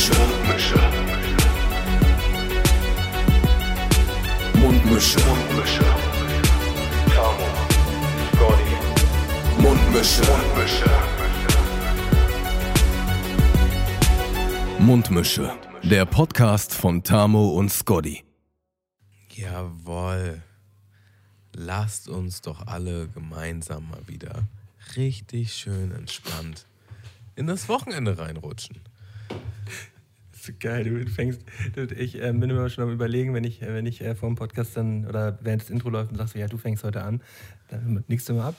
Mundmische. Mundmische. Mundmische. Mundmische. Tamo. Scotty. Mundmische. Mundmische. Mundmische. Der Podcast von Tamo und Scotty. Jawohl. Lasst uns doch alle gemeinsam mal wieder richtig schön entspannt in das Wochenende reinrutschen. Ist geil, du fängst, du, ich äh, bin immer schon am überlegen, wenn ich, wenn ich äh, vor dem Podcast dann oder während das Intro läuft und sagst, ja, du fängst heute an, dann nickst du mal ab.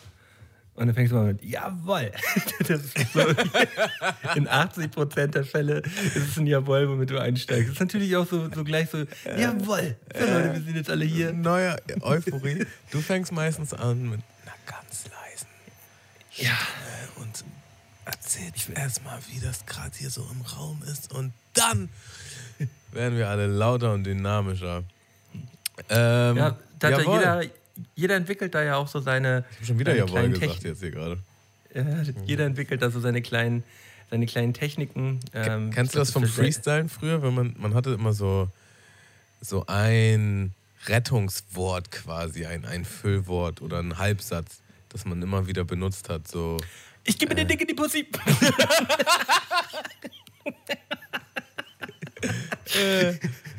Und dann fängst du mal mit, jawoll. So, in 80 Prozent der Fälle ist es ein Jawoll, womit du einsteigst. Das ist natürlich auch so, so gleich so, jawoll. So, Leute, wir sind jetzt alle hier. Neue Euphorie. Du fängst meistens an mit einer ganz leisen Ja. Stimme und erzählst erstmal, wie das gerade hier so im Raum ist. Und dann werden wir alle lauter und dynamischer. Ähm, Ja, da jeder, jeder entwickelt da ja auch so seine. Ich habe schon wieder Jawohl gesagt Techn- jetzt hier gerade. Ja, jeder entwickelt da so seine kleinen, seine kleinen Techniken. Ähm, Kennst du ich das vom Freestylen früher? Wenn man, man hatte immer so, so ein Rettungswort quasi, ein, ein Füllwort oder ein Halbsatz, das man immer wieder benutzt hat. So, Ich gebe den Dick in die Pussy.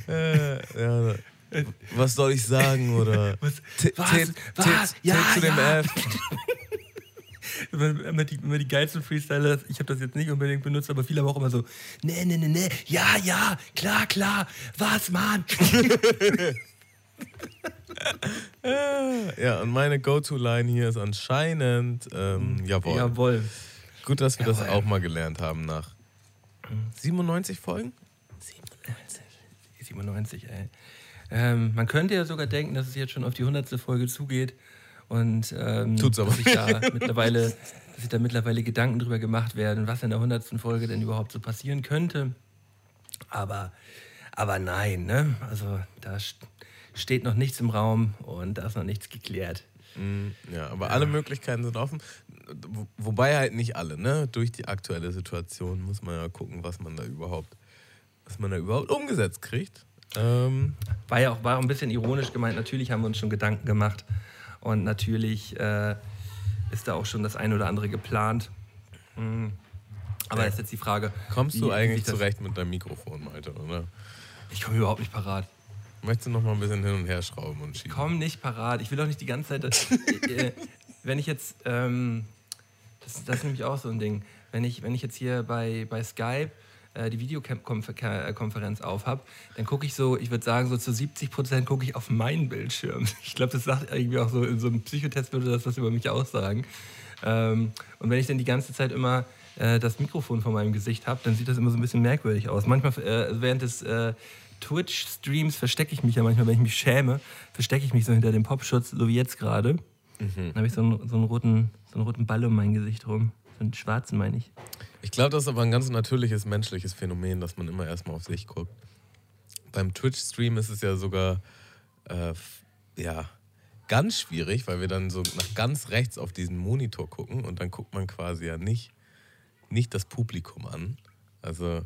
äh, ja, was soll ich sagen? Oder Was? T- Was? T- Was? T Ja, zu dem ja. F. immer, die, immer die geilsten Freestyler, ich habe das jetzt nicht unbedingt benutzt, aber viele haben auch immer so, nee, nee, nee, nee, ja, ja, klar, klar, was, Mann? Ja, und meine Go-To-Line hier ist anscheinend, ähm, jawohl. Jawohl. Gut, dass wir das Jawohl. auch mal gelernt haben nach 97 Folgen? 97, ey. Ähm, man könnte ja sogar denken, dass es jetzt schon auf die 100. Folge zugeht und ähm, Tut's aber dass sich da mittlerweile, dass sich da mittlerweile Gedanken drüber gemacht werden, was in der 100. Folge denn überhaupt so passieren könnte. Aber, aber nein, ne? Also da steht noch nichts im Raum und da ist noch nichts geklärt. Ja, aber alle Möglichkeiten sind offen. Wo- Wobei halt nicht alle, ne? Durch die aktuelle Situation muss man ja gucken, was man da überhaupt, was man da überhaupt umgesetzt kriegt. Ähm, War ja auch war ein bisschen ironisch gemeint. Natürlich haben wir uns schon Gedanken gemacht und natürlich äh, ist da auch schon das eine oder andere geplant. Mhm. Aber ist jetzt die Frage. kommst du eigentlich zurecht mit deinem Mikrofon, Malte, oder? Ich komme überhaupt nicht parat. Möchtest du noch mal ein bisschen hin und her schrauben und schieben? Komm nicht parat. Ich will doch nicht die ganze Zeit. Das, äh, wenn ich jetzt. Ähm, das, das ist nämlich auch so ein Ding. Wenn ich, wenn ich jetzt hier bei, bei Skype äh, die Videokonferenz aufhab, dann gucke ich so, ich würde sagen, so zu 70 Prozent gucke ich auf meinen Bildschirm. Ich glaube, das sagt irgendwie auch so, in so einem Psychotest würde das was über mich aussagen. Ähm, und wenn ich dann die ganze Zeit immer äh, das Mikrofon vor meinem Gesicht habe, dann sieht das immer so ein bisschen merkwürdig aus. Manchmal äh, während des äh, Twitch-Streams verstecke ich mich ja manchmal, wenn ich mich schäme, verstecke ich mich so hinter dem Popschutz, so wie jetzt gerade. Dann habe ich so einen, so, einen roten, so einen roten Ball um mein Gesicht rum. So einen schwarzen, meine ich. Ich glaube, das ist aber ein ganz natürliches menschliches Phänomen, dass man immer erstmal auf sich guckt. Beim Twitch-Stream ist es ja sogar äh, ja, ganz schwierig, weil wir dann so nach ganz rechts auf diesen Monitor gucken und dann guckt man quasi ja nicht, nicht das Publikum an. Also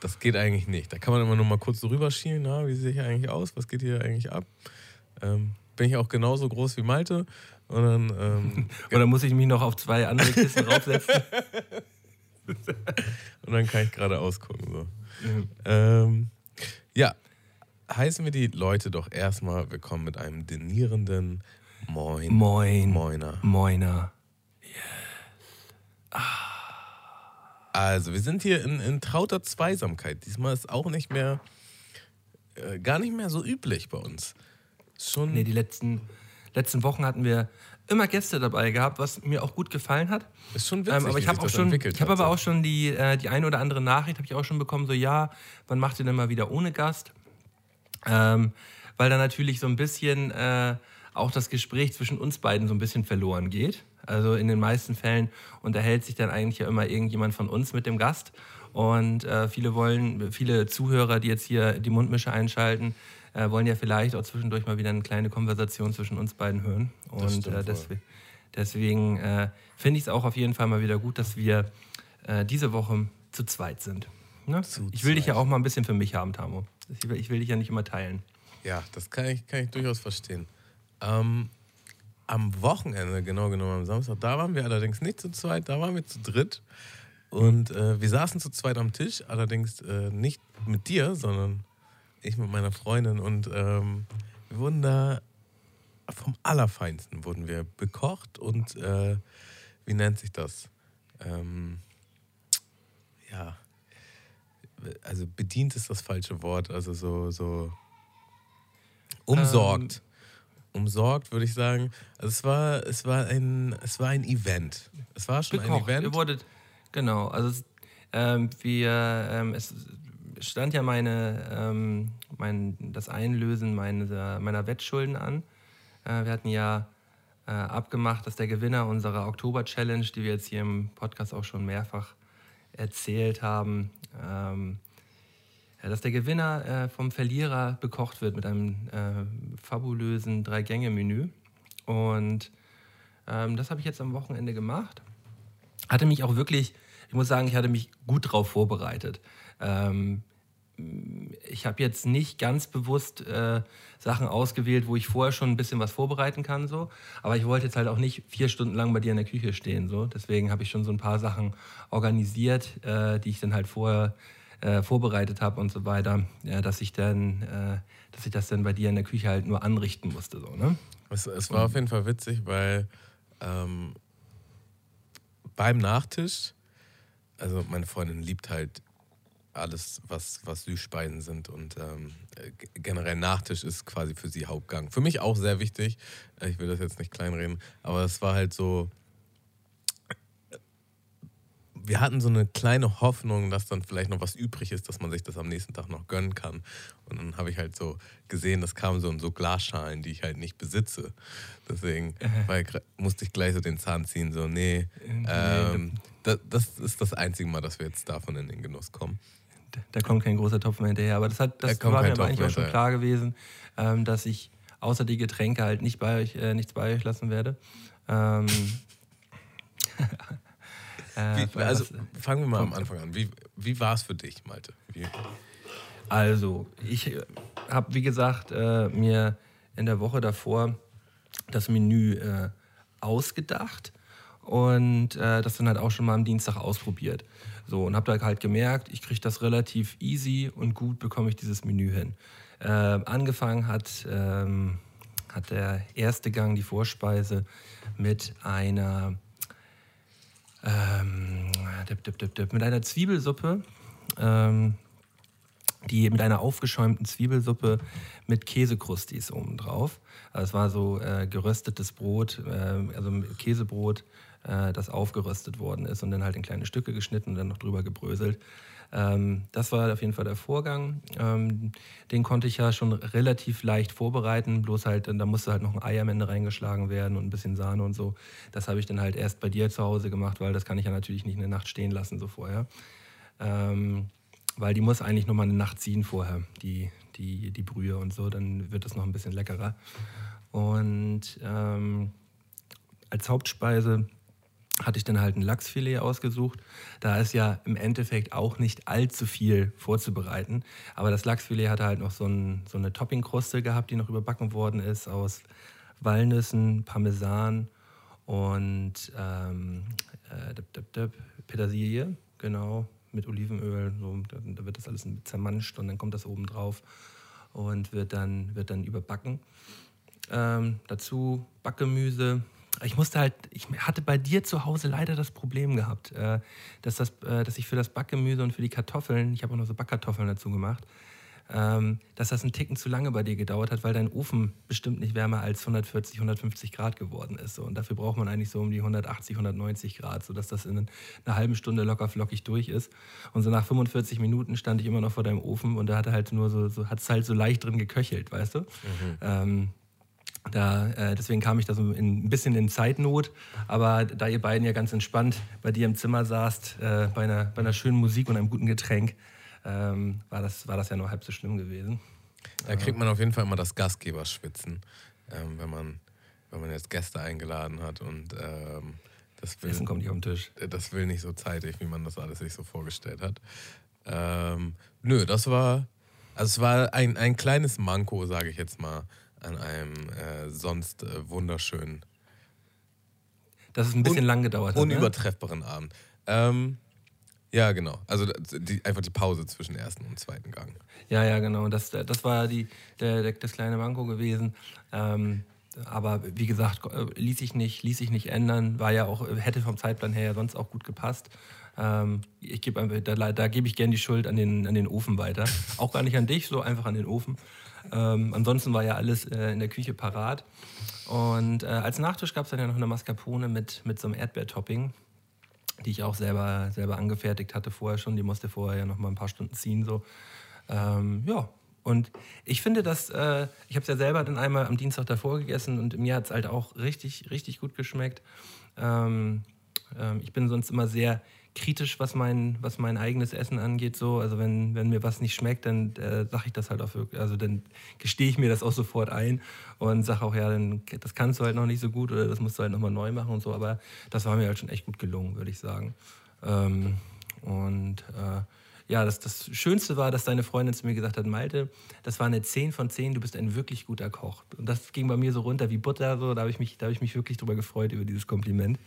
das geht eigentlich nicht. Da kann man immer nur mal kurz so rüberschielen, na, wie sehe ich eigentlich aus, was geht hier eigentlich ab. Ähm, bin ich auch genauso groß wie Malte und dann ähm, Oder muss ich mich noch auf zwei andere Kissen raufsetzen? Und dann kann ich gerade ausgucken. So. Ähm, ja, heißen wir die Leute doch erstmal willkommen mit einem denierenden Moin. Moin. Moiner. Moiner. Also, wir sind hier in, in trauter Zweisamkeit. Diesmal ist auch nicht mehr, äh, gar nicht mehr so üblich bei uns. Schon, Nee, die letzten, letzten Wochen hatten wir immer Gäste dabei gehabt, was mir auch gut gefallen hat. ist schon witzig, Ähm, aber ich habe auch schon, ich habe aber auch schon die, äh, die eine oder andere Nachricht habe ich auch schon bekommen, so ja, wann macht ihr denn mal wieder ohne Gast? Ähm, weil da natürlich so ein bisschen äh, auch das Gespräch zwischen uns beiden so ein bisschen verloren geht. Also in den meisten Fällen unterhält sich dann eigentlich ja immer irgendjemand von uns mit dem Gast. Und äh, viele wollen, viele Zuhörer, die jetzt hier die Mundmische einschalten, äh, wollen ja vielleicht auch zwischendurch mal wieder eine kleine Konversation zwischen uns beiden hören. Und äh, deswegen, deswegen äh, finde ich es auch auf jeden Fall mal wieder gut, dass wir äh, diese Woche zu zweit sind. Ne? Zu Ich will dich ja zweit. auch mal ein bisschen für mich haben, Tamo. Ich will, ich will dich ja nicht immer teilen. Ja, das kann ich, kann ich durchaus verstehen. Ähm, am Wochenende, genau genommen am Samstag, da waren wir allerdings nicht zu zweit, da waren wir zu dritt. Und äh, wir saßen zu zweit am Tisch, allerdings äh, nicht mit dir, sondern ich mit meiner Freundin. Und ähm, wir wurden da vom Allerfeinsten wurden wir bekocht und äh, wie nennt sich das? Ähm, ja, also bedient ist das falsche Wort, also so, so umsorgt. Umsorgt, würde ich sagen. Also es war, es war ein, es war ein Event. Es war schon ein Gekocht. Ihr Event. wurdet, genau, also es, ähm, wir, ähm, es stand ja meine, ähm, mein, das Einlösen meiner, meiner Wettschulden an. Äh, wir hatten ja äh, abgemacht, dass der Gewinner unserer Oktober-Challenge, die wir jetzt hier im Podcast auch schon mehrfach erzählt haben, ähm, dass der Gewinner äh, vom Verlierer bekocht wird mit einem äh, fabulösen Drei-Gänge-Menü. Und ähm, das habe ich jetzt am Wochenende gemacht. Hatte mich auch wirklich, ich muss sagen, ich hatte mich gut drauf vorbereitet. Ähm, ich habe jetzt nicht ganz bewusst äh, Sachen ausgewählt, wo ich vorher schon ein bisschen was vorbereiten kann, so. Aber ich wollte jetzt halt auch nicht vier Stunden lang bei dir in der Küche stehen, so. Deswegen habe ich schon so ein paar Sachen organisiert, äh, die ich dann halt vorher äh, vorbereitet habe und so weiter, ja, dass ich dann, äh, dass ich das dann bei dir in der Küche halt nur anrichten musste, so, ne? Es, es war auf jeden Fall witzig, weil ähm, beim Nachtisch, also meine Freundin liebt halt alles, was, was Süßspeisen sind und ähm, äh, generell Nachtisch ist quasi für sie Hauptgang. Für mich auch sehr wichtig. Äh, Ich will das jetzt nicht kleinreden, aber es war halt so. Wir hatten so eine kleine Hoffnung, dass dann vielleicht noch was übrig ist, dass man sich das am nächsten Tag noch gönnen kann. Und dann habe ich halt so gesehen, das kam so in so Glasschalen, die ich halt nicht besitze. Deswegen ich, gra- musste ich gleich so den Zahn ziehen, so, nee, ähm, das, das ist das einzige Mal, dass wir jetzt davon in den Genuss kommen. Da- Da kommt kein großer Topf mehr hinterher. Aber das, hat, Da das kommt war mir aber eigentlich auch schon klar gewesen, ähm, dass ich außer die Getränke halt nicht bei euch, äh, nichts bei euch lassen werde. Ähm, äh, Wie, also fangen wir mal am Anfang an. Wie, wie war es für dich, Malte? Wie, Also, ich habe, wie gesagt, äh, mir in der Woche davor das Menü äh, ausgedacht und äh, das dann halt auch schon mal am Dienstag ausprobiert. So, und habe da halt gemerkt, ich kriege das relativ easy und gut bekomme ich dieses Menü hin. Äh, angefangen hat, ähm, hat der erste Gang, die Vorspeise, mit einer ähm, dip, dip, dip, mit einer Zwiebelsuppe. Ähm, die mit einer aufgeschäumten Zwiebelsuppe mit Käsekrustis obendrauf. Also es war so äh, geröstetes Brot, äh, also Käsebrot, äh, das aufgeröstet worden ist und dann halt in kleine Stücke geschnitten und dann noch drüber gebröselt. Ähm, das war auf jeden Fall der Vorgang. Ähm, den konnte ich ja schon relativ leicht vorbereiten, bloß halt, da musste halt noch ein Ei am Ende reingeschlagen werden und ein bisschen Sahne und so. Das habe ich dann halt erst bei dir zu Hause gemacht, weil das kann ich ja natürlich nicht eine Nacht stehen lassen so vorher. Ähm, weil die muss eigentlich noch mal eine Nacht ziehen vorher, die, die, die Brühe und so, dann wird es noch ein bisschen leckerer. Und ähm, als Hauptspeise hatte ich dann halt ein Lachsfilet ausgesucht. Da ist ja im Endeffekt auch nicht allzu viel vorzubereiten. Aber das Lachsfilet hatte halt noch so, ein, so eine Toppingkruste gehabt, die noch überbacken worden ist aus Walnüssen, Parmesan und ähm, äh, dip, dip, dip, Petersilie, genau, mit Olivenöl. So, da, wird das alles zermanscht und dann kommt das oben drauf und wird dann, wird dann überbacken. Ähm, dazu Backgemüse. Ich musste halt, ich hatte bei dir zu Hause leider das Problem gehabt, äh, dass, das, äh, dass ich für das Backgemüse und für die Kartoffeln, ich habe auch noch so Backkartoffeln dazu gemacht, ähm, dass das einen Ticken zu lange bei dir gedauert hat, weil dein Ofen bestimmt nicht wärmer als 140, 150 Grad geworden ist. Und dafür braucht man eigentlich so um die 180, 190 Grad, sodass das in einer halben Stunde locker flockig durch ist. Und so nach 45 Minuten stand ich immer noch vor deinem Ofen und da hat er halt nur so, so hat es halt so leicht drin geköchelt, weißt du? Ähm, da, äh, deswegen kam ich da so in, ein bisschen in Zeitnot. Aber da ihr beiden ja ganz entspannt bei dir im Zimmer saßt, äh, bei, einer, bei einer schönen Musik und einem guten Getränk, ähm, war, das, war das ja nur halb so schlimm gewesen. da kriegt man auf jeden Fall immer das Gastgeberschwitzen, ähm, wenn, man, wenn man jetzt Gäste eingeladen hat und ähm, das will, Essen kommt nicht auf den Tisch. das will nicht so zeitig, wie man das alles sich so vorgestellt hat. Ähm, nö, das war, also es war ein, ein kleines Manko, sage ich jetzt mal, an einem äh, sonst äh, wunderschönen, Dass es ein bisschen Un- lang gedauert hat. Ne? unübertreffbaren Abend. Ähm, ja, genau. Also die, einfach die Pause zwischen ersten und zweiten Gang. Ja, ja, genau. Das, das war die, der, der, das kleine Manko gewesen. Ähm, aber wie gesagt, äh, ließ sich nicht, ließ sich nicht ändern. War ja auch, hätte vom Zeitplan her ja sonst auch gut gepasst. Ähm, ich gebe da, da gebe ich gern die Schuld an den, an den Ofen weiter. Auch gar nicht an dich, so einfach an den Ofen. Ähm, ansonsten war ja alles äh, in der Küche parat. Und äh, als Nachtisch gab es dann ja noch eine Mascarpone mit, mit so einem Erdbeertopping, die ich auch selber, selber angefertigt hatte vorher schon. Die musste vorher ja noch mal ein paar Stunden ziehen. So. Ähm, ja, und ich finde, dass äh, ich habe es ja selber dann einmal am Dienstag davor gegessen und mir hat es halt auch richtig, richtig gut geschmeckt. Ähm, ähm, ich bin sonst immer sehr kritisch, was mein, was mein eigenes Essen angeht. So. Also wenn, wenn mir was nicht schmeckt, dann äh, sage ich das halt auch wirklich, also dann gestehe ich mir das auch sofort ein und sage auch, ja, dann, das kannst du halt noch nicht so gut oder das musst du halt nochmal neu machen und so. Aber das war mir halt schon echt gut gelungen, würde ich sagen. Ähm, und äh, ja, das, das Schönste war, dass deine Freundin zu mir gesagt hat, Malte, das war eine 10 von 10, du bist ein wirklich guter Koch. Und das ging bei mir so runter wie Butter, so, da habe ich, mich- hab ich mich wirklich drüber gefreut, über dieses Kompliment.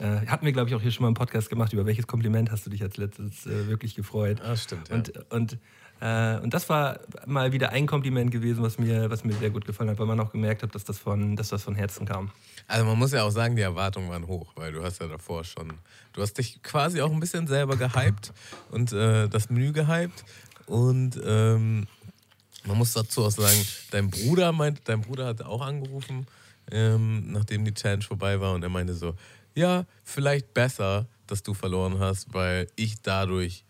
Äh, hatten wir, glaube ich, auch hier schon mal einen Podcast gemacht, über welches Kompliment hast du dich als letztes äh, wirklich gefreut. Ah, stimmt, ja. Und, und, äh, und das war mal wieder ein Kompliment gewesen, was mir, was mir sehr gut gefallen hat, weil man auch gemerkt hat, dass das von, dass das von Herzen kam. Also man muss ja auch sagen, die Erwartungen waren hoch, weil du hast ja davor schon, du hast dich quasi auch ein bisschen selber gehypt und äh, das Menü gehypt und ähm, man muss dazu auch sagen, dein Bruder meint, dein Bruder hatte auch angerufen, ähm, nachdem die Challenge vorbei war und er meinte so, ja, vielleicht besser, dass du verloren hast, weil ich dadurch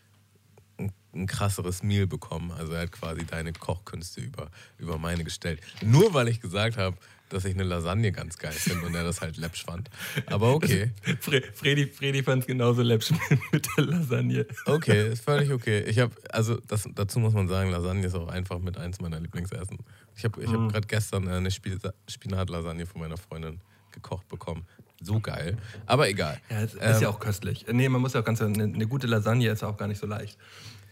ein, ein krasseres Meal bekomme. Also er hat quasi deine Kochkünste über, über meine gestellt. Nur weil ich gesagt habe, dass ich eine Lasagne ganz geil finde und er das halt läppsch fand. Aber okay. Fre Fredi, Fredi fand es genauso läppsch mit der Lasagne. Okay, ist völlig okay. Ich habe, also das, dazu muss man sagen, Lasagne ist auch einfach mit eins meiner Lieblingsessen. Ich habe ich hab gerade gestern eine Spi- Spinatlasagne von meiner Freundin gekocht bekommen. So geil. Aber egal. Ja, es ist Ähm, ja auch köstlich. Nee, man muss ja auch ganz eine, eine gute Lasagne ist ja auch gar nicht so leicht.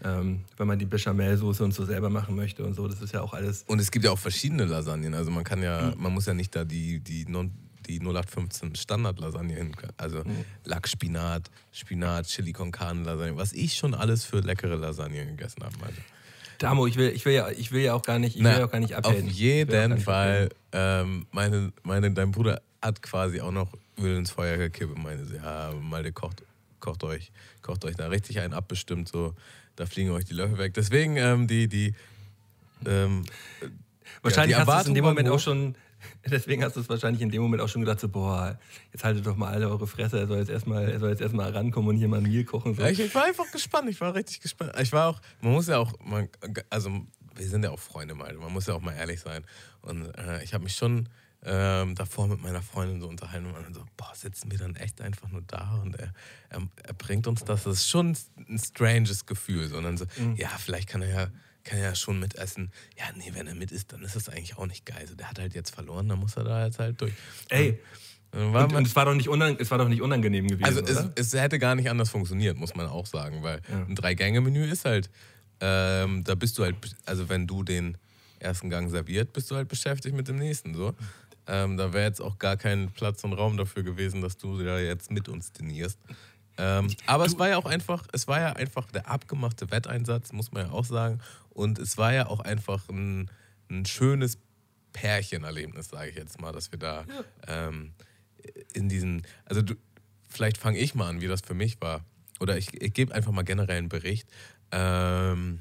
Ähm, wenn man die Bechamelsoße und so selber machen möchte und so, das ist ja auch alles. Und es gibt ja auch verschiedene Lasagnen. Also man kann ja, man muss ja nicht da die, die, non, die 0815 Standard-Lasagne hin. Also Lachsspinat, Spinat, Chili con Carne Lasagne. Was ich schon alles für leckere Lasagne gegessen habe. Alter. Damo, ich will, ich will ja, ich will ja auch gar nicht, ich Na, will ja auch gar nicht auf auch gar jeden Fall. Ähm, meine, meine, dein Bruder hat quasi auch noch Öl ins Feuer gekippt und meinte, ja, Malte kocht, kocht euch, kocht euch da richtig einen ab, bestimmt so. Da fliegen euch die Löffel weg. Deswegen ähm, die, die ähm, Wahrscheinlich ja, die hast du es in dem Moment auch schon, deswegen hast du es wahrscheinlich in dem Moment auch schon gedacht, so, boah, jetzt haltet doch mal alle eure Fresse, er soll jetzt erstmal, er soll jetzt erstmal rankommen und hier mal ein Meal kochen. So. Ja, ich, ich war einfach gespannt. Ich war richtig gespannt. Ich war auch, man muss ja auch, man, also wir sind ja auch Freunde mal. Man muss ja auch mal ehrlich sein. Und äh, ich habe mich schon ähm, davor mit meiner Freundin so unterhalten und dann so, boah, sitzen wir dann echt einfach nur da und er, er, er bringt uns das. Das ist schon ein stranges Gefühl. Sondern so, ja, vielleicht kann er ja, kann er ja schon mitessen. Ja, nee, wenn er mit isst, dann ist das eigentlich auch nicht geil. So, der hat halt jetzt verloren, dann muss er da jetzt halt durch. Ey, Dann war und, man- und es, war doch nicht unang es war doch nicht unangenehm gewesen, also es, es hätte gar nicht anders funktioniert, muss man auch sagen, weil Ja. ein Drei-Gänge-Menü ist halt, ähm, da bist du halt, also wenn du den ersten Gang serviert, bist du halt beschäftigt mit dem nächsten. So. Ähm, da wäre jetzt auch gar kein Platz und Raum dafür gewesen, dass du da jetzt mit uns trainierst. Ähm, aber es war ja auch einfach, es war ja einfach der abgemachte Wetteinsatz, muss man ja auch sagen. Und es war ja auch einfach ein, ein schönes Pärchenerlebnis, sage ich jetzt mal, dass wir da ähm, in diesen, also du, vielleicht fange ich mal an, wie das für mich war. Oder ich, ich gebe einfach mal generell einen Bericht. Ähm,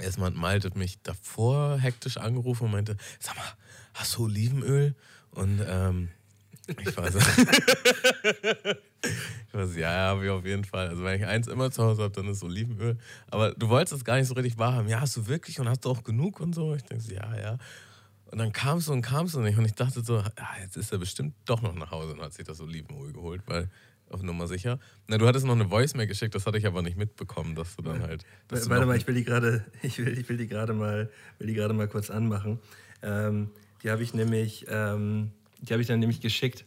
erstmal hat Malte mich davor hektisch angerufen und meinte, sag mal, hast du Olivenöl? Und ähm, ich war so, ich war ja, habe ich auf jeden Fall. Also wenn ich eins immer zu Hause habe, dann ist Olivenöl. Aber du wolltest das gar nicht so richtig wahrhaben. Ja, hast du wirklich und hast du auch genug und so? Ich denke so, ja, ja. Und dann kamst du und kamst du nicht. Und ich dachte so, ja, jetzt ist er bestimmt doch noch nach Hause und hat sich das Olivenöl geholt, weil auf Nummer sicher. Na, du hattest noch eine Voicemail geschickt, das hatte ich aber nicht mitbekommen, dass du dann halt. Warte mal, ich will die gerade, ich will, ich will die gerade mal, will die gerade mal kurz anmachen. Ähm, die habe ich nämlich, ähm, die habe ich dann nämlich geschickt,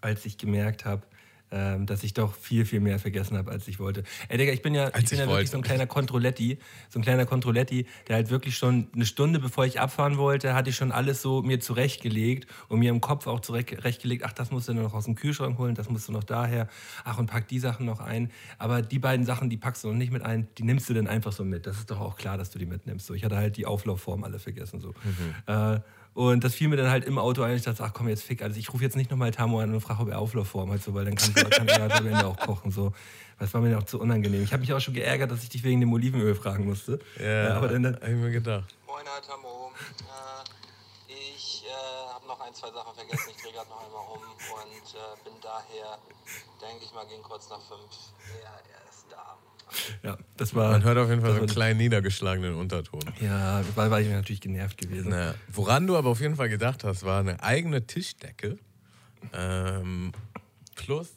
als ich gemerkt habe, ähm, dass ich doch viel, viel mehr vergessen habe, als ich wollte. Ey, Digga, ich bin ja, Als ich bin ich ja wirklich so ein kleiner Kontrolletti, so ein kleiner Kontrolletti, der halt wirklich schon eine Stunde bevor ich abfahren wollte, hatte ich schon alles so mir zurechtgelegt und mir im Kopf auch zurechtgelegt, ach, das musst du noch aus dem Kühlschrank holen, das musst du noch daher, ach, und pack die Sachen noch ein. Aber die beiden Sachen, die packst du noch nicht mit ein, die nimmst du dann einfach so mit. Das ist doch auch klar, dass du die mitnimmst. So, ich hatte halt die Auflaufform alle vergessen. So. Äh, und das fiel mir dann halt im Auto ein. Ich dachte, ach komm, jetzt fick. Also ich rufe jetzt nicht nochmal Tamo an und frage, ob er Auflaufform hat, so, weil dann kann, kann er halt am Ende auch kochen. So. Das war mir auch zu unangenehm. Ich habe mich auch schon geärgert, dass ich dich wegen dem Olivenöl fragen musste. Ja, Äh, aber dann, dann hab ich mir gedacht. Moin, Herr Tammo. Äh, ich äh, habe noch ein, zwei Sachen vergessen. Ich drehe gerade noch einmal um und äh, bin daher, denke ich mal, gegen kurz nach fünf. Ja, er ist da. Ja, das war. Man hört auf jeden Fall so einen kleinen niedergeschlagenen Unterton. Ja, war, war ich natürlich genervt gewesen. Na, woran du aber auf jeden Fall gedacht hast, war eine eigene Tischdecke. Ähm, plus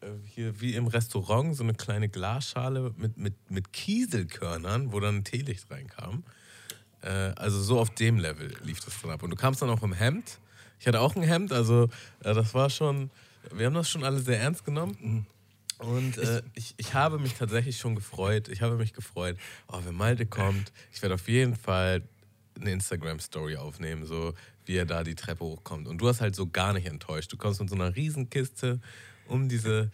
äh, hier wie im Restaurant so eine kleine Glasschale mit, mit, mit Kieselkörnern, wo dann ein Teelicht reinkam. Äh, also so auf dem Level lief das dann ab. Und du kamst dann auch im Hemd. Ich hatte auch ein Hemd, also äh, das war schon, wir haben das schon alle sehr ernst genommen. Und äh, ich, ich habe mich tatsächlich schon gefreut. Ich habe mich gefreut, oh, wenn Malte kommt, ich werde auf jeden Fall eine Instagram-Story aufnehmen, so wie er da die Treppe hochkommt. Und du hast halt so gar nicht enttäuscht. Du kommst mit so einer Riesenkiste um diese,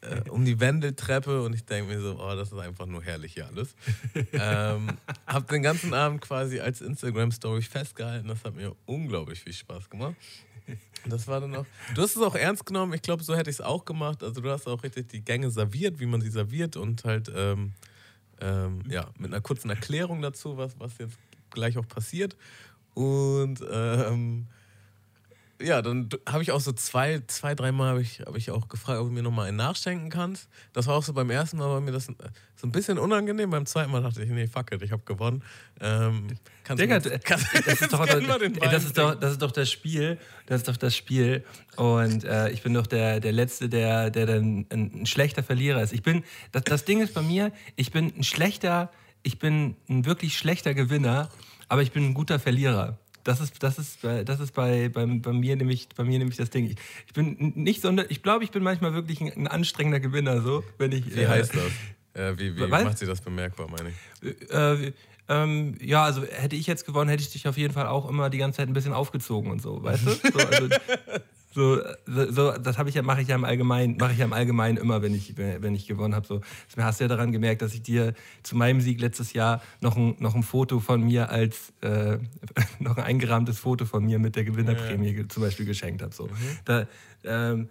äh, um die Wendeltreppe und ich denke mir so, oh, das ist einfach nur herrlich hier alles. ähm, hab den ganzen Abend quasi als Instagram-Story festgehalten. Das hat mir unglaublich viel Spaß gemacht. Das war dann auch. Du hast es auch ernst genommen. Ich glaube, so hätte ich es auch gemacht. Also du hast auch richtig die Gänge serviert, wie man sie serviert und halt ähm, ähm, ja mit einer kurzen Erklärung dazu, was, was jetzt gleich auch passiert. Und ähm, ja, dann habe ich auch so zwei, zwei dreimal habe ich, hab ich auch gefragt, ob du mir nochmal einen nachschenken kannst. Das war auch so beim ersten Mal bei mir das so ein bisschen unangenehm. Beim zweiten Mal dachte ich, nee, fuck it, ich habe gewonnen. Ähm, kannst Digga, du kannst, das ist, doch, ey, das, ist doch, das ist doch das Spiel. Das ist doch das Spiel. Und äh, ich bin doch der, der Letzte, der, der dann ein, ein schlechter Verlierer ist. Ich bin, das, das Ding ist bei mir, ich bin ein schlechter, ich bin ein wirklich schlechter Gewinner, aber ich bin ein guter Verlierer. Das ist, das ist, bei- das ist bei, bei, bei, mir nämlich, bei mir nämlich das Ding. Ich, bin nicht sonder, ich glaube, ich bin manchmal wirklich ein, ein anstrengender Gewinner, so, wenn ich. Wie heißt das? Äh, wie wie macht sie das bemerkbar, meine ich? Äh, ähm, ja, also hätte ich jetzt gewonnen, hätte ich dich auf jeden Fall auch immer die ganze Zeit ein bisschen aufgezogen und so, weißt du? So, also, so, so, so das habe ich ja, mache ich ja im Allgemeinen, mache ich ja im Allgemeinen immer, wenn ich, wenn ich gewonnen habe. So, das hast du ja daran gemerkt, dass ich dir zu meinem Sieg letztes Jahr noch ein, noch ein Foto von mir als äh, noch ein eingerahmtes Foto von mir mit der Gewinnerprämie ge- zum Beispiel geschenkt habe. So. Da, ähm,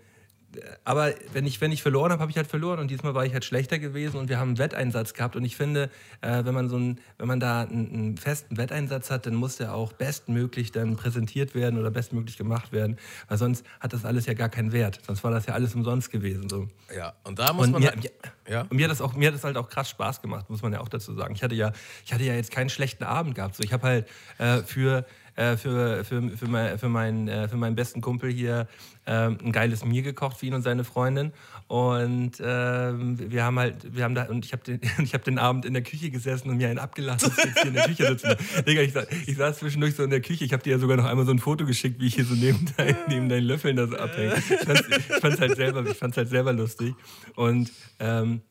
aber wenn ich, wenn ich verloren habe, habe ich halt verloren und diesmal war ich halt schlechter gewesen und wir haben einen Wetteinsatz gehabt und ich finde, äh, wenn man so ein, wenn man da einen, einen festen Wetteinsatz hat, dann muss der auch bestmöglich dann präsentiert werden oder bestmöglich gemacht werden, weil sonst hat das alles ja gar keinen Wert, sonst war das ja alles umsonst gewesen so. Ja, und da muss Und man mir, halt, ja? und mir hat das auch mir hat das halt auch krass Spaß gemacht, muss man ja auch dazu sagen. Ich hatte ja ich hatte ja jetzt keinen schlechten Abend gehabt. So, ich habe halt äh, für äh, für, für, für, mein, für, meinen, äh, für meinen besten Kumpel hier ähm, ein geiles Mir gekocht für ihn und seine Freundin. Und ähm, wir haben halt, wir haben da, und ich habe den, ich hab den Abend in der Küche gesessen und mir einen abgelassen, dass ich jetzt hier in der Küche sitzen. Digga, ich, ich saß zwischendurch so in der Küche. Ich habe dir ja sogar noch einmal so ein Foto geschickt, wie ich hier so neben, dein, neben deinen Löffeln da so abhänge. Ich fand's, ich fand's halt selber, ich fand's halt selber lustig. Und ähm,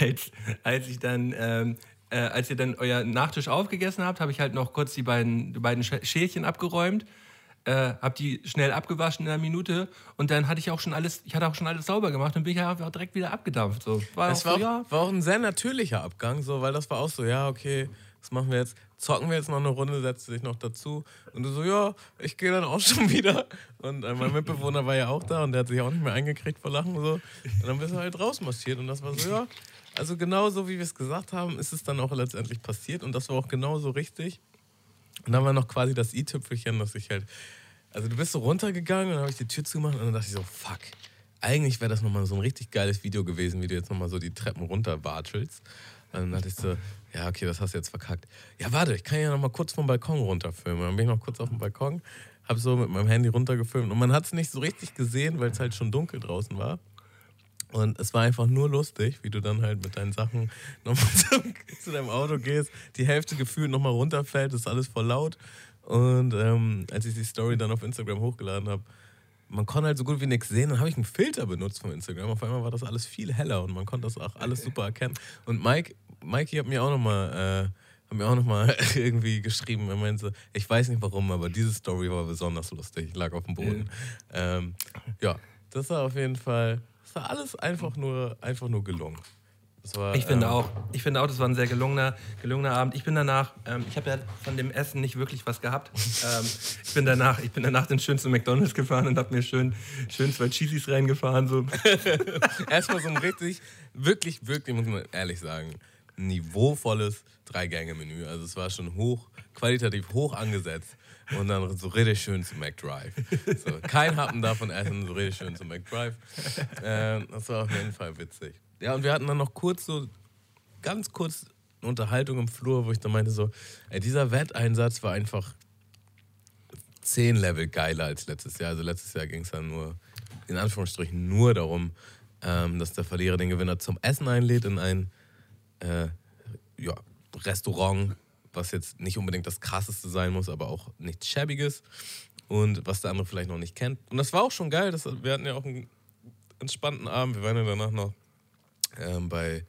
als, als ich dann, ähm, äh, als ihr dann euer Nachtisch aufgegessen habt, habe ich halt noch kurz die beiden, die beiden Sch- Schälchen abgeräumt, äh, habe die schnell abgewaschen in einer Minute und dann hatte ich auch schon alles, ich hatte auch schon alles sauber gemacht und bin ich einfach direkt wieder abgedampft. So. War Es auch war, so, ja, war auch ein sehr natürlicher Abgang, so, weil das war auch so, ja, okay, was machen wir jetzt? Zocken wir jetzt noch eine Runde, setzt sich noch dazu. Und du so, ja, ich gehe dann auch schon wieder. Und äh, mein Mitbewohner war ja auch da und der hat sich auch nicht mehr eingekriegt vor Lachen. So. Und dann bist du halt rausmarschiert und das war so, ja. Also genau so, wie wir es gesagt haben, ist es dann auch letztendlich passiert und das war auch genauso richtig. Und dann war noch quasi das i-Tüpfelchen, dass ich halt. Also du bist so runtergegangen und dann habe ich die Tür zugemacht und dann dachte ich so, fuck. Eigentlich wäre das nochmal so ein richtig geiles Video gewesen, wie du jetzt nochmal so die Treppen runterwatschelst. Und dann dachte ich so, ja, okay, das hast du jetzt verkackt. Ja, warte, ich kann ja nochmal kurz vom Balkon runterfilmen. Dann bin ich noch kurz auf dem Balkon, habe so mit meinem Handy runtergefilmt und man hat es nicht so richtig gesehen, weil es halt schon dunkel draußen war. Und es war einfach nur lustig, wie du dann halt mit deinen Sachen nochmal zu, deinem Auto gehst, die Hälfte gefühlt nochmal runterfällt, ist alles voll laut. Und ähm, als ich die Story dann auf Instagram hochgeladen habe, man konnte halt so gut wie nichts sehen. Dann habe ich einen Filter benutzt von Instagram. Auf einmal war das alles viel heller und man konnte das auch alles super erkennen. Und Mike, Mikey hat mir auch nochmal äh, hat mir auch noch mal irgendwie geschrieben. Er meinte, ich weiß nicht warum, aber diese Story war besonders lustig. Ich lag auf dem Boden. Ähm, ja das war auf jeden Fall, das war alles einfach nur, einfach nur gelungen. War, ich finde ähm, auch. Ich finde auch, das war ein sehr gelungener, gelungener Abend. Ich bin danach, ähm, ich habe ja von dem Essen nicht wirklich was gehabt. ähm, ich bin danach, ich bin danach den schönsten McDonalds gefahren und habe mir schön, schön zwei Cheesies reingefahren. So. Erstmal so ein richtig, wirklich, wirklich, muss man ehrlich sagen, niveauvolles Drei-Gänge-Menü. Also es war schon hoch, qualitativ hoch angesetzt. Und dann so richtig schön zu McDrive. So, kein Happen davon essen, so richtig schön zu McDrive. Äh, das war auf jeden Fall witzig. Ja, und wir hatten dann noch kurz so, ganz kurz eine Unterhaltung im Flur, wo ich dann meinte so, ey, dieser Wetteinsatz war einfach zehn Level geiler als letztes Jahr. Also letztes Jahr ging es dann nur, in Anführungsstrichen, nur darum, ähm, dass der Verlierer den Gewinner zum Essen einlädt in ein äh, ja, Restaurant, was jetzt nicht unbedingt das krasseste sein muss, aber auch nichts Schäbiges und was der andere vielleicht noch nicht kennt. Und das war auch schon geil. Das, wir hatten ja auch einen entspannten Abend. Wir waren ja danach noch ähm, bei,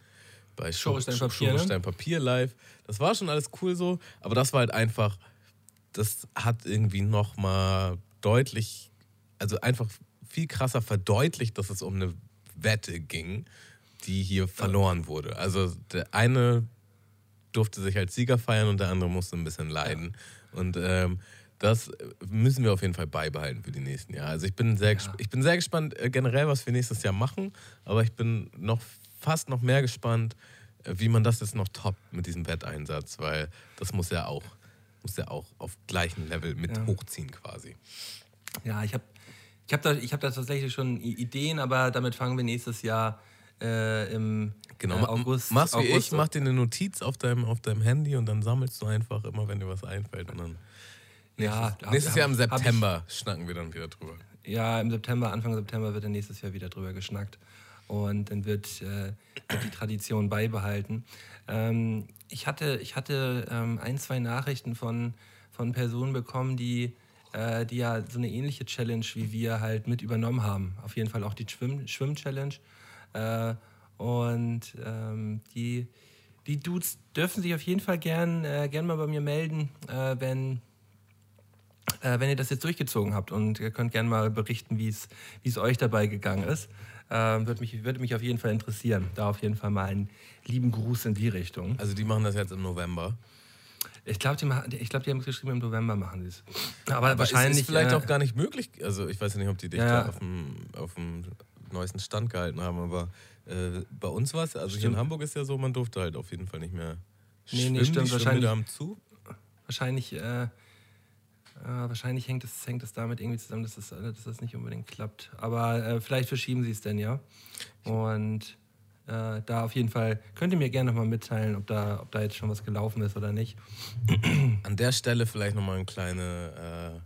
bei Show, Papier, ne? Papier live. Das war schon alles cool so, aber das war halt einfach, das hat irgendwie nochmal deutlich, also einfach viel krasser verdeutlicht, dass es um eine Wette ging, die hier verloren wurde. Also der eine durfte sich als Sieger feiern und der andere musste ein bisschen leiden. Und ähm, das müssen wir auf jeden Fall beibehalten für die nächsten Jahre. Also ich bin sehr, ja. ich bin sehr gespannt äh, generell, was wir nächstes Jahr machen, aber ich bin noch fast noch mehr gespannt, äh, wie man das jetzt noch toppt mit diesem Wetteinsatz, weil das muss ja auch, muss ja auch auf gleichem Level mit ja. hochziehen quasi. Ja, ich habe ich hab da, hab da tatsächlich schon Ideen, aber damit fangen wir nächstes Jahr äh, im genau. äh, August. Machst wie August. ich, mach dir eine Notiz auf deinem, auf deinem Handy und dann sammelst du einfach immer, wenn dir was einfällt. Und dann ja, nächstes, nächstes hab, Jahr im September schnacken wir dann wieder drüber. Ja, im September, Anfang September wird dann nächstes Jahr wieder drüber geschnackt. Und dann wird, äh, wird die Tradition beibehalten. Ähm, ich hatte, ich hatte ähm, ein, zwei Nachrichten von, von Personen bekommen, die, äh, die ja so eine ähnliche Challenge wie wir halt mit übernommen haben. Auf jeden Fall auch die Schwimm-Challenge. Äh, und ähm, die, die Dudes dürfen sich auf jeden Fall gern, äh, gern mal bei mir melden, äh, wenn, äh, wenn ihr das jetzt durchgezogen habt. Und ihr könnt gerne mal berichten, wie es euch dabei gegangen ist. Ähm, würde, mich, würde mich auf jeden Fall interessieren. Da auf jeden Fall mal einen lieben Gruß in die Richtung. Also die machen das jetzt im November. Ich glaube, die, glaub, die haben es geschrieben, im November machen sie es. Aber, Aber wahrscheinlich. Ist vielleicht äh, auch gar nicht möglich. Also ich weiß ja nicht, ob die dich ja, da auf dem, auf dem neuesten Stand gehalten haben, aber äh, bei uns war es, also stimmt. hier in Hamburg ist ja so, man durfte halt auf jeden Fall nicht mehr schwimmen. Nee, stimmt. wahrscheinlich, haben zu. Wahrscheinlich, äh, äh, wahrscheinlich hängt es, hängt es damit irgendwie zusammen, dass das, dass das nicht unbedingt klappt. Aber äh, vielleicht verschieben sie es denn, ja. Und äh, da auf jeden Fall könnt ihr mir gerne nochmal mitteilen, ob da, ob da jetzt schon was gelaufen ist oder nicht. An der Stelle vielleicht nochmal eine kleine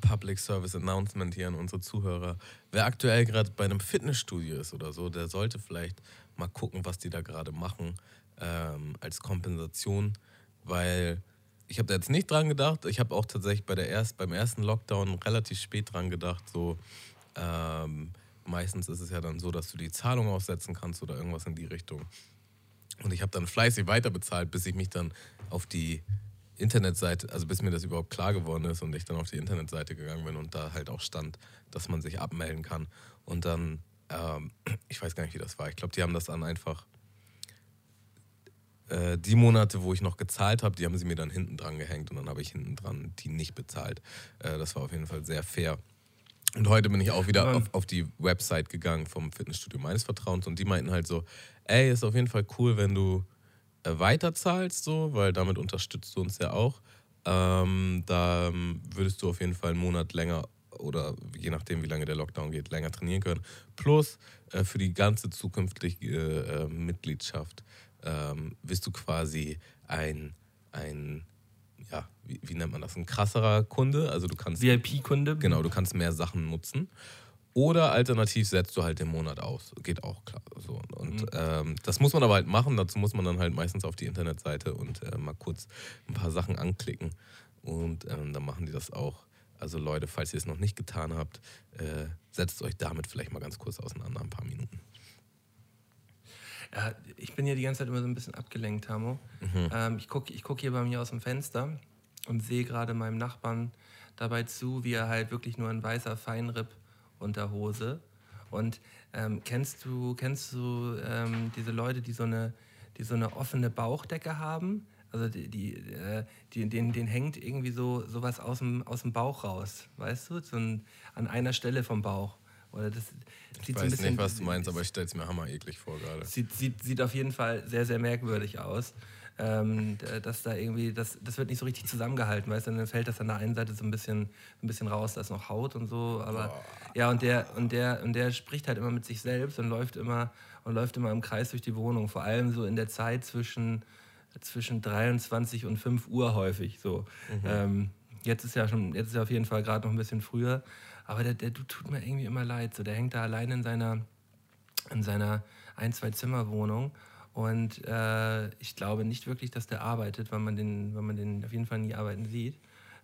Public Service Announcement hier an unsere Zuhörer. Wer aktuell gerade bei einem Fitnessstudio ist oder so, der sollte vielleicht mal gucken, was die da gerade machen ähm, als Kompensation, weil ich habe da jetzt nicht dran gedacht. Ich habe auch tatsächlich bei der erst, beim ersten Lockdown relativ spät dran gedacht. So ähm, meistens ist es ja dann so, dass du die Zahlung aussetzen kannst oder irgendwas in die Richtung. Und ich habe dann fleißig weiterbezahlt, bis ich mich dann auf die Internetseite, also bis mir das überhaupt klar geworden ist und ich dann auf die Internetseite gegangen bin und da halt auch stand, dass man sich abmelden kann. Und dann, ähm, ich weiß gar nicht, wie das war. Ich glaube, die haben das dann einfach, äh, die Monate, wo ich noch gezahlt habe, die haben sie mir dann hinten dran gehängt und dann habe ich hinten dran die nicht bezahlt. Äh, das war auf jeden Fall sehr fair. Und heute bin ich auch wieder auf, auf die Website gegangen vom Fitnessstudio meines Vertrauens und die meinten halt so, ey, ist auf jeden Fall cool, wenn du weiterzahlst, so, weil damit unterstützt du uns ja auch, ähm, da ähm, würdest du auf jeden Fall einen Monat länger oder je nachdem, wie lange der Lockdown geht, länger trainieren können. Plus äh, für die ganze zukünftige äh, Mitgliedschaft ähm, bist du quasi ein, ein ja, wie, wie, nennt man das, ein krasserer Kunde. Also du kannst VIP-Kunde. Genau, du kannst mehr Sachen nutzen. Oder alternativ setzt du halt den Monat aus. Geht auch klar. So. Und mhm. ähm, das muss man aber halt machen. Dazu muss man dann halt meistens auf die Internetseite und äh, mal kurz ein paar Sachen anklicken. Und ähm, dann machen die das auch. Also Leute, falls ihr es noch nicht getan habt, äh, setzt euch damit vielleicht mal ganz kurz auseinander, ein paar Minuten. Ja, ich bin hier die ganze Zeit immer so ein bisschen abgelenkt, Hamo. Ähm, ich gucke ich guck hier bei mir aus dem Fenster und sehe gerade meinem Nachbarn dabei zu, wie er halt wirklich nur in weißer Feinripp-Unterhose. Und ähm, kennst du, kennst du ähm, diese Leute, die so eine, die so eine offene Bauchdecke haben? Also die, die, äh, die, denen, denen hängt irgendwie so sowas aus dem, aus dem Bauch raus, weißt du? So ein, an einer Stelle vom Bauch. Oder das Ich so weiß ein bisschen, nicht, was du meinst, aber ich stelle es mir hammer eklig vor gerade. Sieht, sieht, sieht auf jeden Fall sehr, sehr merkwürdig aus. Ähm, dass da irgendwie, das, das wird nicht so richtig zusammengehalten, weißt du, dann fällt das an der einen Seite so ein bisschen, ein bisschen raus, da ist noch Haut und so, aber ja, und der, und der, und der spricht halt immer mit sich selbst und läuft immer und läuft immer im Kreis durch die Wohnung, vor allem so in der Zeit zwischen, zwischen 23 und 5 Uhr häufig so. Ähm, jetzt ist ja schon, jetzt ist ja auf jeden Fall gerade noch ein bisschen früher, aber der, der tut mir irgendwie immer leid, so, der hängt da allein in seiner, in seiner ein-, zwei-Zimmer-Wohnung. Und äh, ich glaube nicht wirklich, dass der arbeitet, weil man den, weil man den auf jeden Fall nie arbeiten sieht.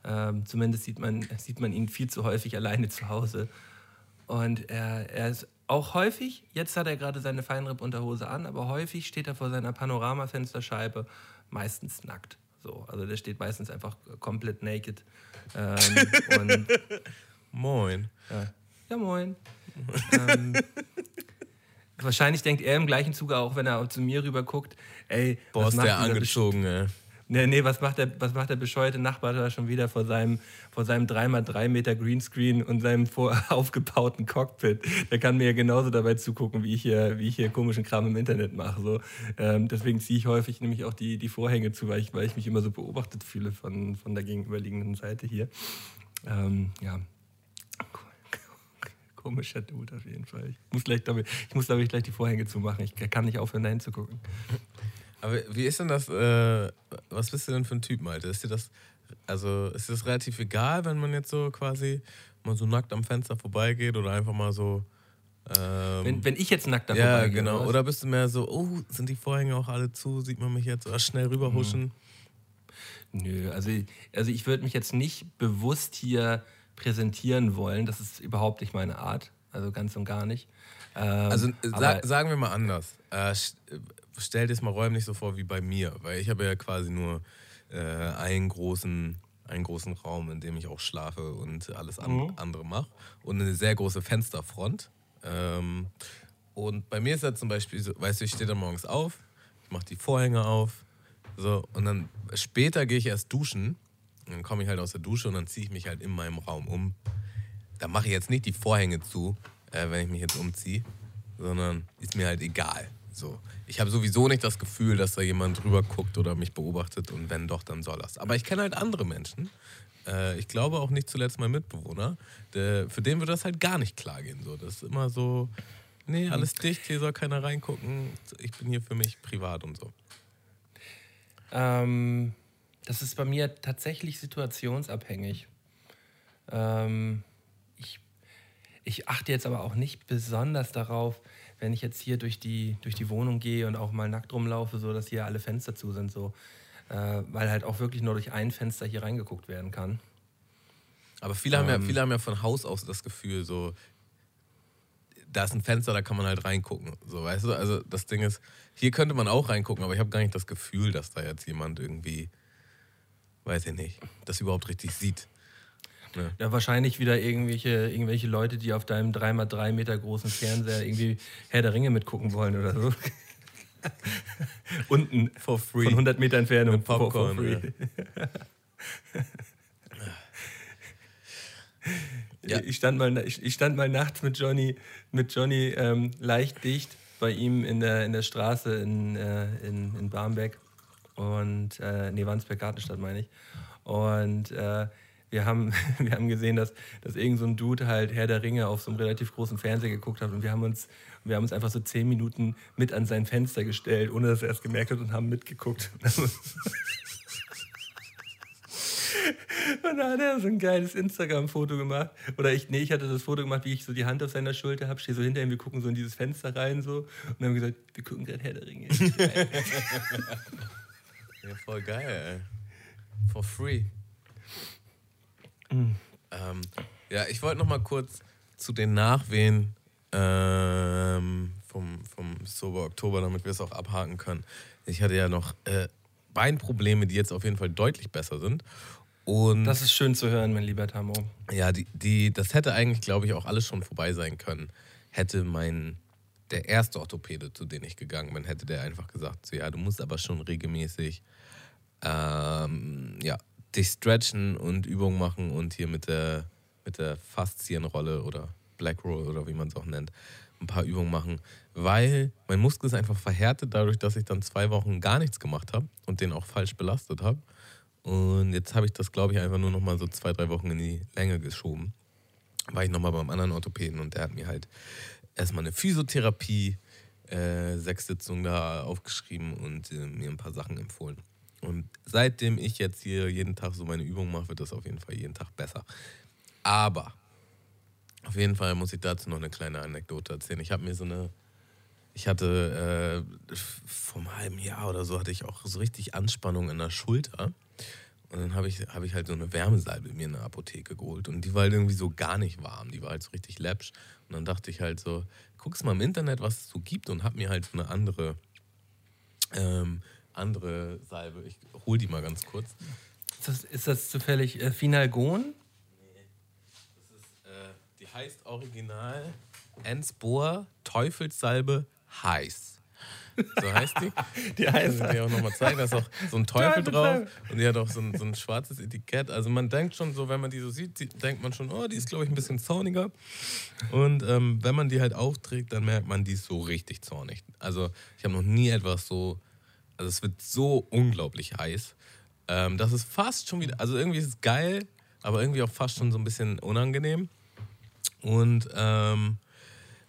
Ähm, zumindest sieht man, sieht man ihn viel zu häufig alleine zu Hause. Und er, er ist auch häufig, jetzt hat er gerade seine Feinripp-Unterhose an, aber häufig steht er vor seiner Panoramafensterscheibe, meistens nackt. So, also der steht meistens einfach komplett naked. Ähm, Moin. ja, ja moin. ähm, wahrscheinlich denkt er im gleichen Zuge auch, wenn er zu mir rüber guckt, ey, Boah, was der dieser angezogen, ey. Nee, nee, was macht der, was macht der bescheuerte Nachbar da schon wieder vor seinem, vor seinem 3x3 Meter Greenscreen und seinem vor aufgebauten Cockpit? Der kann mir ja genauso dabei zugucken, wie ich hier, wie ich hier komischen Kram im Internet mache. So. Ähm, deswegen ziehe ich häufig nämlich auch die, die Vorhänge zu, weil ich, weil ich mich immer so beobachtet fühle von, von der gegenüberliegenden Seite hier. Ähm, ja. Komischer Dude auf jeden Fall. Ich muss, gleich, glaube ich, ich muss, glaube ich, gleich die Vorhänge zumachen. Ich kann nicht aufhören, da hinzugucken. Aber wie ist denn das, äh, was bist du denn für ein Typ, Malte? Ist dir das, also ist das relativ egal, wenn man jetzt so quasi mal so nackt am Fenster vorbeigeht oder einfach mal so. Ähm, Wenn, wenn ich jetzt nackt da ja, vorbeigehe, genau. was? Oder bist du mehr so, oh, sind die Vorhänge auch alle zu? Sieht man mich jetzt? Oder schnell rüberhuschen? Nö, also, also ich würde mich jetzt nicht bewusst hier präsentieren wollen. Das ist überhaupt nicht meine Art. Also ganz und gar nicht. Ähm, Also äh, sa sagen wir mal anders. Äh, äh, stell dir es mal räumlich so vor wie bei mir, weil ich habe ja quasi nur äh, einen großen einen großen Raum, in dem ich auch schlafe und alles Mhm. andere mache und eine sehr große Fensterfront. Ähm, und bei mir ist das zum Beispiel so, weißt du, ich stehe dann morgens auf, ich mache die Vorhänge auf, so und dann später gehe ich erst duschen. Und dann komme ich halt aus der Dusche und dann ziehe ich mich halt in meinem Raum um. Da mache ich jetzt nicht die Vorhänge zu, äh, wenn ich mich jetzt umziehe, sondern ist mir halt egal. So. Ich habe sowieso nicht das Gefühl, dass da jemand drüber guckt oder mich beobachtet und wenn doch, dann soll das. Aber ich kenne halt andere Menschen. Äh, ich glaube auch nicht zuletzt mein Mitbewohner, der, für den würde das halt gar nicht klar gehen. So. Das ist immer so, nee, alles dicht, hier soll keiner reingucken. Ich bin hier für mich privat und so. Ähm, das ist bei mir tatsächlich situationsabhängig. Ähm, ich, ich achte jetzt aber auch nicht besonders darauf, wenn ich jetzt hier durch die, durch die Wohnung gehe und auch mal nackt rumlaufe, so dass hier alle Fenster zu sind, so. Äh, weil halt auch wirklich nur durch ein Fenster hier reingeguckt werden kann. Aber viele, haben ja, Ähm. viele haben ja von Haus aus das Gefühl, so, da ist ein Fenster, da kann man halt reingucken. So, weißt du? Also das Ding ist, hier könnte man auch reingucken, aber ich habe gar nicht das Gefühl, dass da jetzt jemand irgendwie, weiß ich nicht, das überhaupt richtig sieht. Ne? Ja, wahrscheinlich wieder irgendwelche, irgendwelche Leute, die auf deinem 3x3 Meter großen Fernseher irgendwie Herr der Ringe mitgucken wollen oder so. Unten For free. von 100 Meter Entfernung. Mit Popcorn, for, for free. Ja. Ich, stand mal, ich, stand mal nachts mit Johnny, mit Johnny ähm, leicht dicht bei ihm in der, in der Straße in, äh, in, in Barmbek. Und, äh, nee, Wandsberg Gartenstadt meine ich. Und äh, wir, haben, wir haben gesehen, dass, dass irgend so ein Dude halt Herr der Ringe auf so einem relativ großen Fernseher geguckt hat. Und wir haben uns, wir haben uns einfach so zehn Minuten mit an sein Fenster gestellt, ohne dass er es gemerkt hat und haben mitgeguckt. Und dann hat er so ein geiles Instagram-Foto gemacht. Oder ich, nee, ich hatte das Foto gemacht, wie ich so die Hand auf seiner Schulter habe, stehe so hinter ihm, wir gucken so in dieses Fenster rein so. Und dann haben wir gesagt, wir gucken gerade Herr der Ringe. Ja, voll geil, ey. For free. Mm. Ähm, ja, ich wollte noch mal kurz zu den Nachwehen ähm, vom, vom Sober Oktober, damit wir es auch abhaken können. Ich hatte ja noch äh, Beinprobleme, die jetzt auf jeden Fall deutlich besser sind. Und Das ist schön zu hören, mein lieber Tamo. ja, die, die, das hätte eigentlich, glaube ich, auch alles schon vorbei sein können. Hätte mein, der erste Orthopäde, zu dem ich gegangen bin, hätte der einfach gesagt, so, ja, du musst aber schon regelmäßig ähm, ja, dich stretchen und Übungen machen und hier mit der, mit der Faszienrolle oder Black Roll oder wie man es auch nennt, ein paar Übungen machen, weil mein Muskel ist einfach verhärtet dadurch, dass ich dann zwei Wochen gar nichts gemacht habe und den auch falsch belastet habe. Und jetzt habe ich das, glaube ich, einfach nur noch mal so zwei, drei Wochen in die Länge geschoben. War ich noch mal beim anderen Orthopäden und der hat mir halt erstmal eine Physiotherapie, äh, sechs Sitzungen da aufgeschrieben und äh, mir ein paar Sachen empfohlen. Und seitdem ich jetzt hier jeden Tag so meine Übungen mache, wird das auf jeden Fall jeden Tag besser. Aber auf jeden Fall muss ich dazu noch eine kleine Anekdote erzählen. Ich habe mir so eine, ich hatte äh, vor einem halben Jahr oder so hatte ich auch so richtig Anspannung in der Schulter. Und dann habe ich, hab ich halt so eine Wärmesalbe mir in der Apotheke geholt. Und die war halt irgendwie so gar nicht warm. Die war halt so richtig läppsch. Und dann dachte ich halt so, guck's mal im Internet, was es so gibt und hab mir halt so eine andere, ähm, andere Salbe. Ich hol die mal ganz kurz. Ist das, ist das zufällig äh, Finalgon? Äh, die heißt original Ensbohr Teufelssalbe heiß. So heißt die. Die Ich kann dir auch nochmal zeigen, da ist auch so ein Teufel drauf und die hat auch so ein, so ein schwarzes Etikett. Also man denkt schon so, wenn man die so sieht, die- denkt man schon, oh, die ist glaube ich ein bisschen zorniger. Und ähm, wenn man die halt aufträgt, dann merkt man, die ist so richtig zornig. Also ich habe noch nie etwas so, also es wird so unglaublich heiß. Ähm, das ist fast schon wieder, also irgendwie ist es geil, aber irgendwie auch fast schon so ein bisschen unangenehm. Und ähm,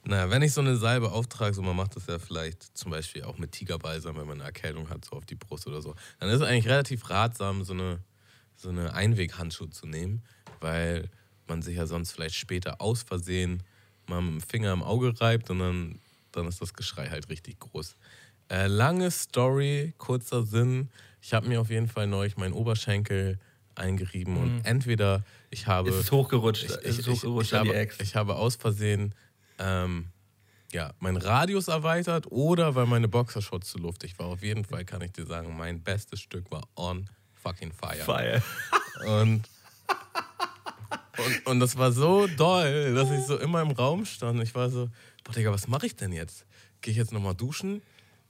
naja, wenn ich so eine Salbe auftrage, so man macht das ja vielleicht zum Beispiel auch mit Tigerbalsam, wenn man eine Erkältung hat, so auf die Brust oder so, dann ist es eigentlich relativ ratsam, so eine, so eine Einweghandschuhe zu nehmen, weil man sich ja sonst vielleicht später aus Versehen mal mit dem Finger im Auge reibt und dann, dann ist das Geschrei halt richtig groß. Äh, lange Story, kurzer Sinn. Ich habe mir auf jeden Fall neulich meinen Oberschenkel eingerieben und entweder ich habe Ist es hochgerutscht? ich, ist ich, ich, hochgerutscht ich, die habe, ich habe aus Versehen ähm, ja, meinen Radius erweitert oder weil meine Boxershorts zu luftig war. Auf jeden Fall kann ich dir sagen, mein bestes Stück war on fucking fire. Feier. Und, und, und das war so doll, dass ich so immer im Raum stand. Ich war so, boah, Digga, was mache ich denn jetzt? Gehe ich jetzt nochmal duschen?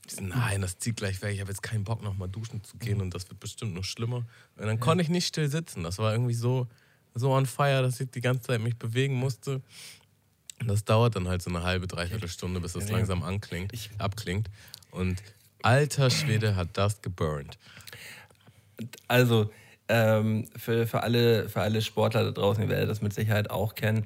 So, nein, das zieht gleich weg. Ich habe jetzt keinen Bock, nochmal duschen zu gehen und das wird bestimmt noch schlimmer. Und dann konnte ich nicht still sitzen. Das war irgendwie so, so on fire, dass ich die ganze Zeit mich bewegen musste. Und das dauert dann halt so eine halbe, dreiviertel Stunde, bis das langsam anklingt, abklingt. Und alter Schwede hat das geburnt. Also, ähm, für, für, alle, für alle Sportler da draußen, ihr werdet das mit Sicherheit auch kennen.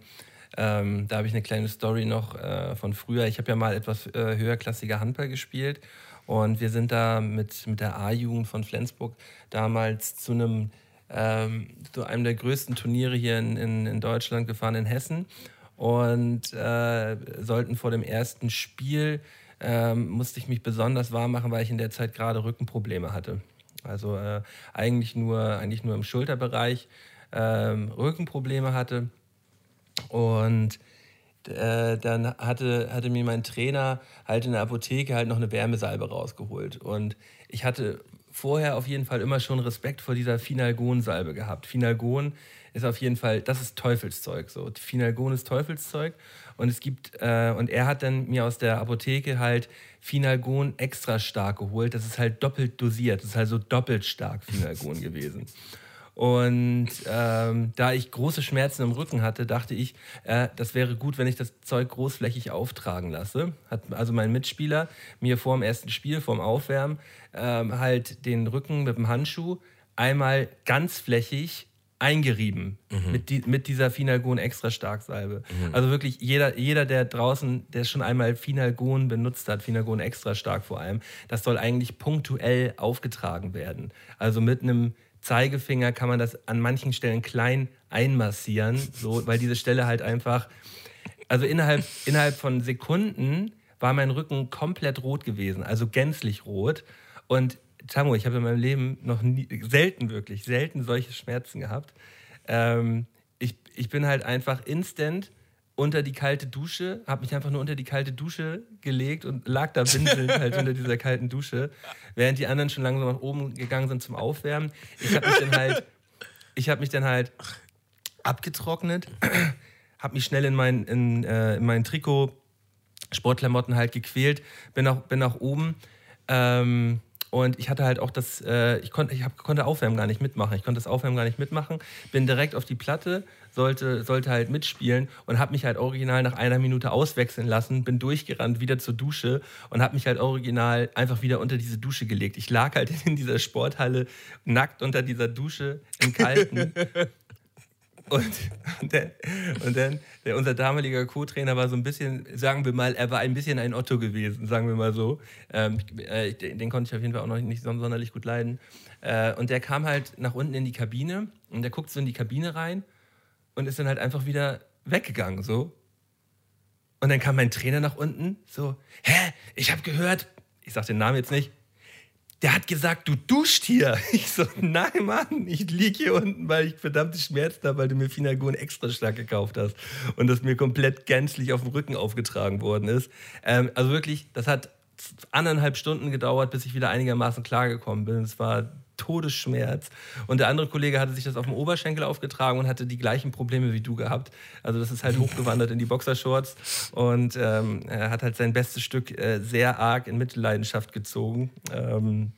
Ähm, da habe ich eine kleine Story noch äh, von früher. Ich habe ja mal etwas äh, höherklassiger Handball gespielt und wir sind da mit, mit der A-Jugend von Flensburg damals zu einem ähm, zu einem der größten Turniere hier in, in, in Deutschland gefahren, in Hessen. Und äh, sollten vor dem ersten Spiel, ähm, musste ich mich besonders warm machen, weil ich in der Zeit gerade Rückenprobleme hatte. Also äh, eigentlich, nur, eigentlich nur im Schulterbereich ähm, Rückenprobleme hatte. Und äh, dann hatte, hatte mir mein Trainer halt in der Apotheke halt noch eine Wärmesalbe rausgeholt. Und ich hatte vorher auf jeden Fall immer schon Respekt vor dieser Finalgon-Salbe gehabt. Finalgon ist auf jeden Fall, das ist Teufelszeug. So. Finalgon ist Teufelszeug. Und es gibt, äh, und er hat dann mir aus der Apotheke halt Finalgon extra stark geholt. Das ist halt doppelt dosiert. Das ist halt so doppelt stark Finalgon gewesen. Und ähm, da ich große Schmerzen im Rücken hatte, dachte ich, äh, das wäre gut, wenn ich das Zeug großflächig auftragen lasse. Hat also mein Mitspieler mir vor dem ersten Spiel, vorm Aufwärmen, ähm, halt den Rücken mit dem Handschuh einmal ganzflächig eingerieben mit, die, mit dieser Finalgon extra stark Salbe. Also wirklich jeder, jeder, der draußen, der schon einmal Finalgon benutzt hat, Finalgon extra stark vor allem, das soll eigentlich punktuell aufgetragen werden. Also mit einem Zeigefinger kann man das an manchen Stellen klein einmassieren, so, weil diese Stelle halt einfach, also innerhalb, innerhalb von Sekunden war mein Rücken komplett rot gewesen, also gänzlich rot. Und Tamo, ich habe in meinem Leben noch nie, selten wirklich, selten solche Schmerzen gehabt. Ähm, ich, ich bin halt einfach instant unter die kalte Dusche, habe mich einfach nur unter die kalte Dusche gelegt und lag da winselnd halt unter dieser kalten Dusche, während die anderen schon langsam nach oben gegangen sind zum Aufwärmen. Ich habe mich dann halt, ich habe mich dann halt abgetrocknet, habe mich schnell in mein, in, äh, in mein Trikot, Sportklamotten halt gequält, bin nach, bin nach oben. Ähm, und ich hatte halt auch das, äh, ich, konnt, ich hab, konnte Aufwärmen gar nicht mitmachen. Ich konnte das Aufwärmen gar nicht mitmachen. Bin direkt auf die Platte, sollte, sollte halt mitspielen und habe mich halt original nach einer Minute auswechseln lassen, bin durchgerannt, wieder zur Dusche und habe mich halt original einfach wieder unter diese Dusche gelegt. Ich lag halt in dieser Sporthalle nackt unter dieser Dusche im Kalten. Und, und, der, und dann, der, unser damaliger Co-Trainer war so ein bisschen, sagen wir mal, er war ein bisschen ein Otto gewesen, sagen wir mal so. Ähm, äh, den, den, konnte ich auf jeden Fall auch noch nicht sonderlich gut leiden. Äh, und der kam halt nach unten in die Kabine und der guckt so in die Kabine rein und ist dann halt einfach wieder weggegangen, so. Und dann kam mein Trainer nach unten, so, hä, ich habe gehört, ich sag den Namen jetzt nicht, der hat gesagt, du duscht hier. Ich so, nein, Mann, ich liege hier unten, weil ich verdammte Schmerzen habe, weil du mir Finagon extra stark gekauft hast und das mir komplett gänzlich auf dem Rücken aufgetragen worden ist. Ähm, also wirklich, das hat anderthalb Stunden gedauert, bis ich wieder einigermaßen klargekommen bin. Es war Todesschmerz. Und der andere Kollege hatte sich das auf dem Oberschenkel aufgetragen und hatte die gleichen Probleme wie du gehabt. Also das ist halt hochgewandert in die Boxershorts und ähm, er hat halt sein bestes Stück äh, sehr arg in Mittelleidenschaft gezogen. Ähm,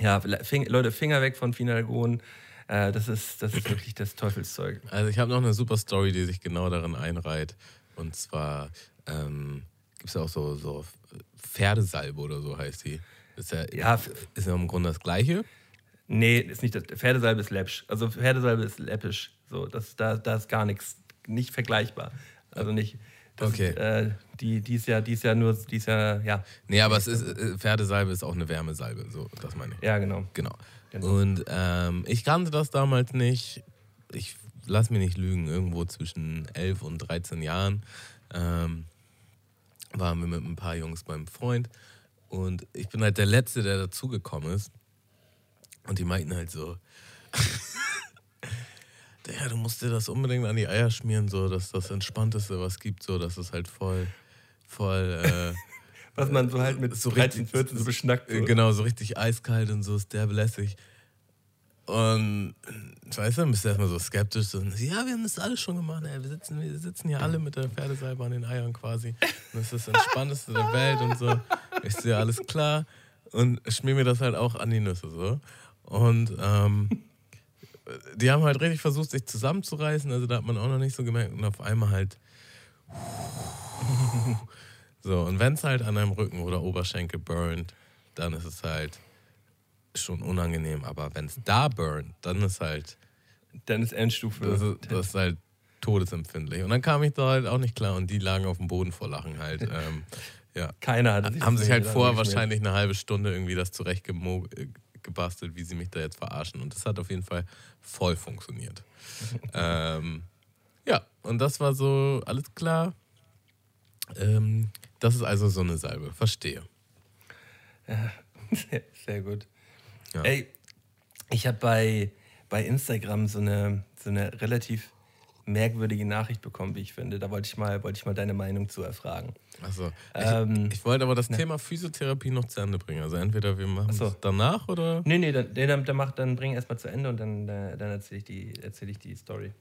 ja, Fing Leute, Finger weg von Finalgon. Äh, das, ist, das ist wirklich das Teufelszeug. Also ich habe noch eine super Story, die sich genau darin einreiht. Und zwar ähm, gibt es auch so, so Pferdesalbe oder so heißt die. Ist ja, ja, ist ja im Grunde das Gleiche. Nee, ist nicht das. Pferdesalbe ist läppsch. Also Pferdesalbe ist läppisch. So, das, da, da ist gar nichts, nicht vergleichbar. Also nicht. Das, okay. Äh, die, die, ist ja, die ist ja nur, die ist ja, ja. Nee, aber es ist, äh, Pferdesalbe ist auch eine Wärmesalbe, so, das meine ich. Ja, genau. Genau. genau. Und ähm, ich kannte das damals nicht. Ich lass mich nicht lügen, irgendwo zwischen 11 und 13 Jahren ähm, waren wir mit ein paar Jungs beim Freund. Und ich bin halt der Letzte, der dazugekommen ist. Und die meinten halt so, ja, du musst dir das unbedingt an die Eier schmieren, so, dass das Entspannteste, was gibt, so, dass es halt voll, voll, äh, Was man so halt mit so 13, 14 so beschnackt. So. Genau, so richtig eiskalt und so ist der belässig. Und weißt du, dann bist du erstmal so skeptisch. Und, ja, wir haben das alles schon gemacht. Ey. Wir, sitzen, wir sitzen hier alle mit der Pferdesalbe an den Eiern quasi. Und das ist das Entspannteste der Welt und so. Ich sehe alles klar und schmier mir das halt auch an die Nüsse so. Und ähm, die haben halt richtig versucht, sich zusammenzureißen. Also da hat man auch noch nicht so gemerkt. Und auf einmal halt. So, und wenn es halt an einem Rücken oder Oberschenkel burnt, dann ist es halt schon unangenehm. Aber wenn es da burnt, dann ist halt. Dann ist Endstufe. Das ist, das ist halt todesempfindlich. Und dann kam ich da halt auch nicht klar und die lagen auf dem Boden vor Lachen halt. Ähm, ja. Keiner hat sich Haben sich halt vor wahrscheinlich eine halbe Stunde irgendwie das zurecht gebastelt, wie sie mich da jetzt verarschen. Und das hat auf jeden Fall voll funktioniert. ähm, ja, und das war so, alles klar. Ähm, das ist also so eine Salbe, verstehe. Ja, sehr, sehr gut. Ja. Ey, ich habe bei, bei Instagram so eine, so eine relativ merkwürdige Nachricht bekommen, wie ich finde. Da wollte ich mal, wollte ich mal deine Meinung zu erfragen. Achso. Ähm, ich, ich, wollte aber das ne. Thema Physiotherapie noch zu Ende bringen. Also entweder wir machen es danach oder. Nee, nee, dann, dann, dann, mach, dann bring erstmal zu Ende und dann, dann erzähle ich, die, erzähl ich die Story.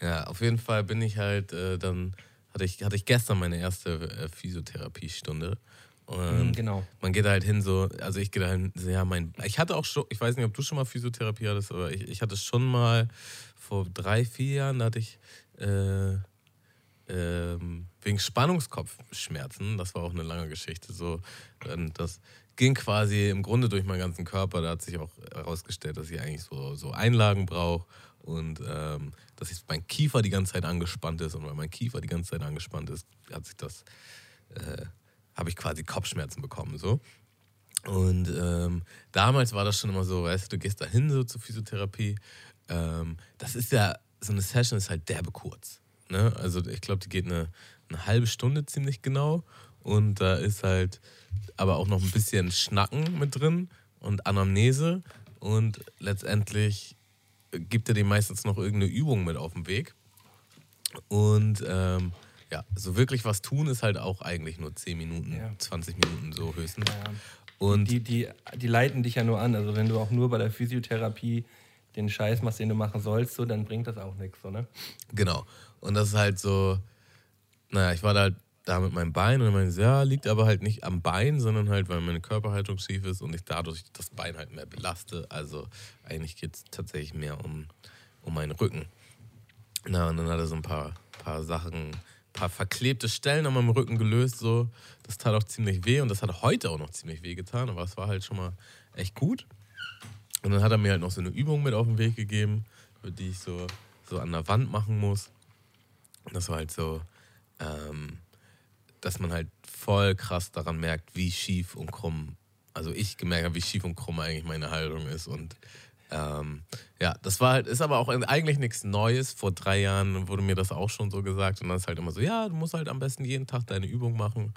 Ja, auf jeden Fall bin ich halt äh, dann. Hatte ich, hatte ich gestern meine erste äh, Physiotherapiestunde. Und mhm, genau. Man geht halt hin so, also ich gehe da hin, ja, mein, ich hatte auch schon, ich weiß nicht, ob du schon mal Physiotherapie hattest, aber ich, ich hatte schon mal vor drei, vier Jahren, hatte ich äh, äh, wegen Spannungskopfschmerzen, das war auch eine lange Geschichte, so, das ging quasi im Grunde durch meinen ganzen Körper, da hat sich auch herausgestellt, dass ich eigentlich so, so Einlagen brauche und ähm, dass ich, mein Kiefer die ganze Zeit angespannt ist und weil mein Kiefer die ganze Zeit angespannt ist, hat sich das äh, habe ich quasi Kopfschmerzen bekommen. So. Und ähm, damals war das schon immer so, weißt du, du gehst da hin so zur Physiotherapie. Ähm, das ist ja, so eine Session ist halt derbe kurz. Ne? Also ich glaube, die geht eine, eine halbe Stunde ziemlich genau. Und da ist halt aber auch noch ein bisschen Schnacken mit drin und Anamnese. Und letztendlich gibt er dir meistens noch irgendeine Übung mit auf dem Weg. Und ähm, ja, so wirklich was tun ist halt auch eigentlich nur 10 Minuten, Ja. 20 Minuten so höchstens. Ja. Und Die, die, die leiten dich ja nur an. Also wenn du auch nur bei der Physiotherapie den Scheiß machst, den du machen sollst, so, dann bringt das auch nichts, so, ne? Genau. Und das ist halt so, naja, ich war da halt da mit meinem Bein und sie, ja, liegt aber halt nicht am Bein, sondern halt, weil meine Körperhaltung schief ist und ich dadurch das Bein halt mehr belaste. Also eigentlich geht es tatsächlich mehr um, um meinen Rücken. Na, und dann hat er so ein paar, paar Sachen, paar verklebte Stellen an meinem Rücken gelöst. So. Das tat auch ziemlich weh und das hat heute auch noch ziemlich weh getan, aber es war halt schon mal echt gut. Und dann hat er mir halt noch so eine Übung mit auf den Weg gegeben, die ich so, so an der Wand machen muss. Und das war halt so, ähm, dass man halt voll krass daran merkt, wie schief und krumm, also ich gemerkt habe, wie schief und krumm eigentlich meine Haltung ist. Und ähm, ja, das war halt, ist aber auch eigentlich nichts Neues. Vor drei Jahren wurde mir das auch schon so gesagt. Und dann ist halt immer so, ja, du musst halt am besten jeden Tag deine Übung machen.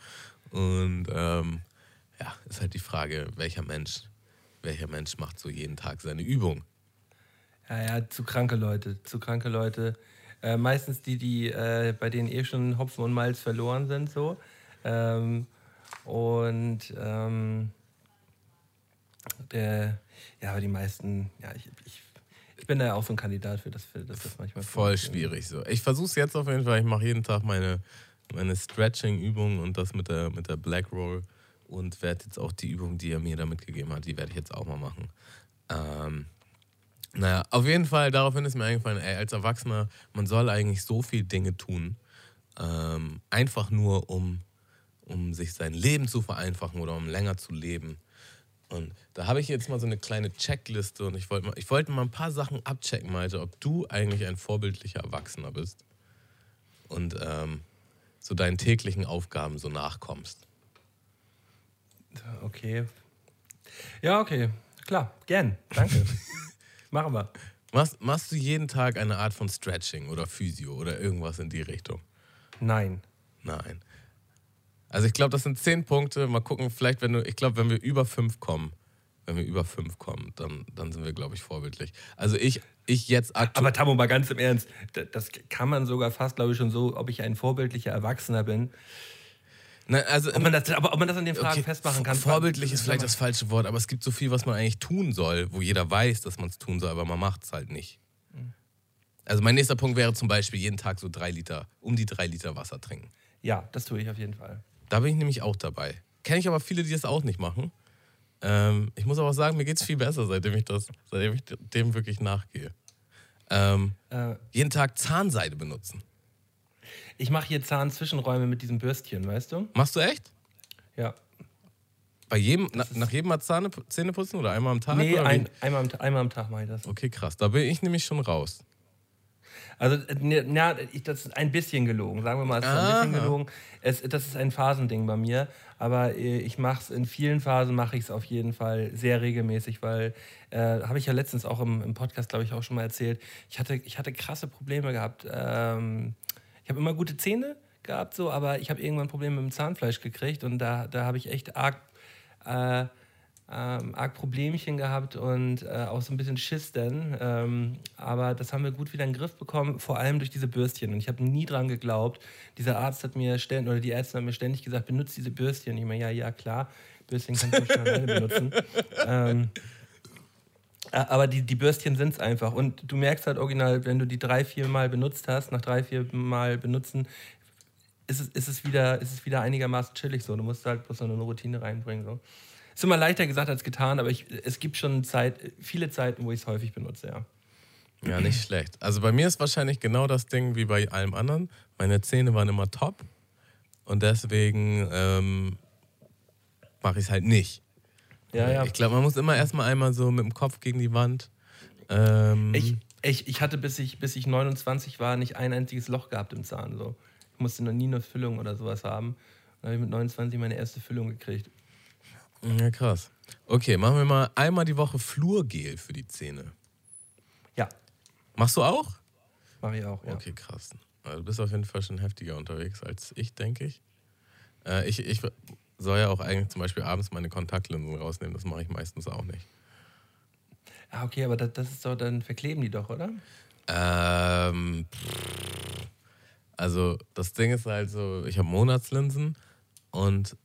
Und ähm, ja, ist halt die Frage, welcher Mensch, welcher Mensch macht so jeden Tag seine Übung? Ja, ja, zu kranke Leute, zu kranke Leute. Äh, meistens die, die äh, bei denen eh schon Hopfen und Malz verloren sind, so. Ähm, und ähm, der, ja, aber die meisten, ja, ich, ich, ich bin da ja auch so ein Kandidat für das, für das, das manchmal Voll schwierig so. Ich versuche es jetzt auf jeden Fall. Ich mache jeden Tag meine, meine Stretching-Übungen und das mit der, mit der Black Roll und werde jetzt auch die Übung, die er mir da mitgegeben hat, die werde ich jetzt auch mal machen. Ähm, naja, auf jeden Fall, daraufhin ist mir eingefallen, ey, als Erwachsener, man soll eigentlich so viele Dinge tun, ähm, einfach nur um, um sich sein Leben zu vereinfachen oder um länger zu leben. Und da habe ich jetzt mal so eine kleine Checkliste und ich wollte mal, ich wollte mal ein paar Sachen abchecken, Malte, ob du eigentlich ein vorbildlicher Erwachsener bist und ähm, so deinen täglichen Aufgaben so nachkommst. Okay. Ja, okay. Klar, gern. Danke. Machen wir. Machst, machst du jeden Tag eine Art von Stretching oder Physio oder irgendwas in die Richtung? Nein. Nein. Also ich glaube, das sind zehn Punkte. Mal gucken, vielleicht, wenn du, ich glaube, wenn wir über fünf kommen, wenn wir über fünf kommen, dann, dann sind wir, glaube ich, vorbildlich. Also ich, ich jetzt aktuell. Aber Tamo, mal ganz im Ernst, da- das kann man sogar fast, glaube ich, schon so, ob ich ein vorbildlicher Erwachsener bin. Nein, also Ob man das, aber ob man das an den Fragen Okay, festmachen kann. Vorbildlich ist vielleicht das falsche Wort, aber es gibt so viel, was man eigentlich tun soll, wo jeder weiß, dass man es tun soll, aber man macht es halt nicht. Also mein nächster Punkt wäre zum Beispiel jeden Tag so drei Liter, um die drei Liter Wasser trinken. Ja, das tue ich auf jeden Fall. Da bin ich nämlich auch dabei. Kenne ich aber viele, die das auch nicht machen. Ähm, ich muss aber auch sagen, mir geht es viel besser, seitdem ich, das, seitdem ich dem wirklich nachgehe. Ähm, Äh, jeden Tag Zahnseide benutzen. Ich mache hier Zahnzwischenräume mit diesem Bürstchen, weißt du? Machst du echt? Ja. Bei jedem, na, nach jedem Mal Zahne, Zähne putzen oder einmal am Tag? Nee, ein, einmal, am, einmal am Tag mache ich das. Okay, krass. Da bin ich nämlich schon raus. Also, äh, ne, na, ich, das ist ein bisschen gelogen. Sagen wir mal, es ist ein bisschen Aha. gelogen. Es, das ist ein Phasending bei mir. Aber äh, ich mache es in vielen Phasen, mache ich es auf jeden Fall sehr regelmäßig, weil, äh, habe ich ja letztens auch im, im Podcast, glaube ich, auch schon mal erzählt, ich hatte, ich hatte krasse Probleme gehabt. Ähm, ich habe immer gute Zähne gehabt, so, aber ich habe irgendwann Probleme mit dem Zahnfleisch gekriegt und da, da habe ich echt arg äh, ähm, arg Problemchen gehabt und äh, auch so ein bisschen Schiss denn. Ähm, aber das haben wir gut wieder in den Griff bekommen, vor allem durch diese Bürstchen. Und ich habe nie dran geglaubt. Dieser Arzt hat mir ständig, oder die Ärzte haben mir ständig gesagt, benutzt diese Bürstchen. Ich meine, ja, ja, klar, Bürstchen kannst du schon alleine benutzen. Ähm, äh, aber die, die Bürstchen sind es einfach. Und du merkst halt original, wenn du die drei, vier Mal benutzt hast, nach drei, vier Mal benutzen, ist es, ist es, wieder, ist es wieder einigermaßen chillig so. Du musst halt bloß noch eine Routine reinbringen. So. Ist immer leichter gesagt als getan, aber ich, es gibt schon Zeit, viele Zeiten, wo ich es häufig benutze, ja. Ja, nicht schlecht. Also bei mir ist wahrscheinlich genau das Ding wie bei allem anderen. Meine Zähne waren immer top und deswegen ähm, mache ich es halt nicht. Ja, ja. Ich glaube, man muss immer erstmal einmal so mit dem Kopf gegen die Wand. Ähm, Ich, ich, ich hatte, bis ich, bis ich 29 war, nicht ein einziges Loch gehabt im Zahn. So. Ich musste noch nie eine Füllung oder sowas haben. Dann habe ich mit 29 meine erste Füllung gekriegt. ja, krass. Okay, machen wir mal einmal die Woche Flurgel für die Zähne. Ja, Machst du auch? mache ich auch. Ja. Okay, krass. Also du bist auf jeden Fall schon heftiger unterwegs als ich, denke ich. Äh, ich. Ich soll ja auch eigentlich zum Beispiel abends meine Kontaktlinsen rausnehmen. Das mache ich meistens auch nicht. Ah, okay, aber das, das ist doch, dann verkleben die doch, oder? Ähm, pff, Also das Ding ist halt so, ich habe Monatslinsen und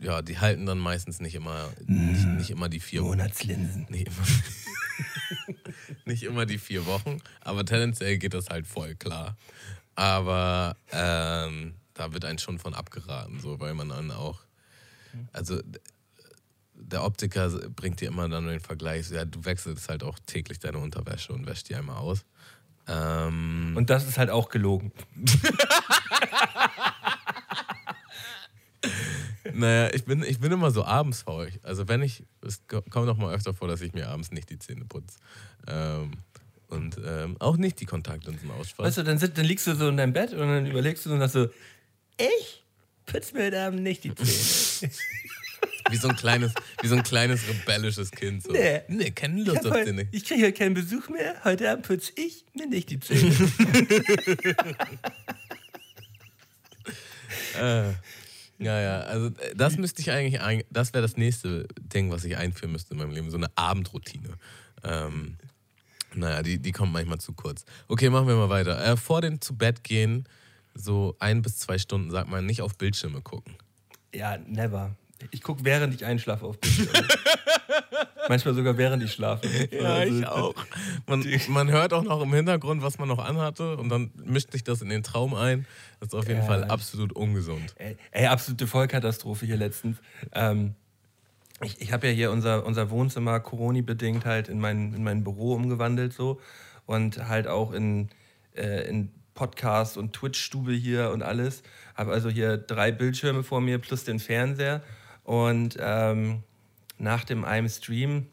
ja, die halten dann meistens nicht immer, nicht, nicht immer die vier Monatslinsen. Nicht immer, nicht immer die vier Wochen, aber tendenziell geht das halt voll klar. Aber ähm, da wird einem schon von abgeraten, so, weil man dann auch, also der Optiker bringt dir immer dann den Vergleich, so, ja, du wechselst halt auch täglich deine Unterwäsche und wäschst die einmal aus. Ähm, Und das ist halt auch gelogen. Naja, ich bin, ich bin immer so abends faul. Also wenn ich, es ko- kommt noch mal öfter vor, dass ich mir abends nicht die Zähne putze. Ähm, und ähm, auch nicht die Kontaktlinsen ausspare. Weißt du, dann, sit, dann liegst du so in deinem Bett und dann überlegst du und sagst so, ich putz mir heute Abend nicht die Zähne. Wie so ein kleines, wie so ein kleines rebellisches Kind. So. Nee. nee keine Lust auf Zähne. ich kriege heute keinen Besuch mehr. Heute Abend putz ich mir nicht die Zähne. Äh, ja, ja, also das müsste ich eigentlich, ein, das wäre das nächste Ding, was ich einführen müsste in meinem Leben, so eine Abendroutine. Ähm, naja, die, die kommt manchmal zu kurz. Okay, machen wir mal weiter. Äh, vor dem zu Bett gehen, so ein bis zwei Stunden, sagt man, nicht auf Bildschirme gucken. ja, never. Ich gucke, während ich einschlafe auf Bildschirme. Manchmal sogar während ich schlafe. Also, Man, man hört auch noch im Hintergrund, was man noch anhatte und dann mischt sich das in den Traum ein. Das ist auf jeden Ja. Fall absolut ungesund. Ey, ey, absolute Vollkatastrophe hier letztens. Ähm, ich ich habe ja hier unser, unser Wohnzimmer Corona-bedingt halt in mein, in mein Büro umgewandelt so und halt auch in, äh, in Podcast und Twitch-Stube hier und alles. Habe also hier drei Bildschirme vor mir plus den Fernseher und ähm, nach dem einem Stream,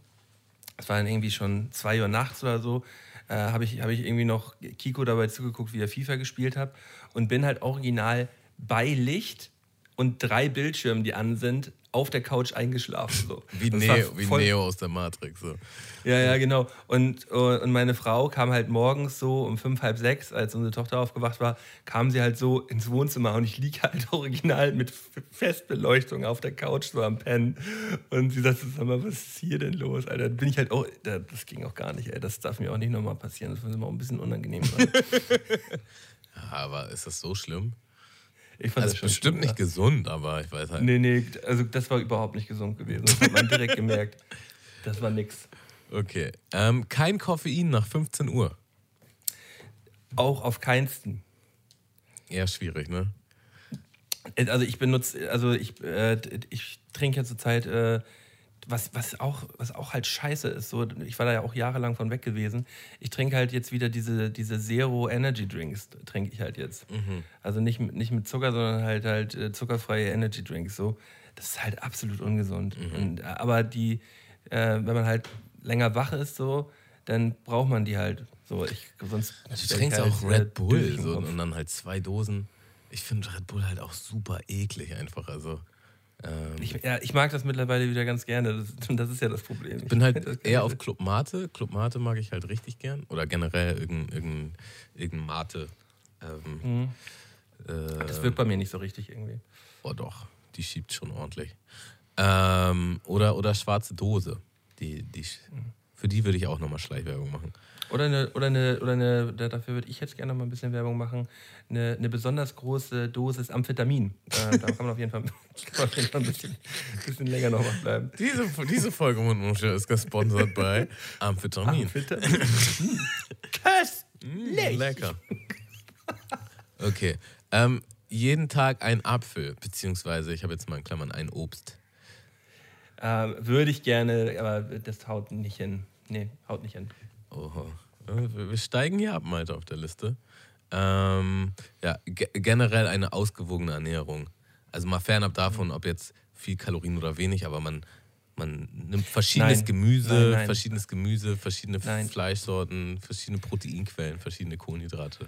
es war dann irgendwie schon zwei Uhr nachts oder so, äh, habe ich, hab ich irgendwie noch Kiko dabei zugeguckt, wie er FIFA gespielt hat und bin halt original bei Licht und drei Bildschirmen, die an sind, auf der Couch eingeschlafen. So. Wie, Neo, wie Neo aus der Matrix. So. Ja, ja, genau. Und, und meine Frau kam halt morgens so um fünf, halb sechs, als unsere Tochter aufgewacht war, kam sie halt so ins Wohnzimmer und ich liege halt original mit Festbeleuchtung auf der Couch so am Pennen. Und sie sagte, sag mal, was ist hier denn los, Alter? Bin ich halt auch, da- das ging auch gar nicht, ey. Das darf mir auch nicht nochmal passieren. Das wird mir auch ein bisschen unangenehm sein. Aber ist das so schlimm? Ich fand Also das schon bestimmt nicht gesund, aber ich weiß halt. Nee, nee, also das war überhaupt nicht gesund gewesen. Das hat man direkt gemerkt. Das war nix. Okay. Ähm, kein Koffein nach 15 Uhr. Auch auf keinsten. Eher schwierig, ne? Also ich benutze, also ich, äh, ich trinke ja zurzeit, äh, was, was, auch, was auch halt scheiße ist. So, ich war da ja auch jahrelang von weg gewesen. Ich trinke halt jetzt wieder diese, diese Zero Energy Drinks, trinke ich halt jetzt. Also nicht, mit- nicht mit Zucker, sondern halt halt äh, zuckerfreie Energy Drinks. So. Das ist halt absolut ungesund. Und, äh, aber die, äh, wenn man halt länger wach ist, so, dann braucht man die halt. So, ich, sonst Du trinkst halt, auch Red Bull so, und dann halt zwei Dosen. Ich finde Red Bull halt auch super eklig einfach. Also ähm, Ich, ja, ich mag das mittlerweile wieder ganz gerne. Das, das ist ja das Problem. ich bin halt eher auf Club Mate. Club Mate mag ich halt richtig gern. Oder generell irgendein, irgendein, irgendein Mate. Ähm, äh, Mhm. Das wirkt bei mir nicht so richtig irgendwie. Oh doch, die schiebt schon ordentlich. Ähm, oder, oder schwarze Dose. Die, die, für die würde ich auch nochmal Schleichwerbung machen. Oder eine, oder eine, oder eine da- dafür würde ich jetzt gerne noch mal ein bisschen Werbung machen, eine, eine besonders große Dosis Amphetamin. Äh, da kann man auf jeden Fall, auf jeden Fall ein bisschen, bisschen länger noch mal bleiben. Diese, diese Folge Mund Musche ist gesponsert bei Amphetamin. Amphetamin. Köstlich. Lecker. Okay. Ähm, jeden Tag ein Apfel, beziehungsweise ich habe jetzt mal in Klammern ein Obst. Ähm, würde ich gerne, aber das haut nicht hin. Nee, haut nicht hin. Oho. Äh, Wir steigen hier ab, Malte, auf der Liste. Ähm, ja, ge generell eine ausgewogene Ernährung. Also mal fernab davon, ob jetzt viel Kalorien oder wenig, aber man, man nimmt verschiedenes Nein. Gemüse, Nein, nein. verschiedenes Gemüse, verschiedene. Fleischsorten, verschiedene Proteinquellen, verschiedene Kohlenhydrate.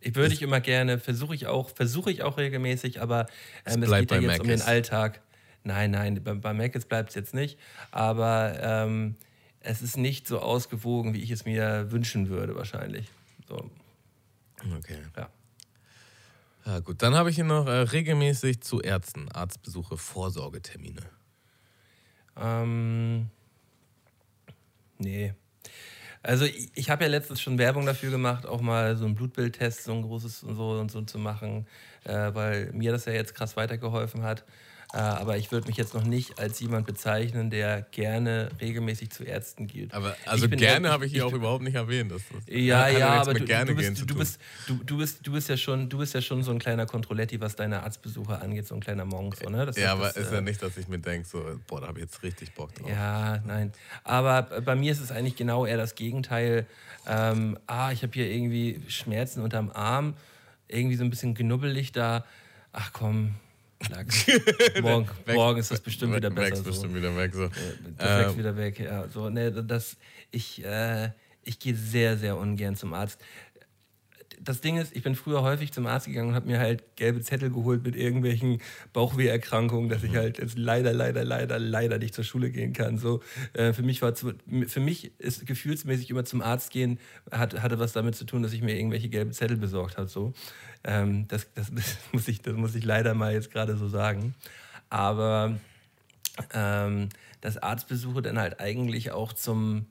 Ich würde ich immer gerne, versuche ich auch, versuche ich auch regelmäßig, aber Es ähm, es, bleibt geht ja jetzt um den. Alltag. Nein, nein, bei, bei Mc's bleibt es jetzt nicht, aber ähm, es ist nicht so ausgewogen, wie ich es mir wünschen würde wahrscheinlich. So, Okay. ja. Ja, gut. Dann habe ich hier noch äh, regelmäßig zu Ärzten, Arztbesuche, Vorsorgetermine. Ähm, nee. Also ich, ich habe ja letztens schon Werbung dafür gemacht, auch mal so ein Blutbildtest, so ein großes und so und so zu machen, äh, weil mir das ja jetzt krass weitergeholfen hat. Äh, aber ich würde mich jetzt noch nicht als jemand bezeichnen, der gerne regelmäßig zu Ärzten geht. Aber also gerne habe ich hier auch überhaupt nicht erwähnt. Das, das Ja, ja, aber du, gerne du, gehen bist, du, bist, du, du, bist, du, bist ja schon, du bist ja schon so ein kleiner Kontrolletti, was deine Arztbesuche angeht, so ein kleiner Monk. So, ne? das, ja, das, aber ist äh, ja nicht, dass ich mir denke, so, boah, da habe ich jetzt richtig Bock drauf. Ja, nein. Aber bei mir ist es eigentlich genau eher das Gegenteil. Ähm, ah, ich habe hier irgendwie Schmerzen unterm Arm, irgendwie so ein bisschen knubbelig da. Ach komm, Lachs. morgen, morgen ist das bestimmt wieder besser. So. bestimmt wieder weg. So. Das Ähm, wieder weg. Ja, so, ne, das, ich äh, ich gehe sehr, sehr ungern zum Arzt. Das Ding ist, ich bin früher häufig zum Arzt gegangen und habe mir halt gelbe Zettel geholt mit irgendwelchen Bauchweherkrankungen, dass Mhm. ich halt jetzt leider, leider, leider, leider nicht zur Schule gehen kann. So, äh, für, mich war zu, für mich ist gefühlsmäßig immer zum Arzt gehen, hat, hatte was damit zu tun, dass ich mir irgendwelche gelbe Zettel besorgt habe. So. Ähm, das, das, das, muss ich, das muss ich leider mal jetzt gerade so sagen. Aber ähm, dass Arztbesuche dann halt eigentlich auch zum,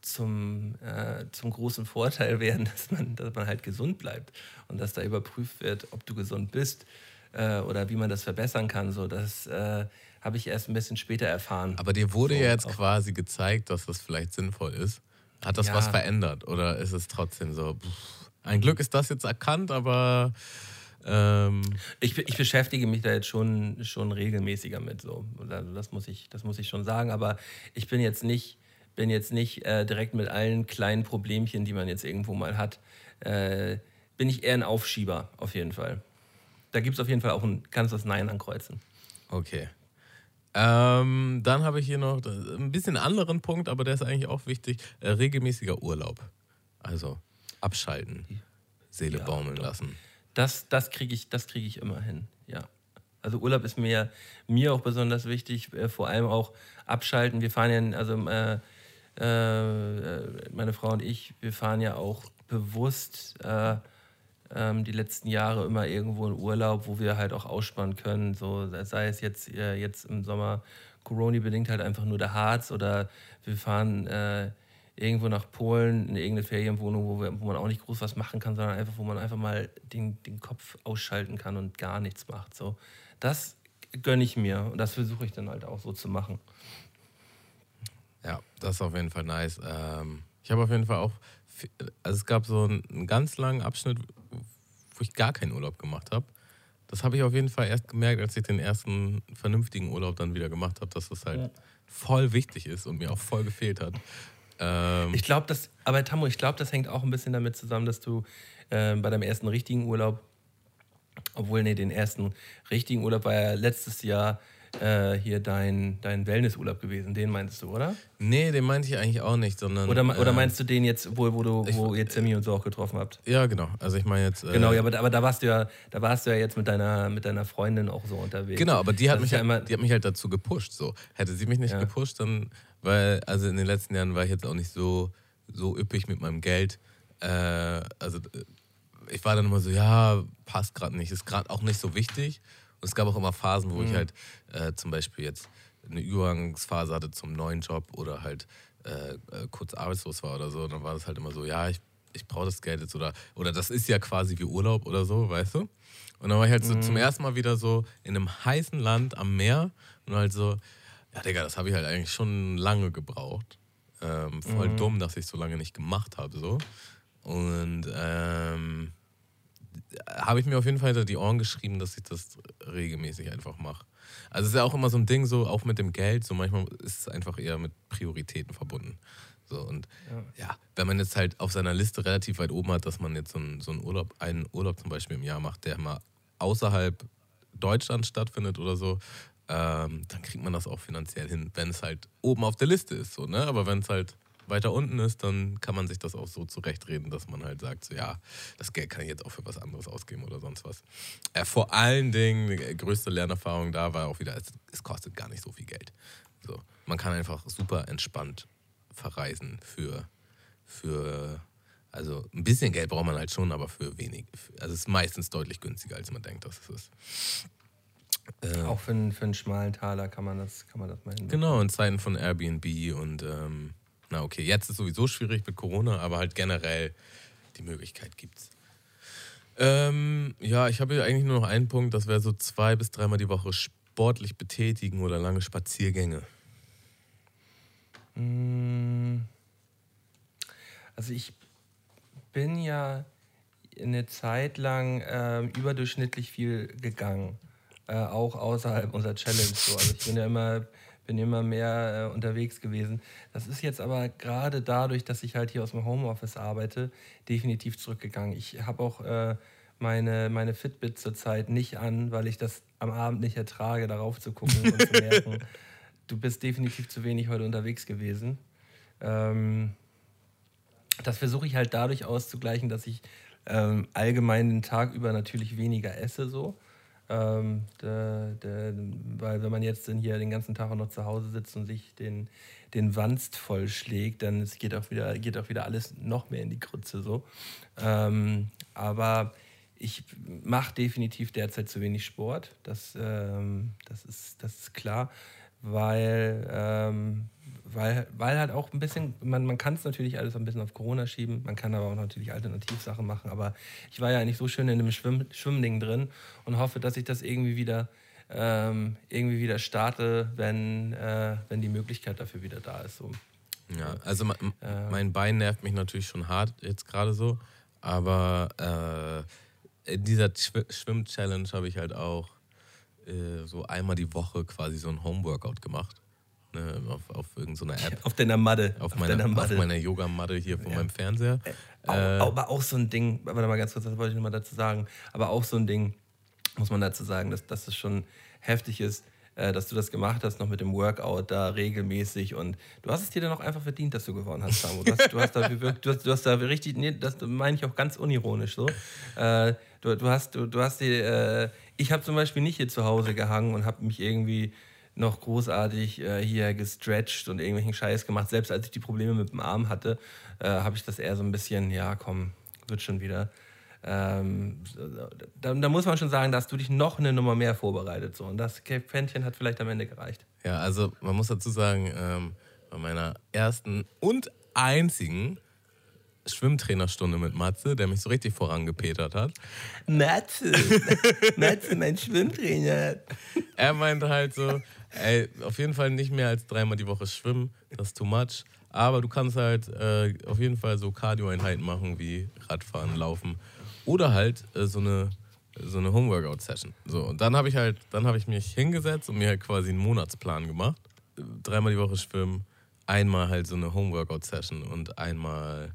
zum, äh, zum großen Vorteil werden, dass man, dass man halt gesund bleibt und dass da überprüft wird, ob du gesund bist äh, oder wie man das verbessern kann. So, das äh, habe ich erst ein bisschen später erfahren. Aber dir wurde So, ja jetzt quasi gezeigt, dass das vielleicht sinnvoll ist. Hat das Ja. was verändert oder ist es trotzdem so? Pff, ein Glück ist das jetzt erkannt, aber ähm, Ich, ich beschäftige mich da jetzt schon, schon regelmäßiger mit. So. Das, muss ich, das muss ich schon sagen. Aber ich bin jetzt nicht, bin jetzt nicht äh, direkt mit allen kleinen Problemchen, die man jetzt irgendwo mal hat, äh, bin ich eher ein Aufschieber, auf jeden Fall. Da gibt es auf jeden Fall auch ein, kannst das Nein ankreuzen. okay. Ähm, dann habe ich hier noch ein bisschen anderen Punkt, aber der ist eigentlich auch wichtig. Äh, regelmäßiger Urlaub. Also abschalten, Seele Ja, baumeln doch. lassen. Das, das kriege ich, das krieg ich immer hin, ja. Also Urlaub ist mir, mir auch besonders wichtig, äh, vor allem auch abschalten. Wir fahren ja, also äh, äh, meine Frau und ich, wir fahren ja auch bewusst äh, ähm, die letzten Jahre immer irgendwo in Urlaub, wo wir halt auch ausspannen können. So, sei es jetzt, äh, jetzt im Sommer Corona-bedingt halt einfach nur der Harz oder wir fahren äh, irgendwo nach Polen in irgendeine Ferienwohnung, wo, wir, wo man auch nicht groß was machen kann, sondern einfach, wo man einfach mal den, den Kopf ausschalten kann und gar nichts macht. So, das gönne ich mir und das versuche ich dann halt auch so zu machen. Ja, das ist auf jeden Fall nice. Ähm, ich habe auf jeden Fall auch, also es gab so einen, einen ganz langen Abschnitt, wo ich gar keinen Urlaub gemacht habe. Das habe ich auf jeden Fall erst gemerkt, als ich den ersten vernünftigen Urlaub dann wieder gemacht habe, dass das halt voll wichtig ist und mir auch voll gefehlt hat. Ähm, Ich glaube, das, aber Tammo, ich glaube, das hängt auch ein bisschen damit zusammen, dass du äh, bei deinem ersten richtigen Urlaub, obwohl, nee, den ersten richtigen Urlaub war ja letztes Jahr äh, hier dein, dein Wellnessurlaub gewesen. Den meinst du, oder? nee, den meinte ich eigentlich auch nicht, sondern. Oder, oder äh, meinst du den jetzt, wo, wo du ich- wo ihr Sammy und so auch getroffen habt? Ja, genau. Also ich meine jetzt. Äh, Genau, ja, aber, aber da warst du ja, da warst du ja jetzt mit deiner, mit deiner Freundin auch so unterwegs. Genau, aber die hat, Das mich ja halt, immer- die hat mich halt dazu gepusht. So. Hätte sie mich nicht Ja. gepusht, dann, weil, also in den letzten Jahren war ich jetzt auch nicht so, so üppig mit meinem Geld. Äh, also äh, ich war dann immer so, ja, passt gerade nicht, ist gerade auch nicht so wichtig. Und es gab auch immer Phasen, wo Mhm. ich halt äh, zum Beispiel jetzt eine Übergangsphase hatte zum neuen Job oder halt äh, äh, kurz arbeitslos war oder so. Und dann war das halt immer so, ja, ich, ich brauche das Geld jetzt oder, oder das ist ja quasi wie Urlaub oder so, weißt du? Und dann war ich halt so zum ersten Mal wieder so in einem heißen Land am Meer und halt so, ja, Digga, das habe ich halt eigentlich schon lange gebraucht. Ähm, voll dumm, dass ich so lange nicht gemacht habe. So. Und ähm, habe ich mir auf jeden Fall hinter die Ohren geschrieben, dass ich das regelmäßig einfach mache. Also es ist ja auch immer so ein Ding, so auch mit dem Geld, so manchmal ist es einfach eher mit Prioritäten verbunden. So, und ja. wenn man jetzt halt auf seiner Liste relativ weit oben hat, dass man jetzt so einen, so einen Urlaub, einen Urlaub zum Beispiel im Jahr macht, der mal außerhalb Deutschland stattfindet oder so, ähm, dann kriegt man das auch finanziell hin, wenn es halt oben auf der Liste ist. So, ne? Aber wenn es halt weiter unten ist, dann kann man sich das auch so zurechtreden, dass man halt sagt, so, ja, das Geld kann ich jetzt auch für was anderes ausgeben oder sonst was. Äh, vor allen Dingen, die größte Lernerfahrung da war auch wieder, es, es kostet gar nicht so viel Geld. So, man kann einfach super entspannt verreisen für, für also ein bisschen Geld braucht man halt schon, aber für wenig. Also es ist meistens deutlich günstiger, als man denkt, dass es ist. Äh, Auch für, einen- für einen schmalen Taler kann man das, kann man das mal hin. Genau, in Zeiten von Airbnb und ähm, na okay, jetzt ist sowieso schwierig mit Corona, aber halt generell die Möglichkeit gibt's. Ähm, ja, ich habe hier eigentlich nur noch einen Punkt, das wäre so zwei bis dreimal die Woche sportlich betätigen oder lange Spaziergänge. Mm. Also ich bin ja eine Zeit lang ähm, überdurchschnittlich viel gegangen, äh, auch außerhalb unserer Challenge. So. Also ich bin ja immer, bin immer mehr äh, unterwegs gewesen. Das ist jetzt aber gerade dadurch, dass ich halt hier aus dem Homeoffice arbeite, definitiv zurückgegangen. Ich habe auch äh, meine, meine Fitbit zurzeit nicht an, weil ich das am Abend nicht ertrage, darauf zu gucken und zu merken, du bist definitiv zu wenig heute unterwegs gewesen. Ähm, das versuche ich halt dadurch auszugleichen, dass ich ähm, allgemein den Tag über natürlich weniger esse so. Ähm, de, de, weil wenn man jetzt hier den ganzen Tag auch noch zu Hause sitzt und sich den, den Wanst vollschlägt, dann es geht, auch wieder, geht auch wieder alles noch mehr in die Krütze so. Ähm, aber ich mache definitiv derzeit zu wenig Sport. Das, ähm, das, ist, das ist klar, weil, ähm, weil, weil halt auch ein bisschen, man, man kann es natürlich alles ein bisschen auf Corona schieben, man kann aber auch natürlich Alternativsachen machen. Aber ich war ja eigentlich so schön in dem Schwimm, Schwimmding drin und hoffe, dass ich das irgendwie wieder, ähm, irgendwie wieder starte, wenn, äh, wenn die Möglichkeit dafür wieder da ist. So. Ja, also mein, mein Bein nervt mich natürlich schon hart jetzt gerade so, aber äh, in dieser Schw Schwimm-Challenge habe ich halt auch äh, so einmal die Woche quasi so ein Homeworkout gemacht. Ne, auf, auf irgendeiner App. Auf deiner Madde. Auf, meiner, deiner auf meiner Yoga-Matte hier vor meinem Fernseher. Auch, Äh, aber auch so ein Ding, warte mal ganz kurz, das wollte ich nochmal dazu sagen, aber auch so ein Ding, muss man dazu sagen, dass, dass es schon heftig ist, äh, dass du das gemacht hast, noch mit dem Workout da regelmäßig und du hast es dir dann auch einfach verdient, dass du gewonnen hast, Samu. Du hast, du hast, dafür wirklich, du hast, du hast da richtig, nee, das meine ich auch ganz unironisch so. Äh, du, du hast, du, du hast die, äh, ich habe zum Beispiel nicht hier zu Hause gehangen und habe mich irgendwie noch großartig äh, hier gestretched und irgendwelchen Scheiß gemacht. Selbst als ich die Probleme mit dem Arm hatte, äh, habe ich das eher so ein bisschen, ja, komm, wird schon wieder. Ähm, da, da muss man schon sagen, da hast du dich noch eine Nummer mehr vorbereitet. So. Und das Pfännchen hat vielleicht am Ende gereicht. Ja, also man muss dazu sagen, ähm, bei meiner ersten und einzigen Schwimmtrainerstunde mit Matze, der mich so richtig vorangepetert hat. Matze, Matze, mein Schwimmtrainer. Er meinte halt so, ey, auf jeden Fall nicht mehr als dreimal die Woche schwimmen, das ist too much. Aber du kannst halt äh, auf jeden Fall so Cardio-Einheiten machen wie Radfahren, Laufen oder halt äh, so eine so eine Homeworkout-Session. So, und dann habe ich halt, dann habe ich mich hingesetzt und mir halt quasi einen Monatsplan gemacht. Dreimal die Woche schwimmen, einmal halt so eine Homeworkout-Session und einmal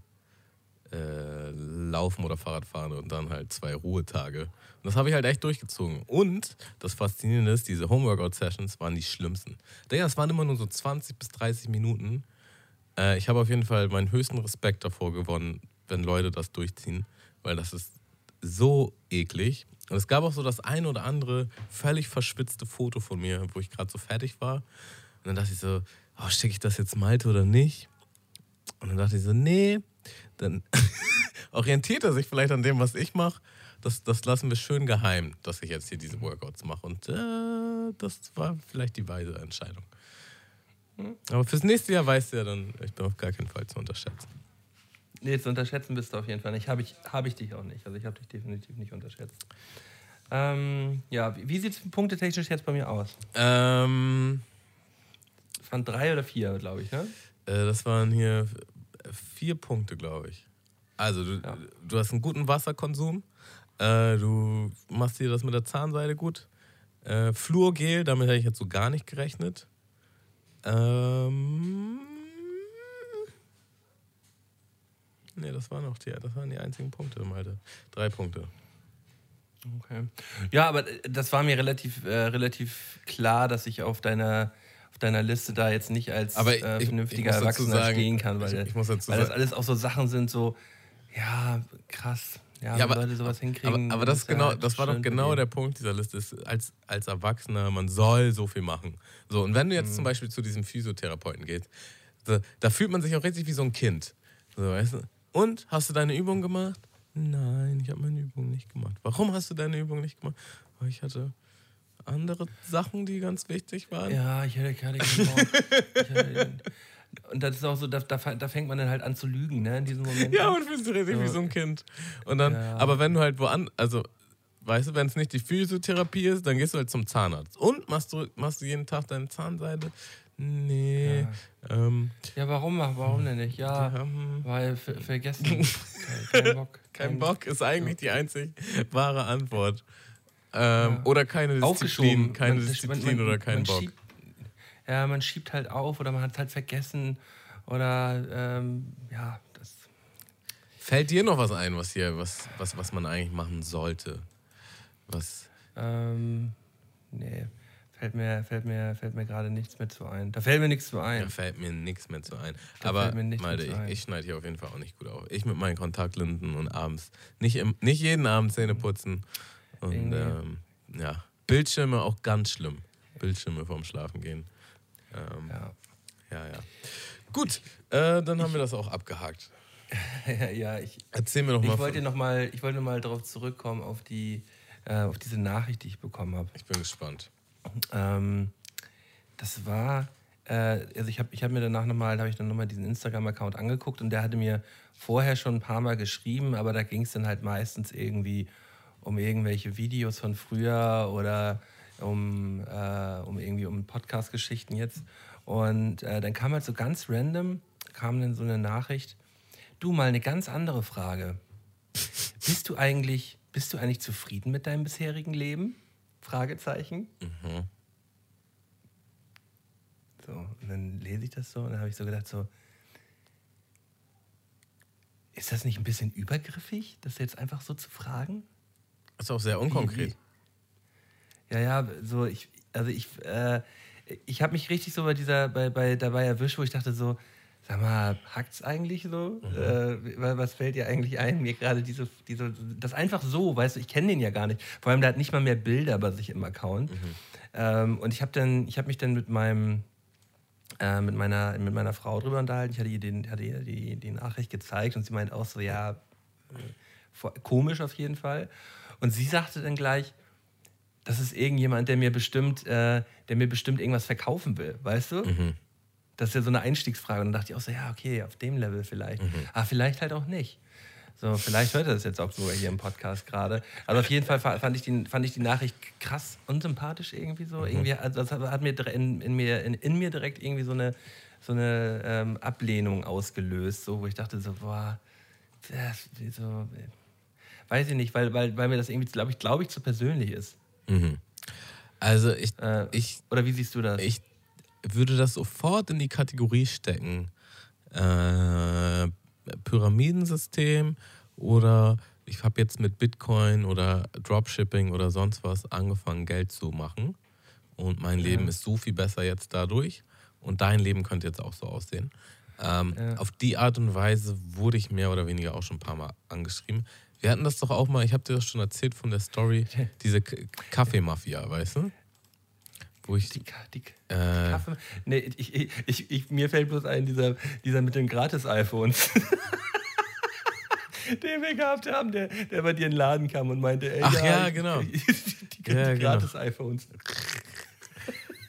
äh, Laufen oder Fahrradfahren und dann halt zwei Ruhetage. Und das habe ich halt echt durchgezogen. Und das Faszinierende ist, diese Homeworkout-Sessions waren die schlimmsten. Digga, es waren immer nur so 20 bis 30 Minuten. Äh, ich habe auf jeden Fall meinen höchsten Respekt davor gewonnen, wenn Leute das durchziehen, weil das ist so eklig. Und es gab auch so das ein oder andere völlig verschwitzte Foto von mir, wo ich gerade so fertig war. Und dann dachte ich so, oh, schicke ich das jetzt Malte oder nicht? Und dann dachte ich so, nee, dann orientiert er sich vielleicht an dem, was ich mache. Das, das lassen wir schön geheim, dass ich jetzt hier diese Workouts mache. Und äh, das war vielleicht die weise Entscheidung. Aber fürs nächste Jahr weißt du ja dann, ich bin auf gar keinen Fall zu unterschätzen. Nee, zu unterschätzen bist du auf jeden Fall nicht. Habe ich, hab ich dich auch nicht. Also ich habe dich definitiv nicht unterschätzt. Ähm, ja, wie, wie sieht es punktetechnisch jetzt bei mir aus? Ähm, Es waren drei oder vier, glaube ich, ne? äh, das waren hier vier Punkte, glaube ich. Also, du, Ja. du hast einen guten Wasserkonsum. Äh, du machst dir das mit der Zahnseide gut. Äh, Fluorgel, damit hätte ich jetzt so gar nicht gerechnet. Ähm, nee, das waren auch die, das waren die einzigen Punkte, Malte. Drei Punkte. Okay. Ja, aber das war mir relativ, äh, relativ klar, dass ich auf deiner, deiner Liste da jetzt nicht als Aber ich- äh, ich- vernünftiger ich dazu Erwachsener sagen- stehen kann, weil, ich- ich weil das alles auch so Sachen sind, so, ja, krass. Ja, Ja, aber- Leute sowas hinkriegen. Aber, aber das, genau, halt das war doch genau der Punkt dieser Liste. Ist, als, als Erwachsener, man soll so viel machen. So, und wenn du Mhm. jetzt zum Beispiel zu diesem Physiotherapeuten gehst, da, da fühlt man sich auch richtig wie so ein Kind. So, weißt du? Und, hast du deine Übung gemacht? Nein, ich habe meine Übung nicht gemacht. Warum hast du deine Übung nicht gemacht? Weil ich hatte andere Sachen, die ganz wichtig waren. Ja, ich hätte keine Bock. Ich hätte- Und das ist auch so, da, da, da fängt man dann halt an zu lügen, ne, in diesem Moment. Ja, und fühlst dich richtig wie So. so ein Kind. Und dann, Ja. aber wenn du halt woanders, also, weißt du, wenn es nicht die Physiotherapie ist, dann gehst du halt zum Zahnarzt. Und machst du, machst du jeden Tag deine Zahnseide? Nee. Ähm, Ja, warum, warum denn nicht? Ja, ja, hm. weil ver vergessen. kein, kein Bock. kein Bock ist eigentlich die einzig wahre Antwort. Ähm, Oder keine Disziplin, keine Man- Disziplin man- oder kein man Bock. Schiebt, ja, man schiebt halt auf oder man hat es halt vergessen. Oder, ähm, ja, das. Fällt dir noch was ein, was hier, was, was, was man eigentlich machen sollte? Was, Ähm, nee, fällt mir, fällt mir, fällt mir gerade nichts mehr zu ein. Da fällt mir nichts zu da ein. fällt mir nichts mehr zu ein. Da Aber Malte, ich, ein. ich schneide hier auf jeden Fall auch nicht gut auf. Ich mit meinen Kontaktlinsen und abends, nicht, im, nicht jeden Abend Zähne putzen. Und ähm, ja, Bildschirme auch ganz schlimm. Bildschirme vorm Schlafen gehen. Ähm, Ja. ja, ja. Gut, äh, dann haben wir das auch abgehakt. ja, ja, ich, Erzähl mir doch mal. ich wollte von- noch mal, ich wollte noch mal darauf zurückkommen, auf, die, äh, auf diese Nachricht, die ich bekommen habe. ich bin gespannt. Ähm, das war, äh, also ich habe ich hab mir danach nochmal, habe ich dann nochmal diesen Instagram-Account angeguckt und der hatte mir vorher schon ein paar Mal geschrieben, aber da ging es dann halt meistens irgendwie um irgendwelche Videos von früher oder um, äh, um irgendwie um Podcast-Geschichten jetzt. Und äh, dann kam halt so ganz random, kam dann so eine Nachricht, du mal eine ganz andere Frage. Bist du eigentlich, bist du eigentlich zufrieden mit deinem bisherigen Leben? Fragezeichen. So, und dann lese ich das so und dann habe ich so gedacht, so, ist das nicht ein bisschen übergriffig, das jetzt einfach so zu fragen? Ist auch sehr unkonkret. Ja, ja, so ich, also ich, äh, ich habe mich richtig so bei dieser, bei, bei dabei erwischt, wo ich dachte so, sag mal, hackt's eigentlich so? Äh, wa- was fällt dir eigentlich ein? Mir gerade diese, diese, das einfach so, weißt du, ich kenne den ja gar nicht. Vor allem, der hat nicht mal mehr Bilder bei sich im Account. Ähm, und ich habe dann, ich habe mich dann mit meinem, äh, mit, meiner, mit meiner Frau drüber unterhalten. Ich hatte ihr, den, hatte ihr die, die Nachricht gezeigt und sie meint auch so, ja, äh, komisch auf jeden Fall. Und sie sagte dann gleich, das ist irgendjemand, der mir bestimmt, äh, der mir bestimmt irgendwas verkaufen will, weißt du? Das ist ja so eine Einstiegsfrage. Und dann dachte ich auch so, ja, okay, auf dem Level vielleicht. Aber vielleicht halt auch nicht. So, vielleicht hört er das jetzt auch sogar hier im Podcast gerade. Also auf jeden Fall fa- fand ich, die, fand ich die Nachricht krass unsympathisch irgendwie so. Irgendwie, also das hat mir in, in, mir, in, in mir direkt irgendwie so eine, so eine ähm, Ablehnung ausgelöst, so, wo ich dachte so, boah, das, so, weiß ich nicht, weil, weil, weil mir das irgendwie, glaube ich, glaube ich, zu persönlich ist. Also ich, Äh, ich, Oder wie siehst du das? ich würde das sofort in die Kategorie stecken. Äh, Pyramidensystem oder ich habe jetzt mit Bitcoin oder Dropshipping oder sonst was angefangen, Geld zu machen. Und mein Leben ist so viel besser jetzt dadurch. Und dein Leben könnte jetzt auch so aussehen. Ähm, Ja. Auf die Art und Weise wurde ich mehr oder weniger auch schon ein paar Mal angeschrieben. Wir hatten das doch auch mal, ich habe dir das schon erzählt von der Story, diese Kaffeemafia, weißt du? Wo ich, Die, die, die Äh. Kaffee. Nee, ich, ich, ich, ich, mir fällt bloß ein, dieser, dieser mit den Gratis-iPhones. den wir gehabt haben, der, der bei dir in den Laden kam und meinte, ey, Ach ja, ja, genau. Die, die, Ja, die genau. Gratis-iPhones.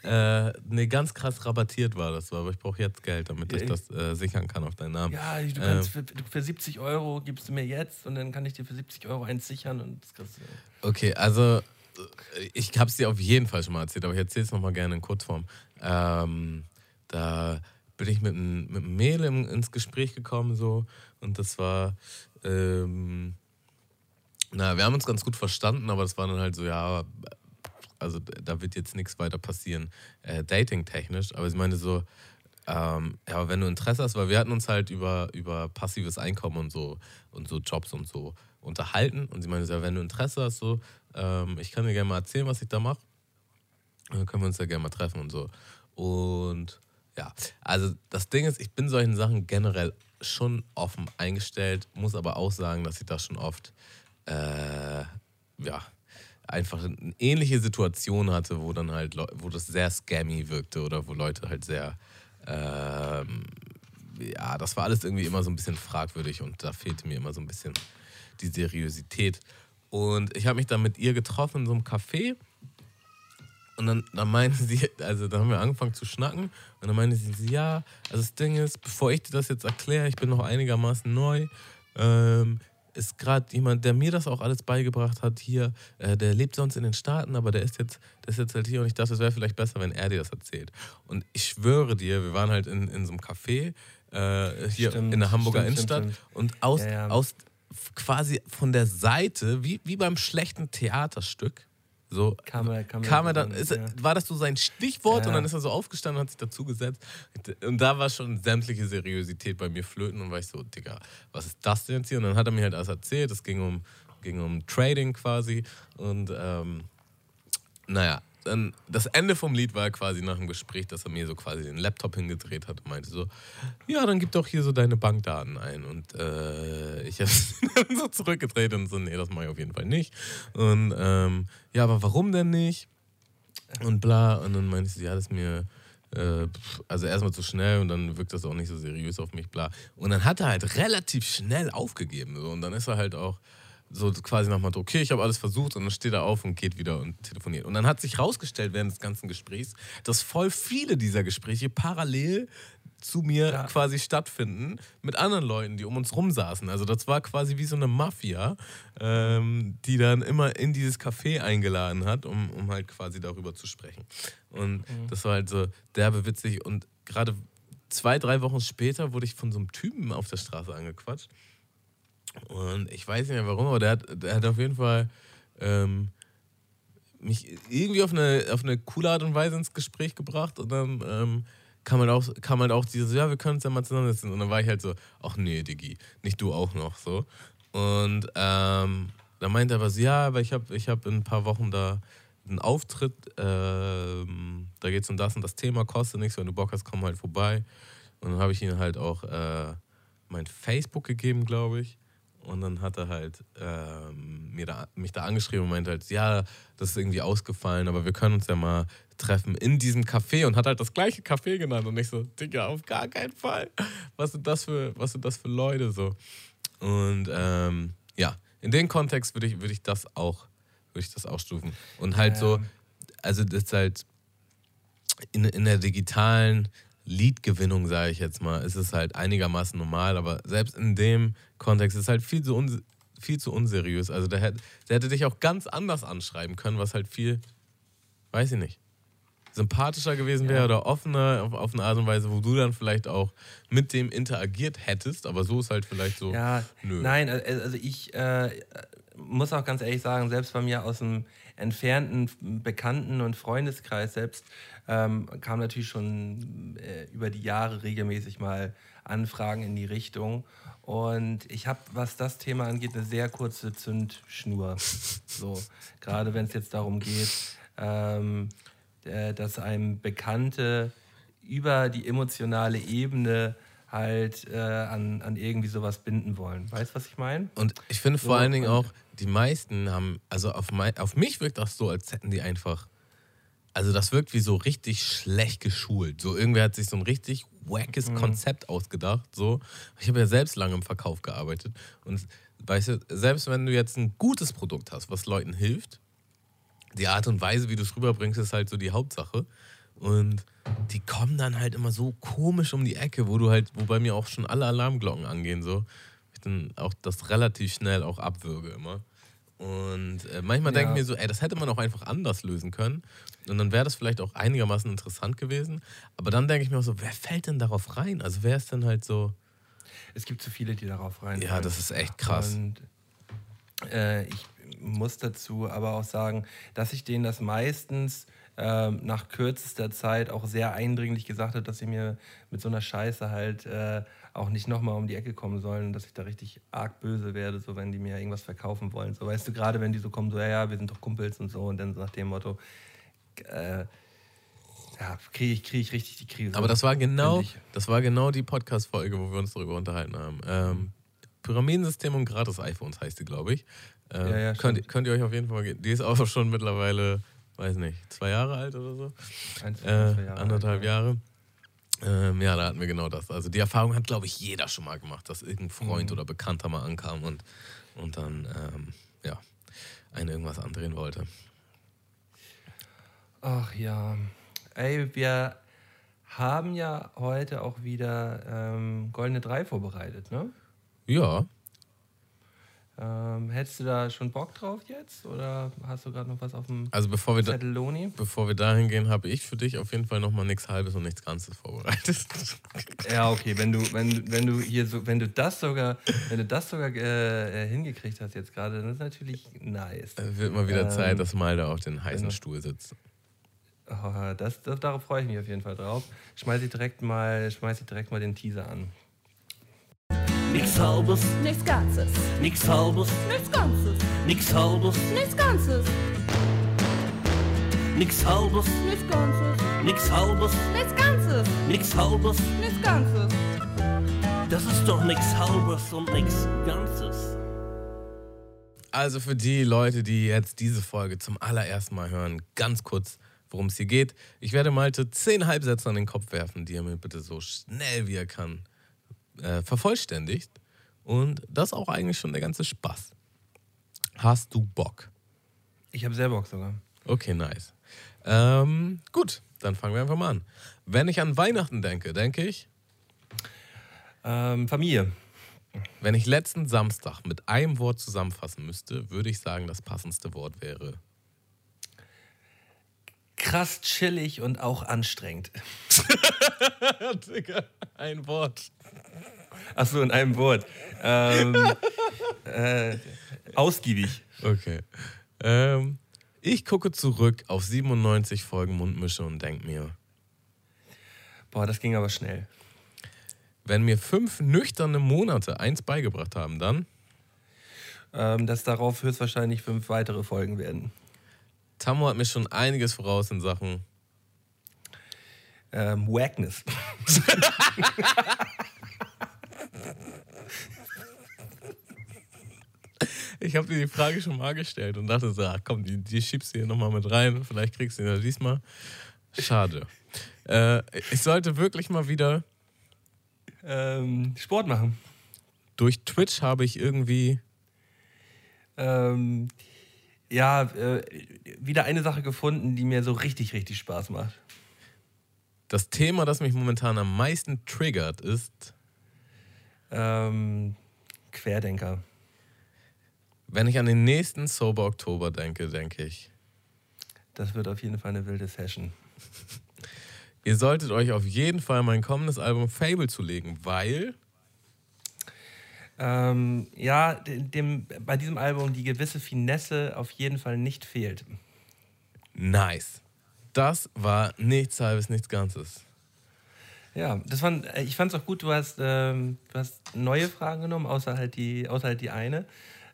Äh, nee, ganz krass rabattiert war das, so, aber ich brauche jetzt Geld, damit ich das äh, sichern kann auf deinen Namen. Ja, du Ähm. kannst für, du, für 70 Euro gibst du mir jetzt und dann kann ich dir für 70 Euro eins sichern und das kriegst du. Okay, also äh, ich habe es dir auf jeden Fall schon mal erzählt, aber ich erzähle es nochmal gerne in Kurzform. Ähm, da bin ich mit einem mit einem Mädel im, ins Gespräch gekommen so und das war, ähm, na, wir haben uns ganz gut verstanden, aber das war dann halt so, ja, also da wird jetzt nichts weiter passieren, äh, dating-technisch, aber ich meine so, ähm, ja, wenn du Interesse hast, weil wir hatten uns halt über, über passives Einkommen und so und so Jobs und so unterhalten. Und sie meinte, so, ja, wenn du Interesse hast, so, ähm, ich kann dir gerne mal erzählen, was ich da mache, dann können wir uns ja gerne mal treffen und so. Und ja, also das Ding ist, ich bin solchen Sachen generell schon offen eingestellt, muss aber auch sagen, dass ich da schon oft, äh, ja, einfach eine ähnliche Situation hatte, wo dann halt, wo das sehr scammy wirkte oder wo Leute halt sehr, ähm, ja, das war alles irgendwie immer so ein bisschen fragwürdig und da fehlte mir immer so ein bisschen die Seriosität. Und ich habe mich dann mit ihr getroffen in so einem Café und dann, dann meinte sie, also da haben wir angefangen zu schnacken und dann meinte sie, ja, also das Ding ist, bevor ich dir das jetzt erkläre, ich bin noch einigermaßen neu, ähm, ist gerade jemand, der mir das auch alles beigebracht hat hier, äh, der lebt sonst in den Staaten, aber der ist jetzt, der ist jetzt halt hier und ich dachte, es wäre vielleicht besser, wenn er dir das erzählt. Und ich schwöre dir, wir waren halt in, in so einem Café äh, hier Stimmt, in der Hamburger stimmt, Innenstadt stimmt, und aus, Ja, ja. aus quasi von der Seite, wie, wie beim schlechten Theaterstück, so Kam er- kam er kam er dann, ist, ja. war das so sein Stichwort Ja. und dann ist er so aufgestanden und hat sich dazu gesetzt. Und da war schon sämtliche Seriosität bei mir flöten und war ich so, Digga, was ist das denn jetzt hier? Und dann hat er mir halt alles erzählt, es ging um, ging um Trading quasi und ähm, naja, dann das Ende vom Lied war quasi nach dem Gespräch, dass er mir so quasi den Laptop hingedreht hat und meinte so, ja, dann gib doch hier so deine Bankdaten ein. Und äh, ich habe dann so zurückgedreht und so, nee, das mache ich auf jeden Fall nicht. Und ähm, ja, aber warum denn nicht? Und bla. Und dann meinte sie, ja, das ist mir, äh, also erstmal zu schnell und dann wirkt das auch nicht so seriös auf mich, bla. Und dann hat er halt relativ schnell aufgegeben. So. Und dann ist er halt auch so quasi nach dem Motto, okay, ich habe alles versucht und dann steht er auf und geht wieder und telefoniert. Und dann hat sich rausgestellt während des ganzen Gesprächs, dass voll viele dieser Gespräche parallel zu mir Ja. quasi stattfinden mit anderen Leuten, die um uns rum saßen. Also das war quasi wie so eine Mafia, ähm, die dann immer in dieses Café eingeladen hat, um, um halt quasi darüber zu sprechen. Und das war halt so derbe witzig. Und gerade zwei, drei Wochen später wurde ich von so einem Typen auf der Straße angequatscht. Und ich weiß nicht mehr warum, aber der hat, der hat auf jeden Fall ähm, mich irgendwie auf eine, auf eine coole Art und Weise ins Gespräch gebracht. Und dann ähm, kam, halt auch, kam halt auch dieses, ja, wir können uns ja mal zusammensetzen. Und dann war ich halt so, ach nee, Diggi, nicht du auch noch. so. Und ähm, da meinte er was, ja, aber ich habe ich hab in ein paar Wochen da einen Auftritt, ähm, da geht es um das und das Thema, kostet nichts, wenn du Bock hast, komm halt vorbei. Und dann habe ich ihm halt auch äh, mein Facebook gegeben, glaube ich. Und dann hat er halt ähm, mir da, mich da angeschrieben und meinte halt, ja, das ist irgendwie ausgefallen, aber wir können uns ja mal treffen in diesem Café und hat halt das gleiche Café genannt. Und ich so, Digga, auf gar keinen Fall. Was sind das für, was sind das für Leute so? Und ähm, ja, in dem Kontext würde ich, würde ich das auch, würde ich das auch stufen. Und halt Ja. so, also das ist halt in, in der digitalen Lead-Gewinnung, sage ich jetzt mal, ist es halt einigermaßen normal, aber selbst in dem Kontext ist es halt viel zu, un, viel zu unseriös. Also der hätte, der hätte dich auch ganz anders anschreiben können, was halt viel, weiß ich nicht, sympathischer gewesen wäre Ja. oder offener auf, auf eine Art und Weise, wo du dann vielleicht auch mit dem interagiert hättest, aber so ist halt vielleicht so, Ja, nö. nein, al- also ich äh, muss auch ganz ehrlich sagen, selbst bei mir aus dem entfernten Bekannten- und Freundeskreis selbst ähm, kam natürlich schon äh, über die Jahre regelmäßig mal Anfragen in die Richtung. Und ich habe, was das Thema angeht, eine sehr kurze Zündschnur. so, gerade wenn es jetzt darum geht, ähm, äh, dass einem Bekannte über die emotionale Ebene halt äh, an, an irgendwie sowas binden wollen. Weißt du, was ich meine? Und ich finde vor So, allen Dingen auch, die meisten haben, also auf, mein, auf mich wirkt das so, als hätten die einfach, also das wirkt wie so richtig schlecht geschult. So irgendwer hat sich so ein richtig wackes Konzept ausgedacht. So. Ich habe ja selbst lange im Verkauf gearbeitet. Und weißt du, selbst wenn du jetzt ein gutes Produkt hast, was Leuten hilft, die Art und Weise, wie du es rüberbringst, ist halt so die Hauptsache. Und die kommen dann halt immer so komisch um die Ecke, wo du halt, wo bei mir auch schon alle Alarmglocken angehen, so. Ich dann auch das relativ schnell auch abwürge immer. Und äh, manchmal denke Ja. ich mir so, ey, das hätte man auch einfach anders lösen können. Und dann wäre das vielleicht auch einigermaßen interessant gewesen. Aber dann denke ich mir auch so, wer fällt denn darauf rein? Also wer ist denn halt so. Es gibt zu viele, die darauf rein. Ja, das ist echt krass. Und äh, ich muss dazu aber auch sagen, dass ich denen das meistens ähm, nach kürzester Zeit auch sehr eindringlich gesagt habe, dass sie mir mit so einer Scheiße halt äh, auch nicht nochmal um die Ecke kommen sollen dass ich da richtig arg böse werde, so wenn die mir irgendwas verkaufen wollen. So weißt du, gerade wenn die so kommen, so, ja, ja, wir sind doch Kumpels und so und dann so nach dem Motto, äh, ja, kriege ich, krieg ich richtig die Krise. Aber das war genau, das war genau die Podcast-Folge, wo wir uns darüber unterhalten haben. Ähm, Pyramidensystem und gratis iPhones heißt die, glaube ich. Ähm, Ja, ja, könnt, könnt ihr euch auf jeden Fall mal geben. Die ist auch schon mittlerweile, weiß nicht, zwei Jahre alt oder so. Zwei Äh, Jahre anderthalb alt, ja. Jahre. Ähm, ja, da hatten wir genau das. Also die Erfahrung hat, glaube ich, jeder schon mal gemacht, dass irgendein Freund Mhm. oder Bekannter mal ankam und, und dann, ähm, ja, einen irgendwas andrehen wollte. Ach ja. Ey, wir haben ja heute auch wieder ähm, Goldene Drei vorbereitet, ne? Ja, Ähm, hättest du da schon Bock drauf jetzt? Oder hast du gerade noch was auf dem also bevor wir, da, bevor wir dahin gehen, habe ich für dich auf jeden Fall nochmal nichts Halbes und nichts Ganzes vorbereitet. Ja, okay, wenn du, wenn, wenn du hier so, wenn du das sogar, wenn du das sogar äh, äh, hingekriegt hast jetzt gerade, dann ist natürlich nice. Es wird mal wieder Ähm, Zeit, dass Malda auf den heißen genau. Stuhl sitzt. Oh, das, das, darauf freue ich mich auf jeden Fall drauf. Schmeiß ich direkt mal, schmeiß ich direkt mal den Teaser an. Nix halbes, Nichts Ganzes. nix halbes, Nichts Ganzes. nix halbes, Nichts Ganzes. nix halbes, Nichts Ganzes. nix halbes, Nichts Ganzes. nix halbes. Nichts Ganzes. Das ist doch nix halbes und nix ganzes. Also für die Leute, die jetzt diese Folge zum allerersten Mal hören, ganz kurz, worum es hier geht. Ich werde Malte zehn Halbsätze an den Kopf werfen, die er mir bitte so schnell wie er kann äh, vervollständigt. Und das ist auch eigentlich schon der ganze Spaß. Hast du Bock? Ich habe sehr Bock sogar. Okay, nice. Ähm, gut, dann fangen wir einfach mal an. Wenn ich an Weihnachten denke, denke ich, Ähm, Familie. wenn ich letzten Samstag mit einem Wort zusammenfassen müsste, würde ich sagen, das passendste Wort wäre Krass chillig und auch anstrengend. Digga, ein Wort. Achso, in einem Wort. Ähm, äh, ausgiebig. Okay. Ähm, ich gucke zurück auf 97 Folgen Mundmische und denke mir, Boah, das ging aber schnell. wenn mir fünf nüchterne Monate eins beigebracht haben, dann Ähm, dass darauf höchstwahrscheinlich fünf weitere Folgen werden. Tammo hat mir schon einiges voraus in Sachen. Ähm, Wackness. Ich habe dir die Frage schon mal gestellt und dachte so, ach komm, die, die schiebst du hier nochmal mit rein, vielleicht kriegst du ihn ja diesmal. Schade. Äh, ich sollte wirklich mal wieder. Ähm, Sport machen. Durch Twitch habe ich irgendwie. Ähm, ja, äh, wieder eine Sache gefunden, die mir so richtig, richtig Spaß macht. Das Thema, das mich momentan am meisten triggert, ist, Ähm, Querdenker. wenn ich an den nächsten Sober Oktober denke, denke ich, Das wird auf jeden Fall eine wilde Session. ihr solltet euch auf jeden Fall mein kommendes Album Fable zulegen, weil Ähm, ja, dem, bei diesem Album die gewisse Finesse auf jeden Fall nicht fehlt. nice. Das war nichts halbes, nichts Ganzes. Ja, das waren, äh, ich fand es auch gut, du hast, ähm, du hast neue Fragen genommen, außer halt die, außer halt die eine.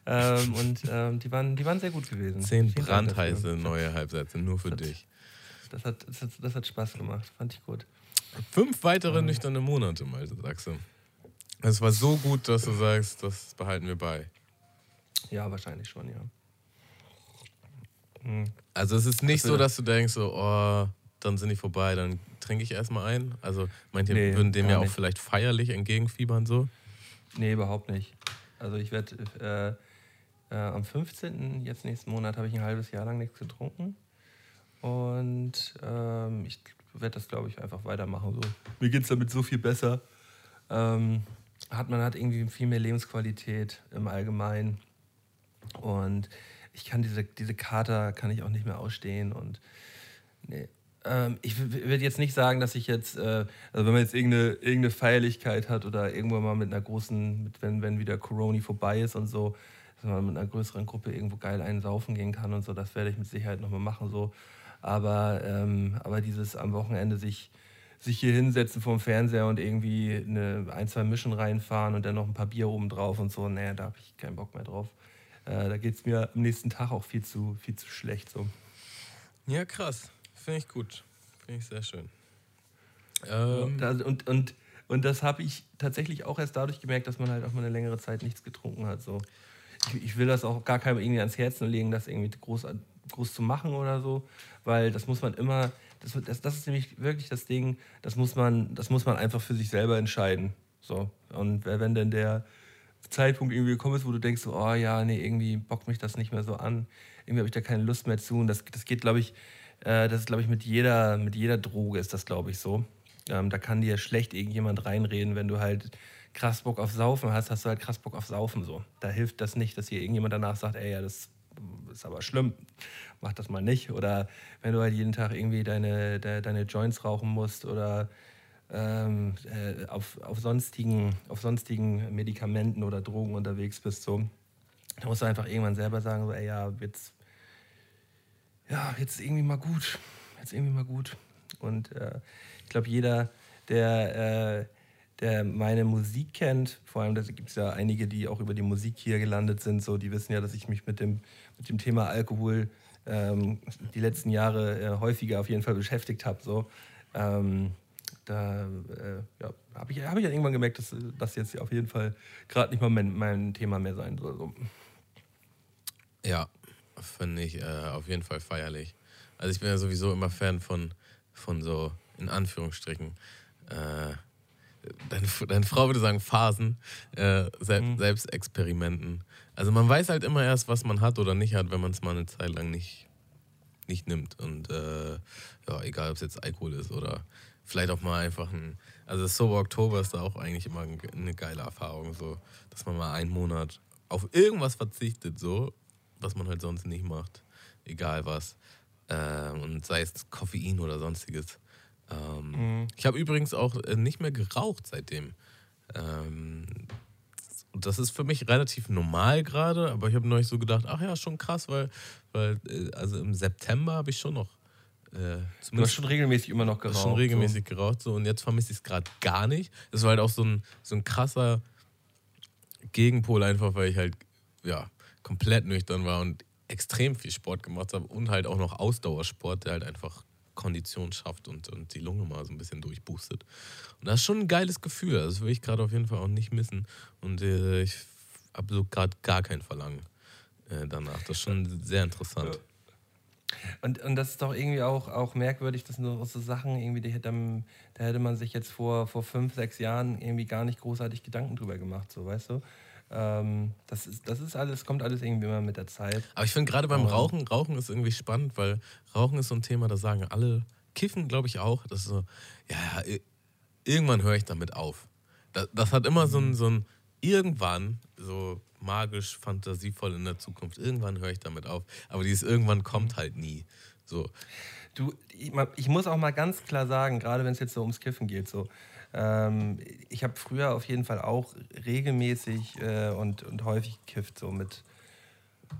Ähm, und ähm, die, waren, die waren sehr gut gewesen. Zehn brandheiße neue Halbsätze, nur für dich. Das hat, das, hat, das hat Spaß gemacht, fand ich gut. Fünf weitere nüchterne Monate, Malte, sagst du. Es war so gut, dass du sagst, das behalten wir bei. Ja, wahrscheinlich schon, ja. Also es ist nicht Das so, dass du denkst, so, oh, dann sind die vorbei, dann trinke ich erstmal ein. Also meint ihr, Nee, würden dem ja auch nicht. vielleicht feierlich entgegenfiebern so? Nee, überhaupt nicht. Also ich werde äh, äh, am 15. jetzt nächsten Monat habe ich ein halbes Jahr lang nichts getrunken. Und ähm, ich werde das, glaube ich, einfach weitermachen. So. Mir geht es damit so viel besser. Ähm, hat, man hat irgendwie viel mehr Lebensqualität im Allgemeinen. Und ich kann diese, diese Kater kann ich auch nicht mehr ausstehen. Und nee. Ähm, ich würde jetzt nicht sagen, dass ich jetzt, äh, also wenn man jetzt irgendeine, irgendeine Feierlichkeit hat oder irgendwann mal mit einer großen, mit, wenn, wenn wieder Corona vorbei ist und so, dass man mit einer größeren Gruppe irgendwo geil einen saufen gehen kann und so, das werde ich mit Sicherheit nochmal machen. So. Aber, ähm, aber dieses am Wochenende sich, sich hier hinsetzen vorm Fernseher und irgendwie eine, ein, zwei Mischen reinfahren und dann noch ein paar Bier oben drauf und so, nee, da habe ich keinen Bock mehr drauf. Äh, da geht es mir am nächsten Tag auch viel zu, viel zu schlecht. So. Ja, krass. Finde ich gut. Finde ich sehr schön. Ja, Ähm, da, und, und, und das habe ich tatsächlich auch erst dadurch gemerkt, dass man halt auch mal eine längere Zeit nichts getrunken hat. So. Ich, ich will das auch gar keinem irgendwie ans Herz legen, das irgendwie groß, groß zu machen oder so, weil das muss man immer, das, das, das ist nämlich wirklich das Ding, das muss man, das muss man einfach für sich selber entscheiden. So. Und wenn denn der Zeitpunkt irgendwie gekommen ist, wo du denkst, so, oh ja, nee, irgendwie bockt mich das nicht mehr so an, irgendwie habe ich da keine Lust mehr zu. Und das, das geht, glaube ich, Äh, das ist, glaube ich, mit jeder, mit jeder Droge ist das, glaube ich, so. Ähm, da kann dir schlecht irgendjemand reinreden, wenn du halt krass Bock auf Saufen hast, hast du halt krass Bock auf Saufen so. Da hilft das nicht, dass hier irgendjemand danach sagt, ey, ja, das ist aber schlimm, mach das mal nicht. Oder wenn du halt jeden Tag irgendwie deine, de, deine Joints rauchen musst oder ähm, äh, auf, auf, sonstigen, auf sonstigen Medikamenten oder Drogen unterwegs bist, so, da musst du einfach irgendwann selber sagen, so, ey, ja, jetzt, ja, jetzt irgendwie mal gut. Jetzt irgendwie mal gut. Und äh, ich glaube, jeder, der, äh, der meine Musik kennt, vor allem da gibt es ja einige, die auch über die Musik hier gelandet sind, so, die wissen ja, dass ich mich mit dem, mit dem Thema Alkohol ähm, die letzten Jahre äh, häufiger auf jeden Fall beschäftigt habe. So. Ähm, da äh, ja, habe ich, hab ich ja irgendwann gemerkt, dass das jetzt auf jeden Fall gerade nicht mal mein, mein Thema mehr sein soll. So. Ja, finde ich äh, auf jeden Fall feierlich. Also ich bin ja sowieso immer Fan von, von so, in Anführungsstrichen, äh, deine, deine Frau würde sagen Phasen, äh, Sel Mhm. Selbstexperimenten. Also man weiß halt immer erst, was man hat oder nicht hat, wenn man es mal eine Zeit lang nicht, nicht nimmt. Und äh, ja, egal ob es jetzt Alkohol ist oder vielleicht auch mal einfach ein. Also Sober Oktober ist da auch eigentlich immer ein- eine geile Erfahrung, so, dass man mal einen Monat auf irgendwas verzichtet, so, was man halt sonst nicht macht. Egal was. Ähm, und sei es Koffein oder sonstiges. Ähm, Ich habe übrigens auch äh, nicht mehr geraucht seitdem. Ähm, das ist für mich relativ normal gerade, aber ich habe neulich so gedacht, ach ja, schon krass, weil, weil äh, also im September habe ich schon noch äh, Du hast schon regelmäßig immer noch geraucht. schon regelmäßig geraucht so und jetzt vermisse ich es gerade gar nicht. Das war halt auch so ein, so ein krasser Gegenpol einfach, weil ich halt ja komplett nüchtern war und extrem viel Sport gemacht habe und halt auch noch Ausdauersport, der halt einfach Kondition schafft und, und die Lunge mal so ein bisschen durchboostet. Und das ist schon ein geiles Gefühl. Das will ich gerade auf jeden Fall auch nicht missen. Und äh, ich habe so gerade gar kein Verlangen äh, danach. Das ist schon sehr interessant. Und, und das ist doch irgendwie auch, auch merkwürdig, dass nur so Sachen irgendwie, die hätte, da hätte man sich jetzt vor, vor fünf, sechs Jahren irgendwie gar nicht großartig Gedanken drüber gemacht, so weißt du? Ähm, das, ist, das ist alles, kommt alles irgendwie immer mit der Zeit. Aber ich finde gerade beim Rauchen, Rauchen ist irgendwie spannend, weil Rauchen ist so ein Thema, da sagen alle, Kiffen glaube ich auch, das ist so, ja, irgendwann höre ich damit auf. Das, das hat immer so ein, so ein, irgendwann, so magisch, fantasievoll in der Zukunft, irgendwann höre ich damit auf. Aber dieses irgendwann kommt halt nie. So, Du, ich, ich muss auch mal ganz klar sagen, gerade wenn es jetzt so ums Kiffen geht, so, ähm, ich habe früher auf jeden Fall auch regelmäßig äh, und, und häufig gekifft, so mit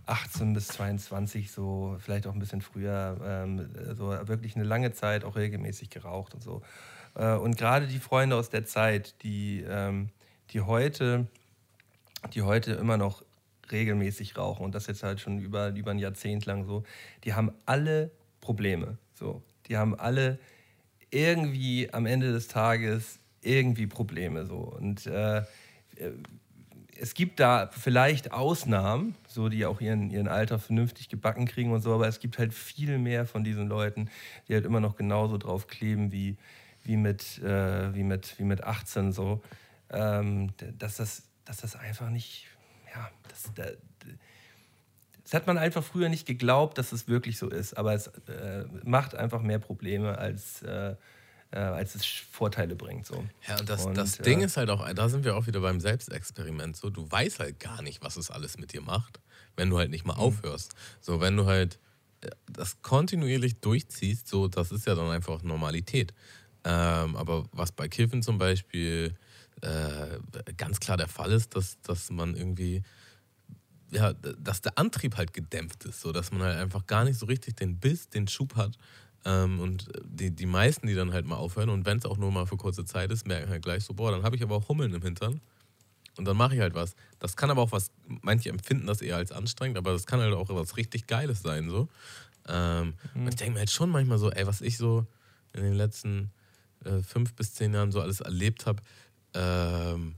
18 bis 22, so vielleicht auch ein bisschen früher, ähm, so wirklich eine lange Zeit auch regelmäßig geraucht und so. Äh, und gerade die Freunde aus der Zeit, die, ähm, die heute, die heute immer noch regelmäßig rauchen und das jetzt halt schon über, über ein Jahrzehnt lang so, die haben alle Probleme. So. Die haben alle irgendwie am Ende des Tages irgendwie Probleme. So. Und äh, es gibt da vielleicht Ausnahmen, so die auch ihren, ihren Alter vernünftig gebacken kriegen und so, aber es gibt halt viel mehr von diesen Leuten, die halt immer noch genauso drauf kleben wie, wie, mit, äh, wie, mit, wie mit 18 so, ähm, dass, das, dass das einfach nicht, ja, das, da, das hat man einfach früher nicht geglaubt, dass es wirklich so ist, aber es äh, macht einfach mehr Probleme, als, äh, äh, als es Vorteile bringt. So. Ja, und das, Und, das äh, Ding ist halt auch, da sind wir auch wieder beim Selbstexperiment. So, du weißt halt gar nicht, was es alles mit dir macht, wenn du halt nicht Mhm. mal aufhörst. So, wenn du halt äh, das kontinuierlich durchziehst, so, das ist ja dann einfach Normalität. Ähm, aber was bei Kiffen zum Beispiel äh, ganz klar der Fall ist, dass, dass man irgendwie, ja, dass der Antrieb halt gedämpft ist, so dass man halt einfach gar nicht so richtig den Biss, den Schub hat. Ähm, und die, die meisten, die dann halt mal aufhören, und wenn es auch nur mal für kurze Zeit ist, merken halt gleich so, boah, dann habe ich aber auch Hummeln im Hintern. Und dann mache ich halt was. Das kann aber auch was, manche empfinden das eher als anstrengend, aber das kann halt auch was richtig Geiles sein. So. Ähm, Und ich denke mir halt schon manchmal so, ey, was ich so in den letzten äh, fünf bis zehn Jahren so alles erlebt habe. Ähm,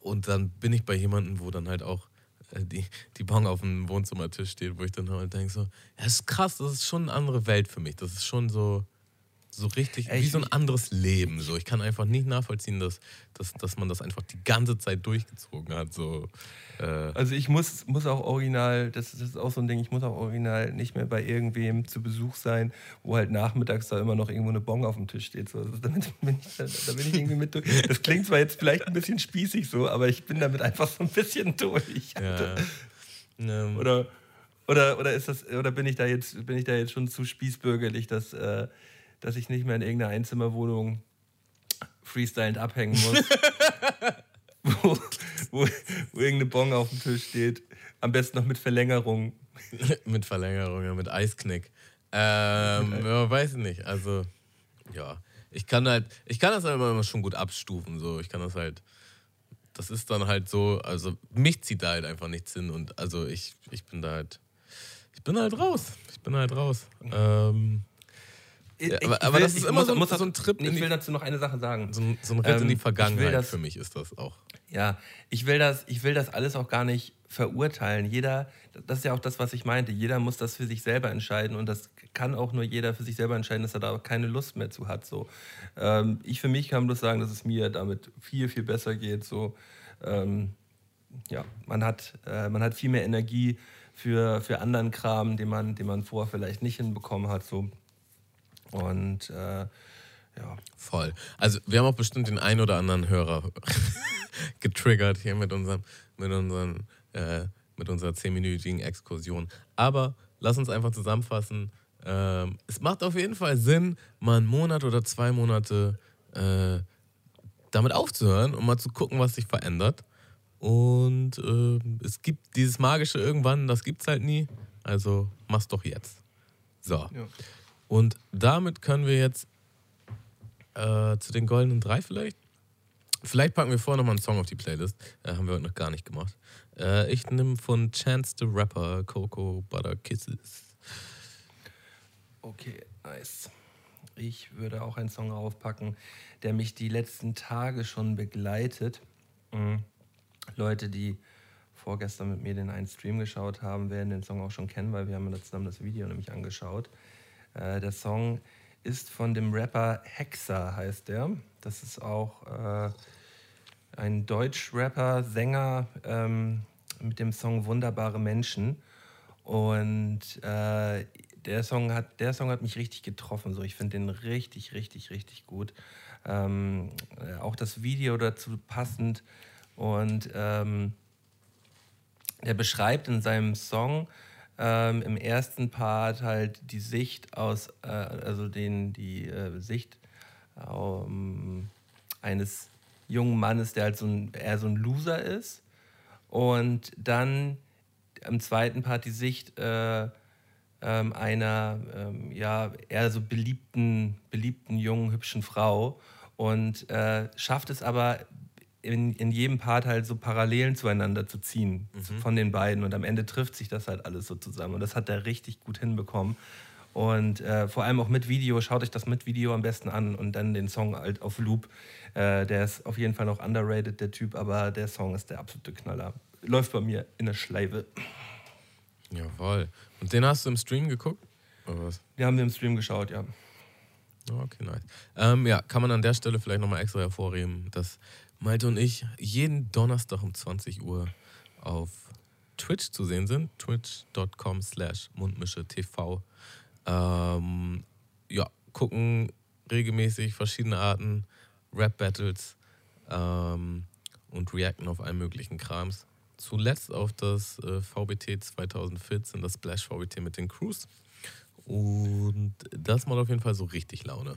und dann bin ich bei jemandem, wo dann halt auch die, die Bong auf dem Wohnzimmertisch steht, wo ich dann halt denke so, ja, das ist krass, das ist schon eine andere Welt für mich. Das ist schon so, so richtig, Ey, wie so ein anderes Leben. So. Ich kann einfach nicht nachvollziehen, dass, dass, dass man das einfach die ganze Zeit durchgezogen hat. So. Äh, Also ich muss, muss auch original, das, das ist auch so ein Ding, ich muss auch original nicht mehr bei irgendwem zu Besuch sein, wo halt nachmittags da immer noch irgendwo eine Bon auf dem Tisch steht. So. Also damit bin ich, da, da bin ich irgendwie mit durch. Das klingt zwar jetzt vielleicht ein bisschen spießig so, aber ich bin damit einfach so ein bisschen durch. ja. Ähm, Oder, oder, oder, ist das, oder bin, ich da jetzt, bin ich da jetzt schon zu spießbürgerlich, dass, äh, dass ich nicht mehr in irgendeiner Einzimmerwohnung freestylend abhängen muss, wo, wo, wo irgendeine Bon auf dem Tisch steht. Am besten noch mit Verlängerung. mit Verlängerung, ja, mit Eisknick. Ähm, ja, weiß ich nicht. Also, ja. Ich kann halt, ich kann das halt immer schon gut abstufen. So. Ich kann das halt, das ist dann halt so, also mich zieht da halt einfach nichts hin und also ich, ich bin da halt, ich bin halt raus. Ich bin halt raus. Ähm, Ja, aber- aber das ist immer so ein- so ein Trip Ich die- will dazu noch eine Sache sagen. so, ein, so ein Ritt in die Ähm, Vergangenheit das- für mich ist das auch. Ja, ich will, das, ich will das alles auch gar nicht verurteilen. Jeder, das ist ja auch das, was ich meinte, jeder muss das für sich selber entscheiden und das kann auch nur jeder für sich selber entscheiden, dass er da keine Lust mehr zu hat. So. Ähm, ich für mich kann bloß sagen, dass es mir damit viel, viel besser geht. So. Ähm, ja, man hat, äh, man hat viel mehr Energie für, für anderen Kram, den man, den man vorher vielleicht nicht hinbekommen hat. So. Und äh, ja, Voll. Also wir haben auch bestimmt den ein oder anderen Hörer getriggert hier mit unserem, mit unseren, äh, mit unserer zehnminütigen Exkursion. Aber lass uns einfach zusammenfassen. Ähm, es macht auf jeden Fall Sinn, mal einen Monat oder zwei Monate äh, damit aufzuhören und mal zu gucken, was sich verändert. Und ähm, es gibt dieses magische irgendwann, das gibt's halt nie. Also mach's doch jetzt. So. Ja. Und damit können wir jetzt äh, zu den goldenen drei vielleicht. Vielleicht packen wir vorher nochmal einen Song auf die Playlist. Äh, haben wir heute noch gar nicht gemacht. Äh, ich nehme von Chance the Rapper Coco Butter Kisses. Okay, nice. Ich würde auch einen Song raufpacken, der mich die letzten Tage schon begleitet. Mhm. Leute, die vorgestern mit mir den einen Stream geschaut haben, werden den Song auch schon kennen, weil wir haben ja zusammen das Video nämlich angeschaut. Äh, der Song ist von dem Rapper Hexer, heißt der. Das ist auch äh, ein Deutsch-Rapper, Sänger ähm, mit dem Song Wunderbare Menschen. Und äh, der, Song hat, der Song hat mich richtig getroffen. So. Ich finde den richtig, richtig, richtig gut. Ähm, äh, auch das Video dazu passend. Und ähm, er beschreibt in seinem Song ähm, im ersten Part halt die Sicht aus, äh, also den, die äh, Sicht ähm, eines jungen Mannes, der halt so ein, eher so ein Loser ist. Und dann im zweiten Part die Sicht äh, ähm, einer ähm, ja, eher so beliebten, beliebten, jungen, hübschen Frau. Und äh, schafft es aber in, in jedem Part halt so Parallelen zueinander zu ziehen von den beiden. Und am Ende trifft sich das halt alles so zusammen. Und das hat er richtig gut hinbekommen. Und äh, vor allem auch mit Video, schaut euch das mit Video am besten an und dann den Song halt auf Loop. Äh, der ist auf jeden Fall noch underrated, der Typ, aber der Song ist der absolute Knaller. Läuft bei mir in der Schleife. Jawohl. Und den hast du im Stream geguckt? Oder was? Wir haben den im Stream geschaut, ja. Okay, nice. Ähm, ja, kann man an der Stelle vielleicht nochmal extra hervorheben, dass Malte und ich jeden Donnerstag um 20 Uhr auf Twitch zu sehen sind. Twitch.com slash Mundmische TV. Ähm, ja, gucken regelmäßig verschiedene Arten Rap-Battles ähm, und reacten auf allen möglichen Krams. Zuletzt auf das äh, VBT 2014, das Splash VBT mit den Crews. Und das macht auf jeden Fall so richtig Laune.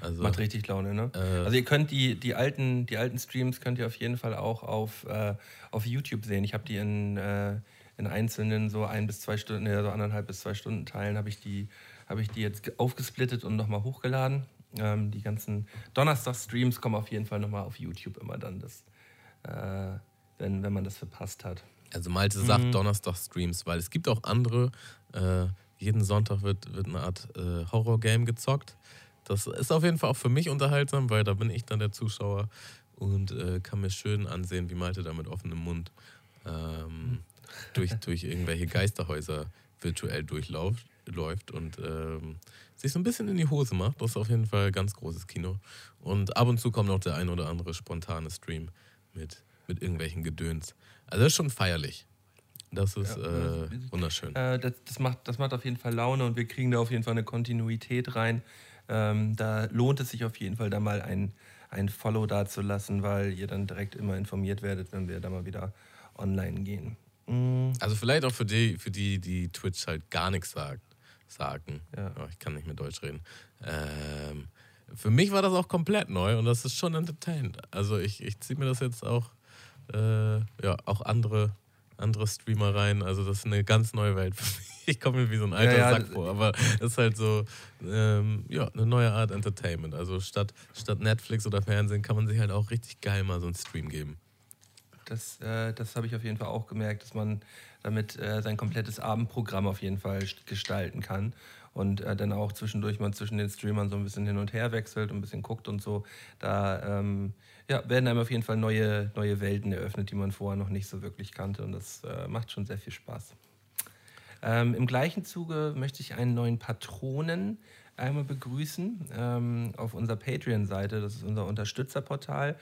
Also, Macht richtig Laune, ne? Äh, also ihr könnt die, die, alten, die alten Streams könnt ihr auf jeden Fall auch auf, äh, auf YouTube sehen. Ich habe die in, äh, in einzelnen so ein bis zwei Stunden, ja, so anderthalb bis zwei Stunden Teilen habe ich die, habe ich die jetzt ge- aufgesplittet und nochmal hochgeladen. Ähm, die ganzen Donnerstag-Streams kommen auf jeden Fall nochmal auf YouTube immer dann, das, äh, wenn, wenn man das verpasst hat. Also Malte sagt Mhm. Donnerstag-Streams, weil es gibt auch andere. Äh, jeden Sonntag wird, wird eine Art äh, Horror-Game gezockt. Das ist auf jeden Fall auch für mich unterhaltsam, weil da bin ich dann der Zuschauer und äh, kann mir schön ansehen, wie Malte da mit offenem Mund ähm, durch, durch irgendwelche Geisterhäuser virtuell durchläuft. läuft und ähm, sich so ein bisschen in die Hose macht. Das ist auf jeden Fall ganz großes Kino. Und ab und zu kommt noch der ein oder andere spontane Stream mit, mit irgendwelchen Gedöns. Also das ist schon feierlich. Das ist Ja, äh, wunderschön. Äh, das, das, macht, das macht auf jeden Fall Laune und wir kriegen da auf jeden Fall eine Kontinuität rein. Ähm, da lohnt es sich auf jeden Fall, da mal ein, ein Follow da zu lassen, weil ihr dann direkt immer informiert werdet, wenn wir da mal wieder online gehen. Mm, Also vielleicht auch für die, für die, die Twitch halt gar nichts sagt, sagen. Ja. Oh, ich kann nicht mehr Deutsch reden. Ähm, für mich war das auch komplett neu und das ist schon entertainend. Also ich, ich ziehe mir das jetzt auch, äh, ja, auch andere, andere Streamer rein. Also das ist eine ganz neue Welt für mich. Ich komme mir wie so ein alter Ja, ja, Sack vor, aber es ist halt so, ähm, ja, eine neue Art Entertainment. Also statt, statt Netflix oder Fernsehen kann man sich halt auch richtig geil mal so einen Stream geben. Das, äh, das habe ich auf jeden Fall auch gemerkt, dass man damit äh, sein komplettes Abendprogramm auf jeden Fall st- gestalten kann und äh, dann auch zwischendurch mal zwischen den Streamern so ein bisschen hin und her wechselt und ein bisschen guckt und so. Da ähm, ja, werden einem auf jeden Fall neue, neue Welten eröffnet, die man vorher noch nicht so wirklich kannte und das äh, macht schon sehr viel Spaß. Ähm, Im gleichen Zuge möchte ich einen neuen Patronen einmal begrüßen ähm, auf unserer Patreon-Seite. Das ist unser Unterstützerportal.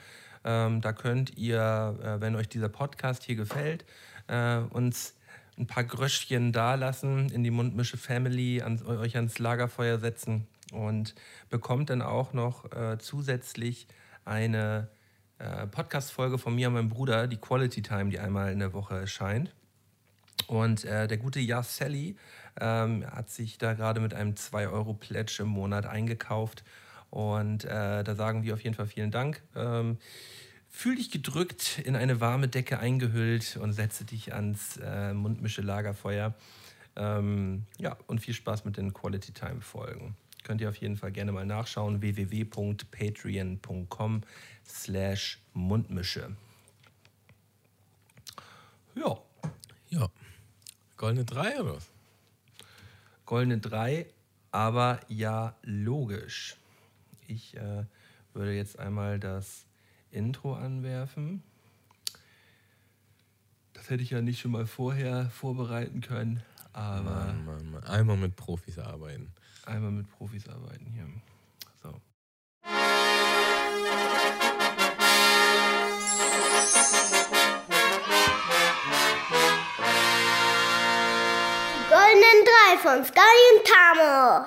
Ähm, da könnt ihr, äh, wenn euch dieser Podcast hier gefällt, äh, uns ein paar Gröschchen dalassen, in die Mundmische Family, an, euch ans Lagerfeuer setzen und bekommt dann auch noch äh, zusätzlich eine äh, Podcast-Folge von mir und meinem Bruder, die Quality Time, die einmal in der Woche erscheint. Und äh, der gute Sally ähm, hat sich da gerade mit einem 2-Euro-Pledge im Monat eingekauft. Und äh, da sagen wir auf jeden Fall vielen Dank. Ähm, fühl dich gedrückt, in eine warme Decke eingehüllt und setze dich ans äh, Mundmische-Lagerfeuer. Ähm, ja, und viel Spaß mit den Quality Time-Folgen. Könnt ihr auf jeden Fall gerne mal nachschauen. www.patreon.com slash Mundmische. Ja. Goldene 3 oder was? Goldene 3, aber ja logisch. Ich äh, würde jetzt einmal das Intro anwerfen. Das hätte ich ja nicht schon mal vorher vorbereiten können, aber Mann, Mann, Mann. Einmal mit Profis arbeiten. einmal mit Profis arbeiten hier. So. Goldenen Drei von Sky und Tamo.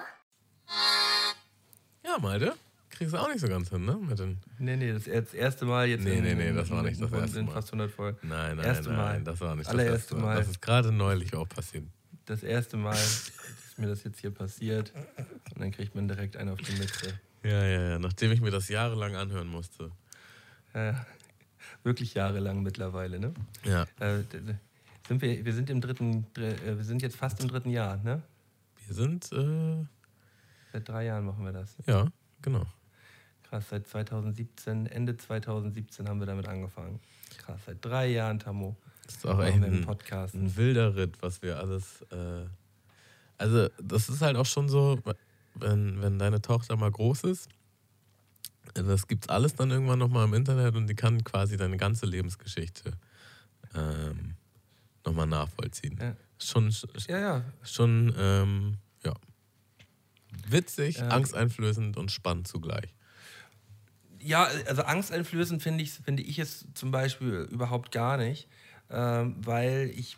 Ja, Malte. Kriegst du auch nicht so ganz hin, ne? Mit den Nee, nee, das, das erste Mal jetzt. Nee, in, nee, nee, das war nicht das erste Mal. fast 100 Folgen. Nein, nein, Erste nein, Mal. das war nicht das erste Mal. Mal. Das ist gerade neulich auch passiert. Das erste Mal ist mir das jetzt hier passiert. Und dann kriegt man direkt einen auf die Mütze. Ja, ja, ja. Nachdem ich mir das jahrelang anhören musste. Ja, wirklich jahrelang mittlerweile, ne? Ja. Äh, sind wir, wir sind im dritten, dr- äh, wir sind jetzt fast im dritten Jahr, ne? Wir sind, äh, Seit drei Jahren machen wir das. ja, genau. Krass, seit 2017, Ende 2017 haben wir damit angefangen. Krass, seit drei Jahren, Tammo. Das ist auch echt ein, Podcast. ein wilder Ritt, was wir alles. Äh, also, das ist halt auch schon so, wenn, wenn deine Tochter mal groß ist, das gibt's alles dann irgendwann nochmal im Internet und die kann quasi deine ganze Lebensgeschichte ähm, nochmal nachvollziehen. Ja. Schon, Ja, ja. schon ähm, ja. witzig, Ja. angsteinflößend und spannend zugleich. Ja, also angsteinflößend finde ich, finde ich es zum Beispiel überhaupt gar nicht, ähm, weil ich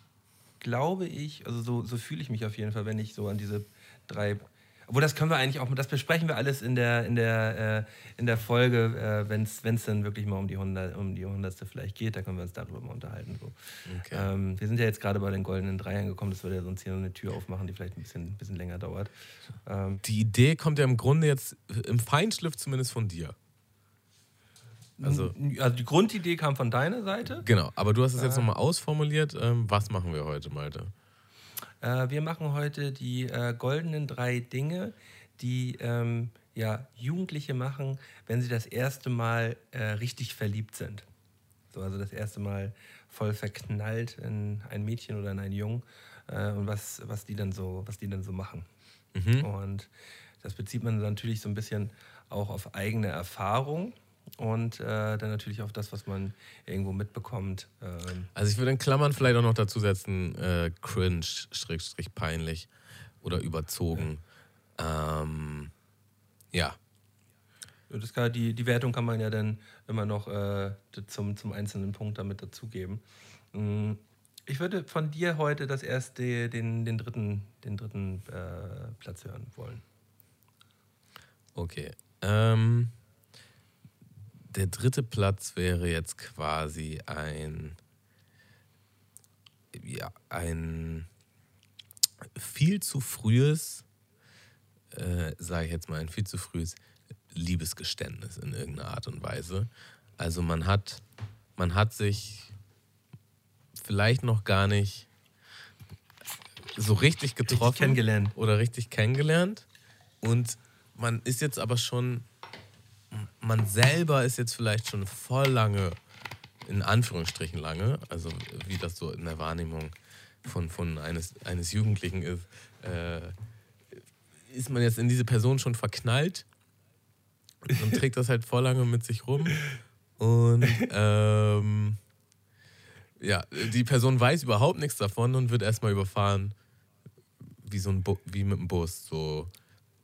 glaube ich, also so, so fühle ich mich auf jeden Fall, wenn ich so an diese drei. Obwohl, das können wir eigentlich auch, das besprechen wir alles in der, in der, äh, in der Folge, äh, wenn es dann wirklich mal um die, 100, um die hundertste vielleicht geht, da können wir uns darüber mal unterhalten. So. Okay. Ähm, wir sind ja jetzt gerade bei den goldenen Drei angekommen, das würde ja sonst hier noch eine Tür aufmachen, die vielleicht ein bisschen, ein bisschen länger dauert. Ähm, Die Idee kommt ja im Grunde jetzt im Feinschliff zumindest von dir. Also, also die Grundidee kam von deiner Seite. genau. Aber du hast es jetzt nochmal ausformuliert. Ähm, was machen wir heute, Malte? Äh, wir machen heute die äh, goldenen drei Dinge, die ähm, ja, Jugendliche machen, wenn sie das erste Mal äh, richtig verliebt sind. So, also das erste Mal voll verknallt in ein Mädchen oder in einen Jungen äh, und was, was, die dann so, was die dann so machen. Und das bezieht man natürlich so ein bisschen auch auf eigene Erfahrung und äh, dann natürlich auf das, was man irgendwo mitbekommt. Ähm, Also ich würde in Klammern vielleicht auch noch dazu setzen, äh, cringe, schrägstrich peinlich. oder überzogen. Ähm, ja, Das kann, die, die Wertung kann man ja dann immer noch äh, zum, zum einzelnen Punkt damit dazugeben. Mm, Ich würde von dir heute das erste, den, den dritten, den dritten äh, Platz hören wollen. Okay. Ähm, der dritte Platz wäre jetzt quasi ein, ja, ein viel zu frühes, äh, sage ich jetzt mal, ein viel zu frühes Liebesgeständnis in irgendeiner Art und Weise. Also man hat, man hat sich vielleicht noch gar nicht so richtig getroffen kennengelernt. oder richtig kennengelernt und man ist jetzt aber schon, man selber ist jetzt vielleicht schon voll lange, in Anführungsstrichen lange, also wie das so in der Wahrnehmung von, von eines, eines Jugendlichen ist, äh, ist man jetzt in diese Person schon verknallt und trägt das halt voll lange mit sich rum und ähm, ja, die Person weiß überhaupt nichts davon und wird erstmal überfahren, wie so ein Bu wie mit dem Bus. So,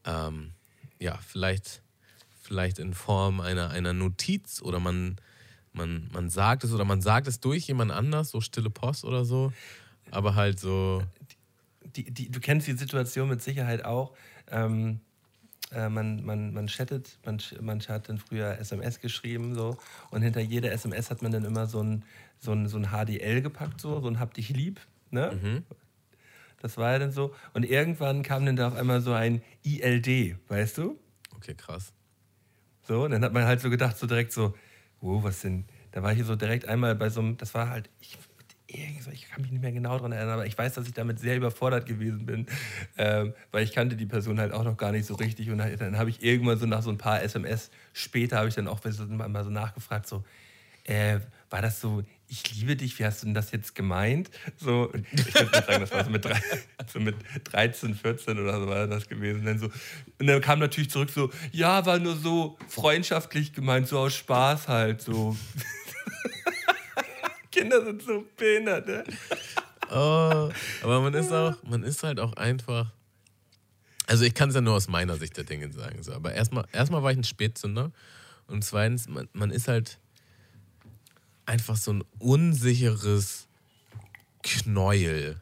ähm, ja, vielleicht, vielleicht in Form einer, einer Notiz oder man, man, man sagt es oder man sagt es durch jemand anders, so stille Post oder so. Aber halt so, Die, die, du kennst die Situation mit Sicherheit auch. Ähm, äh, man, man, man chattet, man, manche hat dann früher SMS geschrieben so und hinter jeder SMS hat man dann immer so ein, so ein, so ein HDL gepackt, so, so ein Hab dich lieb. Ne? Das war ja dann so. Und irgendwann kam dann da auf einmal so ein ILD, weißt du? okay, krass. So, und dann hat man halt so gedacht, so direkt so, wow, was denn? Da war ich so direkt einmal bei so einem, das war halt, ich, ich kann mich nicht mehr genau daran erinnern, aber ich weiß, dass ich damit sehr überfordert gewesen bin, ähm, weil ich kannte die Person halt auch noch gar nicht so richtig und dann, dann habe ich irgendwann so nach so ein paar SMS später habe ich dann auch mal so nachgefragt, so, äh, war das so, ich liebe dich, wie hast du denn das jetzt gemeint? So, ich würde sagen, das war so mit, drei, so mit 13, 14 oder so war das gewesen. Und dann, so, und dann kam natürlich zurück so, ja, war nur so freundschaftlich gemeint, so aus Spaß halt, so. Kinder sind so behindert, ne? Oh, aber man ist auch, man ist halt auch einfach. Also ich kann es ja nur aus meiner Sicht der Dinge sagen. So. Aber erstmal, erstmal war ich ein Spätzünder. Und zweitens, man, man ist halt einfach so ein unsicheres Knäuel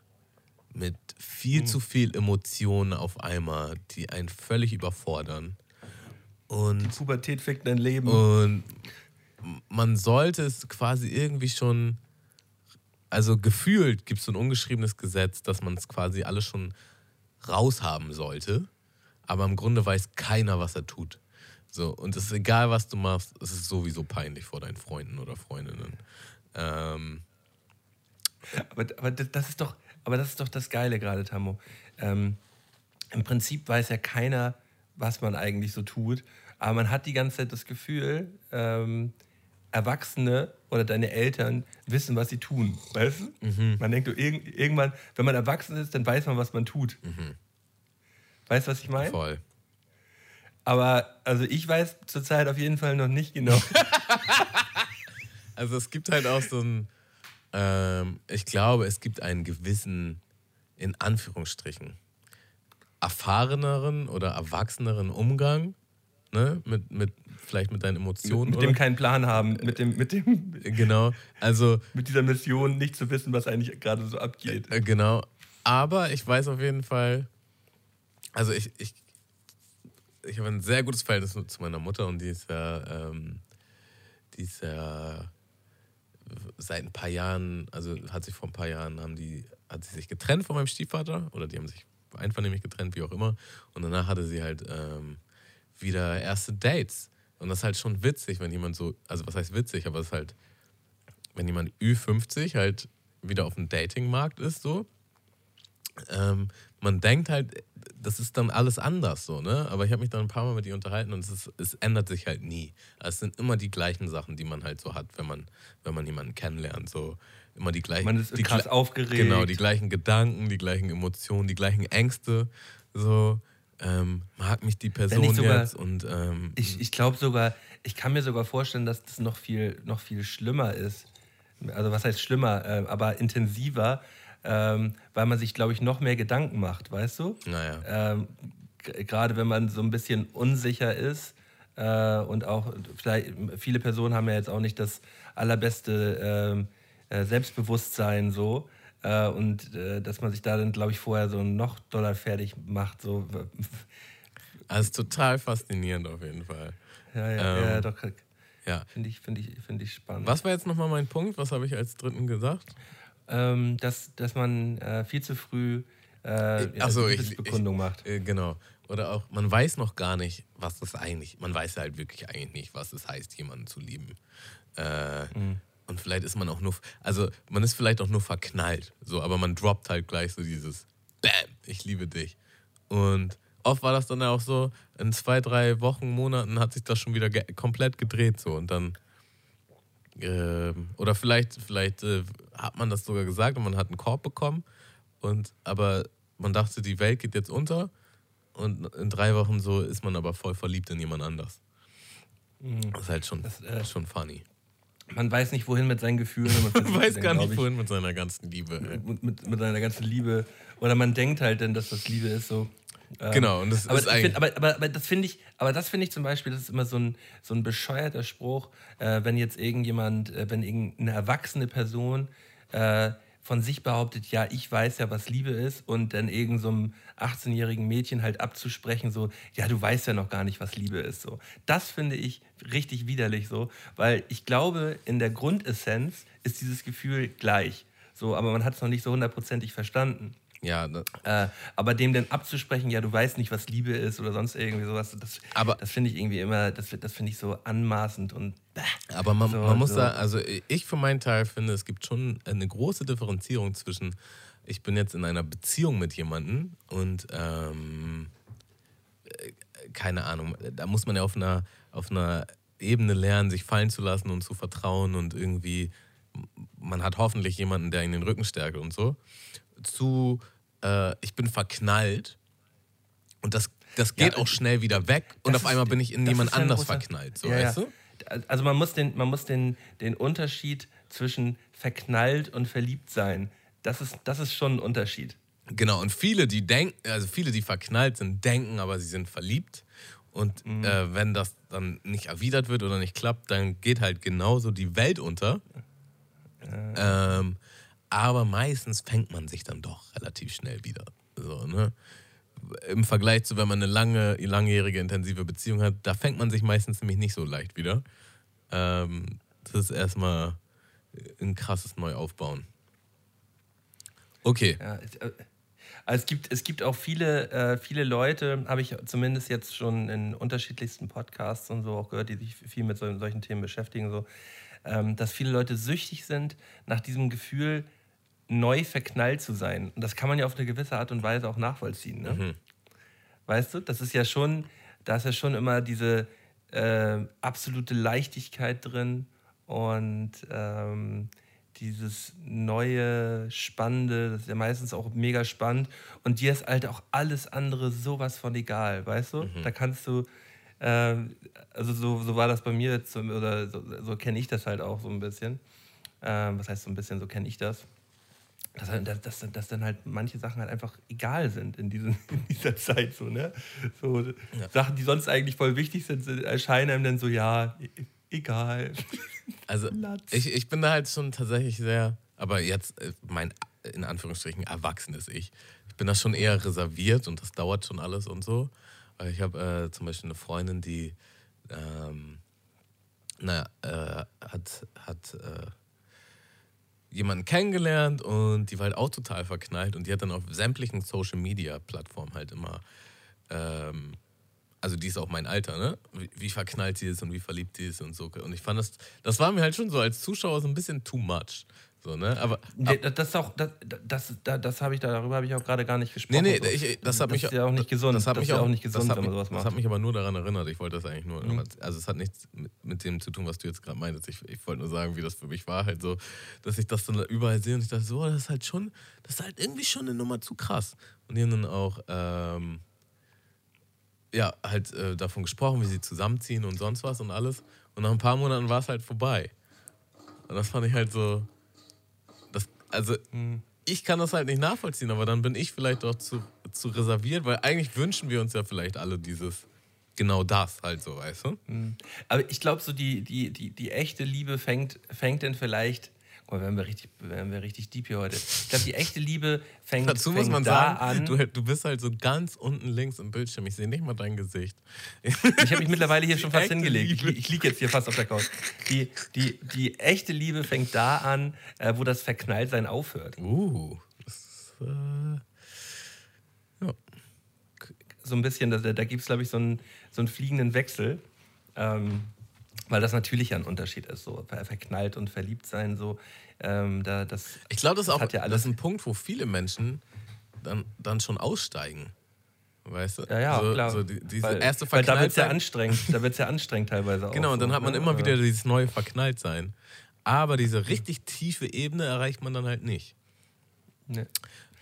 mit viel zu viel Emotionen auf einmal, die einen völlig überfordern. Und Pubertät fickt dein Leben. und man sollte es quasi irgendwie schon, also gefühlt gibt es so ein ungeschriebenes Gesetz, dass man es quasi alles schon raushaben sollte. Aber im Grunde weiß keiner, was er tut. So, und es ist egal, was du machst, es ist sowieso peinlich vor deinen Freunden oder Freundinnen. Ähm, Aber, aber das ist doch, aber das ist doch das Geile gerade, Tammo. Ähm, Im Prinzip weiß ja keiner, was man eigentlich so tut, aber man hat die ganze Zeit das Gefühl, ähm, Erwachsene oder deine Eltern wissen, was sie tun. Weißt du? Man denkt, irgendwann, wenn man erwachsen ist, dann weiß man, was man tut. Weißt du, was ich meine? voll. Aber also ich weiß zurzeit auf jeden Fall noch nicht genau. Also es gibt halt auch so ein, ähm, ich glaube, es gibt einen gewissen, in Anführungsstrichen, erfahreneren oder erwachseneren Umgang ne? mit, mit vielleicht mit deinen Emotionen. mit oder? dem keinen Plan haben, mit, dem, mit, dem, genau, also mit dieser Mission nicht zu wissen, was eigentlich gerade so abgeht. äh, genau. Aber ich weiß auf jeden Fall, also ich, ich, ich habe ein sehr gutes Verhältnis zu meiner Mutter und die ist ja, ähm, die ist ja seit ein paar Jahren, also hat sich vor ein paar Jahren, haben die, hat sie sich getrennt von meinem Stiefvater oder die haben sich einvernehmlich getrennt, wie auch immer. Und danach hatte sie halt ähm, wieder erste Dates. Und das ist halt schon witzig, wenn jemand so, also was heißt witzig, aber es ist halt, wenn jemand Ü50 halt wieder auf dem Datingmarkt ist, so. Ähm, man denkt halt, das ist dann alles anders so, ne? Aber ich habe mich dann ein paar Mal mit ihr unterhalten und es, ist, es ändert sich halt nie. Also es sind immer die gleichen Sachen, die man halt so hat, wenn man, wenn man jemanden kennenlernt. So immer die gleichen. Man ist die krass aufgeregt. Genau, die gleichen Gedanken, die gleichen Emotionen, die gleichen Ängste. So, ähm, mag mich die Person sogar- jetzt und ähm, Ich, ich glaube sogar, ich kann mir sogar vorstellen, dass das noch viel, noch viel schlimmer ist. Also was heißt schlimmer, äh, aber intensiver, ähm, weil man sich, glaube ich, noch mehr Gedanken macht, weißt du? Naja. Ähm, Gerade wenn man so ein bisschen unsicher ist äh, und auch vielleicht viele Personen haben ja jetzt auch nicht das allerbeste ähm, äh, Selbstbewusstsein so. Äh, und äh, dass man sich da dann, glaube ich, vorher so noch doller fertig macht. So. Also total faszinierend auf jeden Fall. Ja, ja, ja, Ähm, doch. Ja. Finde ich, finde ich, finde ich spannend. Was war jetzt nochmal mein Punkt? Was habe ich als dritten gesagt? Ähm, dass, dass man äh, viel zu früh äh, ja, Achso, ich, Liebesbekundung macht. Äh, genau. Oder auch, man weiß noch gar nicht, was das eigentlich, man weiß halt wirklich eigentlich nicht, was es heißt, jemanden zu lieben. Äh, Mhm. Und vielleicht ist man auch nur, also man ist vielleicht auch nur verknallt, so, aber man droppt halt gleich so dieses Bam, ich liebe dich. Und oft war das dann auch so, in zwei, drei Wochen, Monaten hat sich das schon wieder ge komplett gedreht so und dann ähm, oder vielleicht, vielleicht äh, hat man das sogar gesagt und man hat einen Korb bekommen. Und aber man dachte, die Welt geht jetzt unter. Und in drei Wochen so ist man aber voll verliebt in jemand anders. Das ist halt schon, Das, äh, schon funny. Man weiß nicht, wohin mit seinen Gefühlen. Man weiß sie gar nicht, ich, wohin mit seiner ganzen Liebe. Mit, mit, mit seiner ganzen Liebe. Oder man denkt halt dann, dass das Liebe ist so. Ähm, Genau, und das aber, ist ich eigentlich. find, aber, aber, aber das finde ich, aber das finde ich zum Beispiel, das ist immer so ein, so ein bescheuerter Spruch, äh, wenn jetzt irgendjemand, äh, wenn irgendeine erwachsene Person äh, von sich behauptet, ja, ich weiß ja, was Liebe ist, und dann irgend so einem 18-jährigen Mädchen halt abzusprechen, so, ja, du weißt ja noch gar nicht, was Liebe ist. So. Das finde ich richtig widerlich so, weil ich glaube, in der Grundessenz ist dieses Gefühl gleich. So, aber man hat es noch nicht so hundertprozentig verstanden. Ja, da- Äh, aber dem dann abzusprechen, ja, du weißt nicht, was Liebe ist oder sonst irgendwie sowas, das, Aber- das finde ich irgendwie immer, das, das finde ich so anmaßend und bäh. Aber man, So, man muss so. da, also ich für meinen Teil finde, es gibt schon eine große Differenzierung zwischen, ich bin jetzt in einer Beziehung mit jemandem und ähm, äh, keine Ahnung, da muss man ja auf einer, auf einer Ebene lernen, sich fallen zu lassen und zu vertrauen und irgendwie, man hat hoffentlich jemanden, der in den Rücken stärkt und so, zu, äh, ich bin verknallt und das, das geht Ja, auch schnell wieder weg und auf einmal ist- bin ich in jemand anders verknallt, so Ja, ja. weißt du? Also man muss, den, man muss den, den Unterschied zwischen verknallt und verliebt sein, das ist, das ist schon ein Unterschied. Genau, und viele, die denken, also viele, die verknallt sind, denken, aber sie sind verliebt. Und Mhm. äh, wenn das dann nicht erwidert wird oder nicht klappt, dann geht halt genauso die Welt unter. Ähm, aber meistens fängt man sich dann doch relativ schnell wieder. So, ne? Im Vergleich zu, wenn man eine lange, langjährige, intensive Beziehung hat, da fängt man sich meistens nämlich nicht so leicht wieder. Ähm, das ist erstmal ein krasses Neuaufbauen. Okay. Ja, es, äh, gibt, es gibt auch viele, äh, viele Leute, habe ich zumindest jetzt schon in unterschiedlichsten Podcasts und so auch gehört, die sich viel mit so, solchen Themen beschäftigen, so, ähm, dass viele Leute süchtig sind nach diesem Gefühl, neu verknallt zu sein. Und das kann man ja auf eine gewisse Art und Weise auch nachvollziehen. Ne? Weißt du, das ist ja schon, da ist ja schon immer diese äh, absolute Leichtigkeit drin und ähm, dieses neue, spannende, das ist ja meistens auch mega spannend. Und dir ist halt auch alles andere sowas von egal, weißt du? Da kannst du, ähm, also so, so war das bei mir jetzt, oder so, so kenne ich das halt auch so ein bisschen. Ähm, was heißt so ein bisschen, so kenne ich das dass, dass, dass, dass dann halt manche Sachen halt einfach egal sind in, diesen, in dieser Zeit. So, ne? so Sachen, die sonst eigentlich voll wichtig sind, erscheinen einem dann so, ja, e- egal. Also ich, ich bin da halt schon tatsächlich sehr, aber jetzt äh, mein in Anführungsstrichen erwachsenes Ich. Ich bin da schon eher reserviert und das dauert schon alles und so. Ich habe äh, zum Beispiel eine Freundin, die ähm, naja, äh, hat, hat äh, jemanden kennengelernt und die war halt auch total verknallt und die hat dann auf sämtlichen Social Media Plattformen halt immer ähm, also die ist auch mein Alter, ne? Wie, wie verknallt sie ist und wie verliebt sie ist und so. Und ich fand das, das war mir halt schon so als Zuschauer so ein bisschen too much. So, ne? Aber, Nee, das, das ist auch, das, das, das, das habe ich da, darüber habe ich auch gerade gar nicht gesprochen. nee, nee, ich, das hat mich ist ja auch nicht gesund. Das hat das mich ja auch, auch nicht gesund, das wenn man sowas Das macht. hat mich aber nur daran erinnert. Ich wollte das eigentlich nur. Also, es hat nichts mit, mit dem zu tun, was du jetzt gerade meintest. Ich, ich wollte nur sagen, wie das für mich war. Halt so, dass ich das dann überall sehe und ich dachte, so, das ist halt schon, das ist halt irgendwie schon eine Nummer zu krass. Und die haben dann auch, ähm, ja, halt äh, davon gesprochen, wie sie zusammenziehen und sonst was und alles. Und nach ein paar Monaten war es halt vorbei. Und das fand ich halt so. Also, ich kann das halt nicht nachvollziehen, aber dann bin ich vielleicht doch zu, zu reserviert, weil eigentlich wünschen wir uns ja vielleicht alle dieses, genau das halt so, weißt du? Aber ich glaube, so die, die, die, die echte Liebe fängt, fängt dann vielleicht. Mal, werden wir richtig, werden wir richtig deep hier heute. Ich glaube, die echte Liebe fängt, Dazu fängt muss man da sagen, an. du, du bist halt so ganz unten links im Bildschirm. Ich sehe nicht mal dein Gesicht. Ich habe mich mittlerweile hier schon fast hingelegt. Ich, Liebe. li- ich liege jetzt hier fast auf der Couch. Die, die, die echte Liebe fängt da an, äh, wo das Verknalltsein aufhört. Uh, das äh, So ein bisschen, da, da gibt es, glaube ich, so einen, so einen fliegenden Wechsel. Ähm, weil das natürlich ja ein Unterschied ist. So ver- verknallt und verliebt sein, so. Ähm, da, das, ich glaube, das, ist auch ja das ist ein Punkt, wo viele Menschen dann, dann schon aussteigen. Weißt du? ja, ja, so, klar. So die, diese weil, erste weil da wird es ja anstrengend. Da wird ja anstrengend teilweise auch. Genau, und dann so, hat man ne? immer Aber- wieder dieses neue Verknalltsein. Aber diese richtig tiefe Ebene erreicht man dann halt nicht. Ne.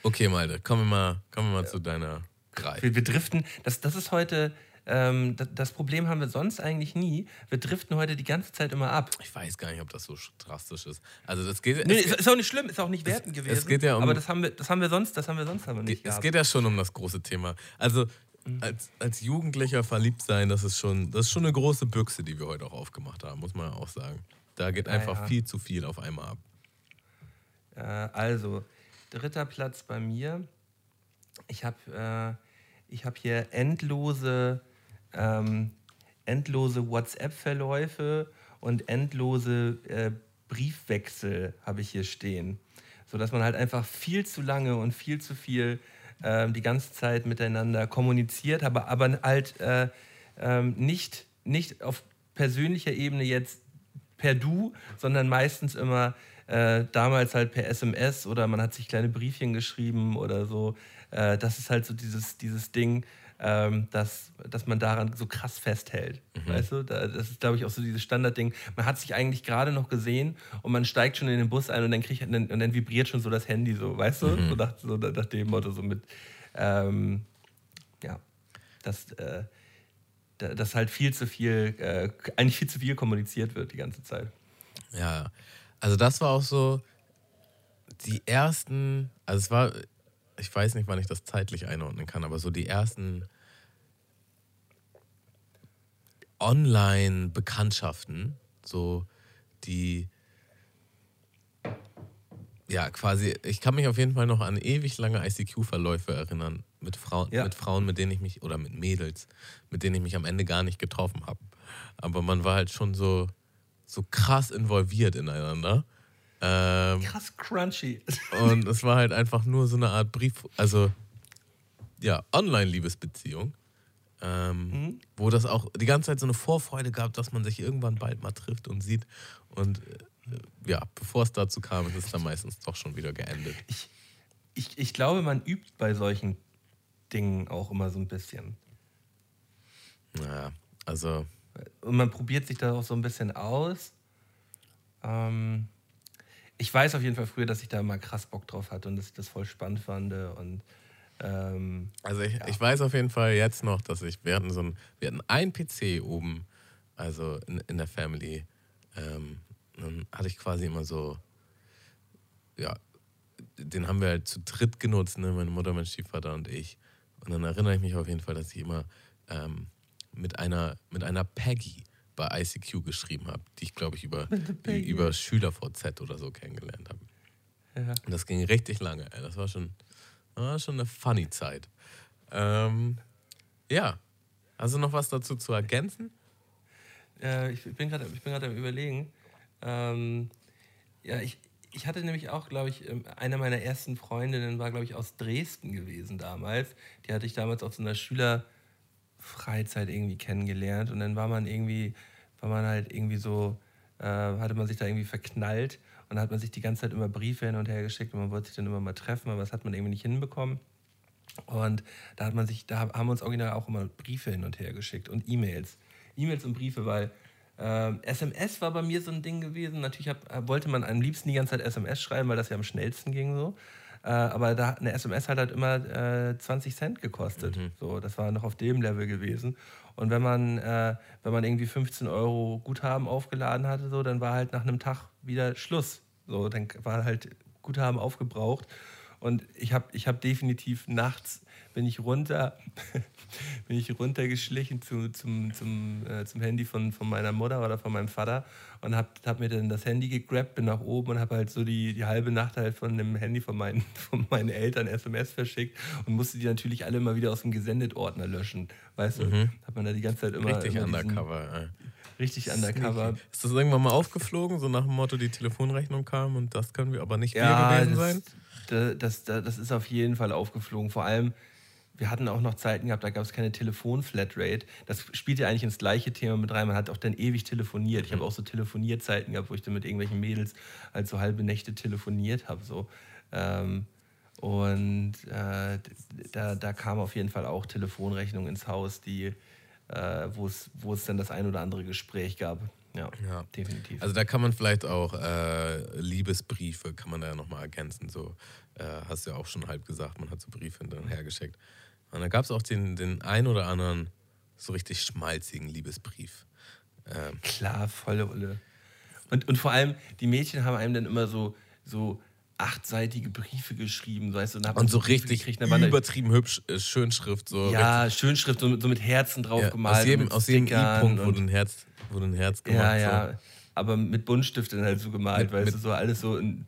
Okay, Malte, kommen wir mal, kommen wir mal zu deiner Drei. Wir, wir driften, das, das ist heute, ähm, das, das Problem haben wir sonst eigentlich nie. Wir driften heute die ganze Zeit immer ab. Ich weiß gar nicht, ob das so drastisch ist. Also das geht, Nee, es, ist, auch nicht schlimm, ist auch nicht wertend gewesen. es geht ja um- aber das haben wir, das haben wir sonst, das haben wir sonst aber nicht es gehabt. geht ja schon um das große Thema. Also als, als Jugendlicher verliebt sein, das ist, schon, das ist schon eine große Büchse, die wir heute auch aufgemacht haben, muss man ja auch sagen. Da geht einfach ja. viel zu viel auf einmal ab. Äh, also, dritter Platz bei mir. Ich habe äh, ich hab hier endlose, ähm, endlose WhatsApp-Verläufe und endlose äh, Briefwechsel habe ich hier stehen. Sodass man halt einfach viel zu lange und viel zu viel ähm, die ganze Zeit miteinander kommuniziert, aber, aber halt äh, ähm, nicht, nicht auf persönlicher Ebene jetzt per Du, sondern meistens immer äh, damals halt per SMS oder man hat sich kleine Briefchen geschrieben oder so. Äh, das ist halt so dieses, dieses Ding, ähm, dass, dass man daran so krass festhält. Weißt du? Da, das ist, glaube ich, auch so dieses Standardding. Man hat sich eigentlich gerade noch gesehen und man steigt schon in den Bus ein und dann, kriegt, und dann, und dann vibriert schon so das Handy so, weißt du? So, nach, so nach dem Motto, so mit, ähm, ja, das, äh, da- dass halt viel zu viel, äh, eigentlich viel zu viel kommuniziert wird die ganze Zeit. Ja, also das war auch so die ersten, also es war, ich weiß nicht, wann ich das zeitlich einordnen kann, aber so die ersten Online-Bekanntschaften, so die, ja, quasi, ich kann mich auf jeden Fall noch an ewig lange ICQ-Verläufe erinnern mit Frauen, Ja. mit Frauen, mit denen ich mich, oder mit Mädels, mit denen ich mich am Ende gar nicht getroffen habe. Aber man war halt schon so, so krass involviert ineinander. Ähm, Krass crunchy. und es war halt einfach nur so eine Art Brief, also ja, Online-Liebesbeziehung. Ähm, Wo das auch die ganze Zeit so eine Vorfreude gab, dass man sich irgendwann bald mal trifft und sieht. Und äh, ja, bevor es dazu kam, ist es dann meistens doch schon wieder geendet. Ich, ich glaube, man übt bei solchen Dingen auch immer so ein bisschen. Naja, also Und man probiert sich da auch so ein bisschen aus. Ähm, ich weiß auf jeden Fall früher, dass ich da mal krass Bock drauf hatte und dass ich das voll spannend fand. Und ähm, Also ich, ich weiß auf jeden Fall jetzt noch, dass ich, wir hatten so ein, wir hatten einen PC oben, also in, in der Family. Ähm, dann hatte ich quasi immer so, ja, den haben wir halt zu dritt genutzt, ne? meine Mutter, mein Stiefvater und ich. Und dann erinnere ich mich auf jeden Fall, dass ich immer ähm, mit, einer, mit einer Peggy bei ICQ geschrieben habe, die ich, glaube ich, über, über SchülerVZ oder so kennengelernt habe. ja. Und das ging richtig lange. Ey. Das war schon, war schon eine funny Zeit. Ähm, ja. Also noch was dazu zu ergänzen? Äh, ich bin gerade am Überlegen. Ähm, ja, ich, ich hatte nämlich auch, glaube ich, ähm, eine meiner ersten Freundinnen war, glaube ich, aus Dresden gewesen damals. Die hatte ich damals auf so einer Schülerfreizeit irgendwie kennengelernt. Und dann war man irgendwie, war man halt irgendwie so, äh, hatte man sich da irgendwie verknallt. Und dann hat man sich die ganze Zeit immer Briefe hin und her geschickt und man wollte sich dann immer mal treffen, aber das hat man irgendwie nicht hinbekommen. Und da hat man sich, da haben wir uns original auch immer Briefe hin und her geschickt und E-Mails. E-Mails und Briefe, weil ähm, SMS war bei mir so ein Ding gewesen. Natürlich hab, äh, wollte man am liebsten die ganze Zeit SMS schreiben, weil das ja am schnellsten ging so. Äh, aber da hat eine SMS halt, halt immer äh, 20 Cent gekostet. So, das war noch auf dem Level gewesen. Und wenn man, äh, wenn man irgendwie 15 Euro Guthaben aufgeladen hatte, so, dann war halt nach einem Tag wieder Schluss. So, dann war halt Briefguthaben aufgebraucht. Und ich habe ich hab definitiv nachts bin ich runter, bin ich runtergeschlichen zu, zum, zum, äh, zum Handy von, von meiner Mutter oder von meinem Vater und habe hab mir dann das Handy gegrabt, bin nach oben und habe halt so die, die halbe Nacht halt von dem Handy von meinen, von meinen Eltern SMS verschickt und musste die natürlich alle immer wieder aus dem Gesendet-Ordner löschen. Weißt du, Mhm. hat man da die ganze Zeit immer. Richtig immer diesen- undercover. ey. Richtig undercover. Ist das irgendwann mal aufgeflogen, so nach dem Motto, die Telefonrechnung kam und das können wir aber nicht wir Ja, gewesen das, sein? da- das, das, das ist auf jeden Fall aufgeflogen. Vor allem, wir hatten auch noch Zeiten gehabt, da gab es keine Telefon-Flatrate. Das spielt ja eigentlich ins gleiche Thema mit rein. Man hat auch dann ewig telefoniert. Ich habe auch so Telefonierzeiten gehabt, wo ich dann mit irgendwelchen Mädels halt so halbe Nächte telefoniert habe. So. Ähm, und äh, da, da kam auf jeden Fall auch Telefonrechnung ins Haus, die, äh, wo es dann das ein oder andere Gespräch gab. Ja, Ja. definitiv. Also da kann man vielleicht auch äh, Liebesbriefe, kann man da ja nochmal ergänzen. So, äh, hast du ja auch schon halb gesagt, man hat so Briefe hin und her geschickt. Und da gab es auch den, den ein oder anderen so richtig schmalzigen Liebesbrief. Ähm, Klar, volle Ulle. Und, und vor allem, die Mädchen haben einem dann immer so, so achtseitige Briefe geschrieben, weißt du, und, und so Briefe richtig gekriegt, waren da- übertrieben hübsch, äh, Schönschrift. So Ja, Schönschrift, so, mit- so mit Herzen drauf Ja, gemalt. aus jedem, aus jedem I-Punkt und- wurde ein Herz, wurde ein Herz gemacht. Ja, so. ja. Aber mit Buntstift dann halt so gemalt, Mit- weißt mit- du, so alles so. In,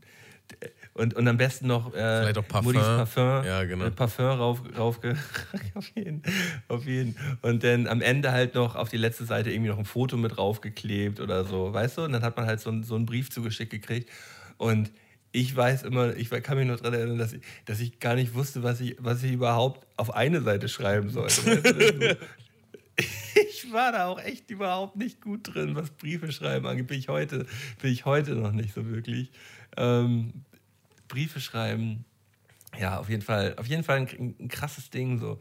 und, und am besten noch äh, Vielleicht auch Parfum. Parfum. Ja, genau. Parfum rauf, rauf auf, jeden, auf jeden. Und dann am Ende halt noch auf die letzte Seite irgendwie noch ein Foto mit draufgeklebt oder so, weißt du? Und dann hat man halt so, einen- so einen Brief zugeschickt gekriegt. Und ich weiß immer, ich kann mich noch daran erinnern, dass ich, dass ich gar nicht wusste, was ich, was ich überhaupt auf eine Seite schreiben sollte. Du? ich war da auch echt überhaupt nicht gut drin, was Briefe schreiben angeht. Bin ich heute, bin ich heute noch nicht so wirklich. Ähm, Briefe schreiben, ja, auf jeden Fall, auf jeden Fall ein, ein krasses Ding. So.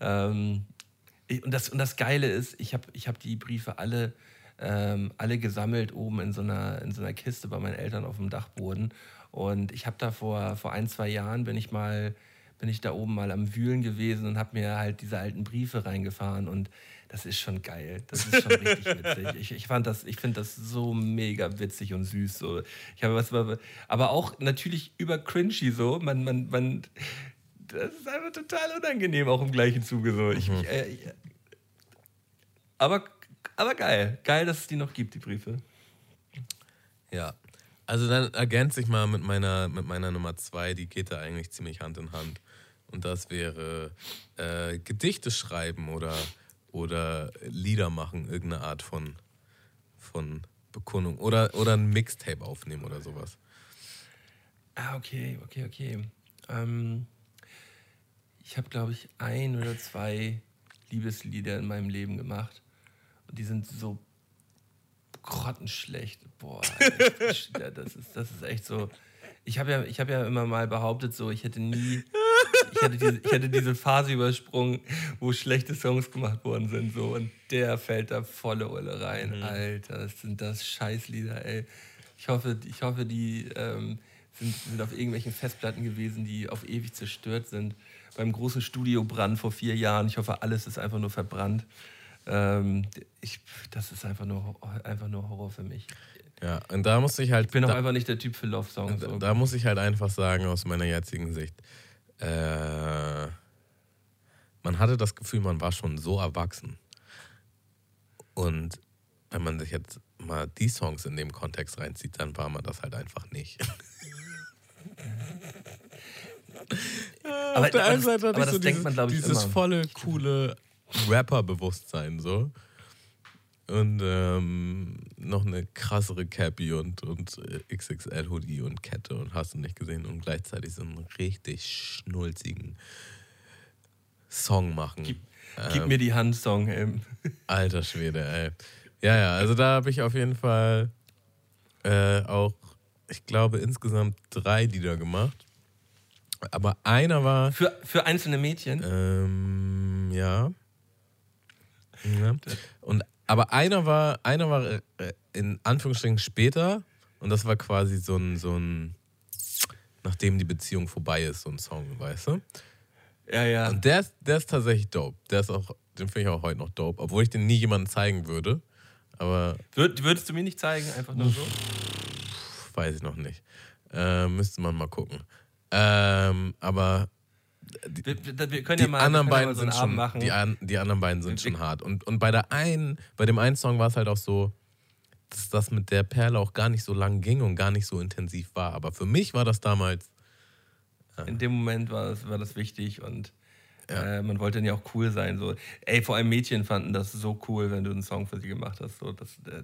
Ähm, ich, und, das, und das Geile ist, ich habe ich hab die Briefe alle, ähm, alle gesammelt oben in so, einer, in so einer Kiste bei meinen Eltern auf dem Dachboden. Und ich habe da vor, vor ein, zwei Jahren bin ich mal, bin ich da oben mal am Wühlen gewesen und habe mir halt diese alten Briefe reingefahren und das ist schon geil. Das ist schon richtig witzig. Ich, ich fand das, ich finde das so mega witzig und süß. So. Ich habe was, aber auch natürlich über cringy so. Man, man, man, das ist einfach total unangenehm, auch im gleichen Zuge so. Ich, ich, äh, ich, aber, aber geil. Geil, dass es die noch gibt, die Briefe. Ja. Also dann ergänze ich mal mit meiner, mit meiner Nummer zwei, die geht da eigentlich ziemlich Hand in Hand. Und das wäre äh, Gedichte schreiben oder, oder Lieder machen, irgendeine Art von, von Bekundung. Oder, oder ein Mixtape aufnehmen oder sowas. Ah, okay, okay, okay. Ähm, ich habe, glaube ich, ein oder zwei Liebeslieder in meinem Leben gemacht. Und die sind so grottenschlecht. Boah, das, ist, das ist echt so. Ich habe ja, hab ja immer mal behauptet, so, ich hätte nie. Ich hätte, diese, ich hätte diese Phase übersprungen, wo schlechte Songs gemacht worden sind. So, und der fällt da volle Ulle rein. Alter, das sind das Scheißlieder, ey. Ich hoffe, ich hoffe die ähm, sind, sind auf irgendwelchen Festplatten gewesen, die auf ewig zerstört sind. Beim großen Studiobrand vor vier Jahren. Ich hoffe, alles ist einfach nur verbrannt. Ähm, ich, das ist einfach nur, einfach nur Horror für mich. Ja, und da muss ich halt. Ich bin auch da, einfach nicht der Typ für Love-Songs. da, da muss ich halt einfach sagen, aus meiner jetzigen Sicht, äh, man hatte das Gefühl, man war schon so erwachsen. Und wenn man sich jetzt mal die Songs in dem Kontext reinzieht, dann war man das halt einfach nicht. Aber- Auf der einen Seite hatte ich so dieses, man, dieses volle, coole Rapper-Bewusstsein so. Und ähm, noch eine krassere Cappy und, und XXL-Hoodie und Kette und hast du nicht gesehen und gleichzeitig so einen richtig schnulzigen Song machen. Gib, gib mir die Hand-Song. Ähm. Alter Schwede, ey. Ja, ja, also da habe ich auf jeden Fall äh, auch, ich glaube, insgesamt drei Lieder gemacht. Aber einer war, Für, für einzelne Mädchen. ähm, ja. ja. Und, aber einer war, einer war äh, in Anführungsstrichen später und das war quasi so ein, so ein, nachdem die Beziehung vorbei ist, so ein Song, weißt du? Ja, ja. Und der ist, der ist tatsächlich dope. Der ist auch, den finde ich auch heute noch dope, obwohl ich den nie jemandem zeigen würde. Aber Würd, würdest du mir nicht zeigen, einfach nur so? weiß ich noch nicht. Äh, müsste man mal gucken. Ähm, aber Wir, wir, wir können die ja mal, anderen beiden ja so sind einen schon, machen. die, an, die anderen beiden sind schon hart. Und, und bei der einen, bei dem einen Song war es halt auch so, dass das mit der Perle auch gar nicht so lang ging und gar nicht so intensiv war. Aber für mich war das damals, In dem Moment war das, war das wichtig und äh, man wollte dann ja auch cool sein. So. Ey, vor allem Mädchen fanden das so cool, wenn du einen Song für sie gemacht hast. So, das, äh,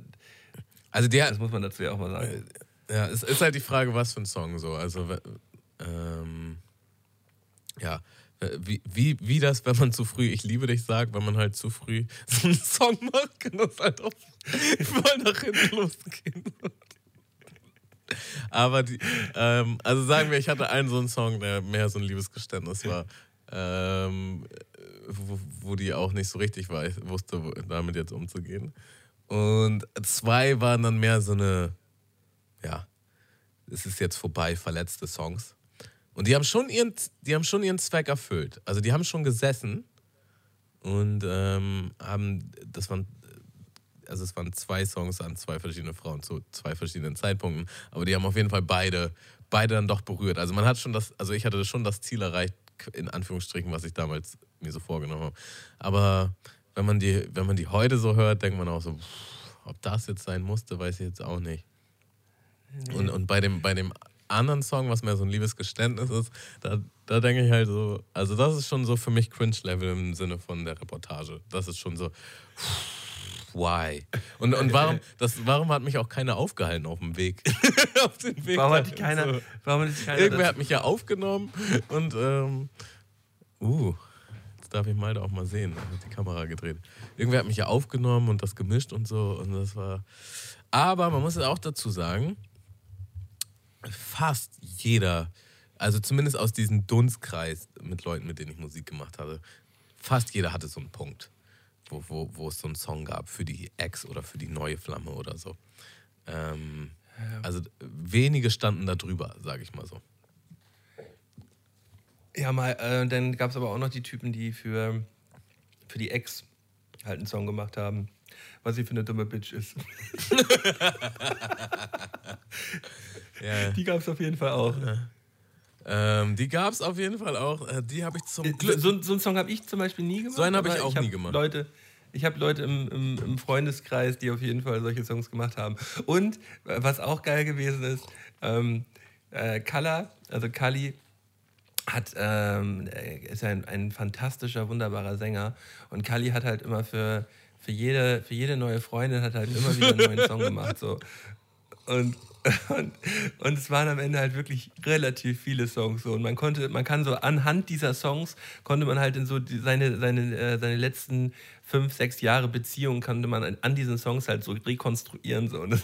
also der, das muss man dazu ja auch mal sagen. Ja, es ist halt die Frage, was für ein Song so. Also, ähm, ja, wie, wie, wie das, wenn man zu früh Ich liebe dich sagt, wenn man halt zu früh so einen Song macht, kann das halt auch voll nach hinten losgehen. Aber die, ähm, also sagen wir, ich hatte einen so einen Song, der mehr so ein Liebesgeständnis war, ähm, wo, wo die auch nicht so richtig weiß, wusste, damit jetzt umzugehen. Und zwei waren dann mehr so eine, ja, es ist jetzt vorbei, verletzte Songs. Und die haben schon ihren, die haben schon ihren Zweck erfüllt. Also die haben schon gesessen und ähm, haben, das waren, also es waren zwei Songs an zwei verschiedene Frauen zu zwei verschiedenen Zeitpunkten, aber die haben auf jeden Fall beide, beide dann doch berührt. Also man hat schon das, also ich hatte schon das Ziel erreicht, in Anführungsstrichen, was ich damals mir so vorgenommen habe. Aber wenn man die, wenn man die heute so hört, denkt man auch so, pff, ob das jetzt sein musste, weiß ich jetzt auch nicht. Und, und bei, dem, bei dem anderen Song, was mehr so ein Liebesgeständnis ist, da, da denke ich halt so, also das ist schon so für mich Cringe-Level im Sinne von der Reportage. Das ist schon so, why? Und, und warum, das, warum hat mich auch keiner aufgehalten auf dem Weg? auf den Weg Warum hat dich keiner, so. warum hat dich keiner Irgendwer hat mich ja aufgenommen und, ähm, uh, jetzt darf ich Malte auch mal sehen, hat die Kamera gedreht. Irgendwer hat mich ja aufgenommen und das gemischt und so und das war, aber man muss es auch dazu sagen, fast jeder, also zumindest aus diesem Dunstkreis mit Leuten, mit denen ich Musik gemacht hatte, fast jeder hatte so einen Punkt, wo, wo, wo es so einen Song gab für die Ex oder für die neue Flamme oder so. Ähm, also wenige standen da drüber, sage ich mal so. Ja, mal, äh, dann gab es aber auch noch die Typen, die für, für die Ex halt einen Song gemacht haben. Was sie für eine dumme Bitch ist. Ja. Die gab es auf jeden Fall auch. Ähm, die gab es auf jeden Fall auch. Äh, Die habe ich zum Glück. So, so einen Song habe ich zum Beispiel nie gemacht. So einen habe ich auch hab nie gemacht. Leute, ich habe Leute im, im, im Freundeskreis, die auf jeden Fall solche Songs gemacht haben. Und äh, was auch geil gewesen ist, ähm, äh, Kalla, also Kali, hat, ähm, äh, ist ein, ein fantastischer, wunderbarer Sänger. Und Kali hat halt immer für, für, jede, für jede neue Freundin hat halt immer wieder einen neuen Song gemacht. So. Und, und, und es waren am Ende halt wirklich relativ viele Songs. So. Und man konnte, man kann so anhand dieser Songs konnte man halt in so die, seine, seine, äh, seine letzten fünf, sechs Jahre Beziehung konnte man an, diesen Songs halt so rekonstruieren. So. Und das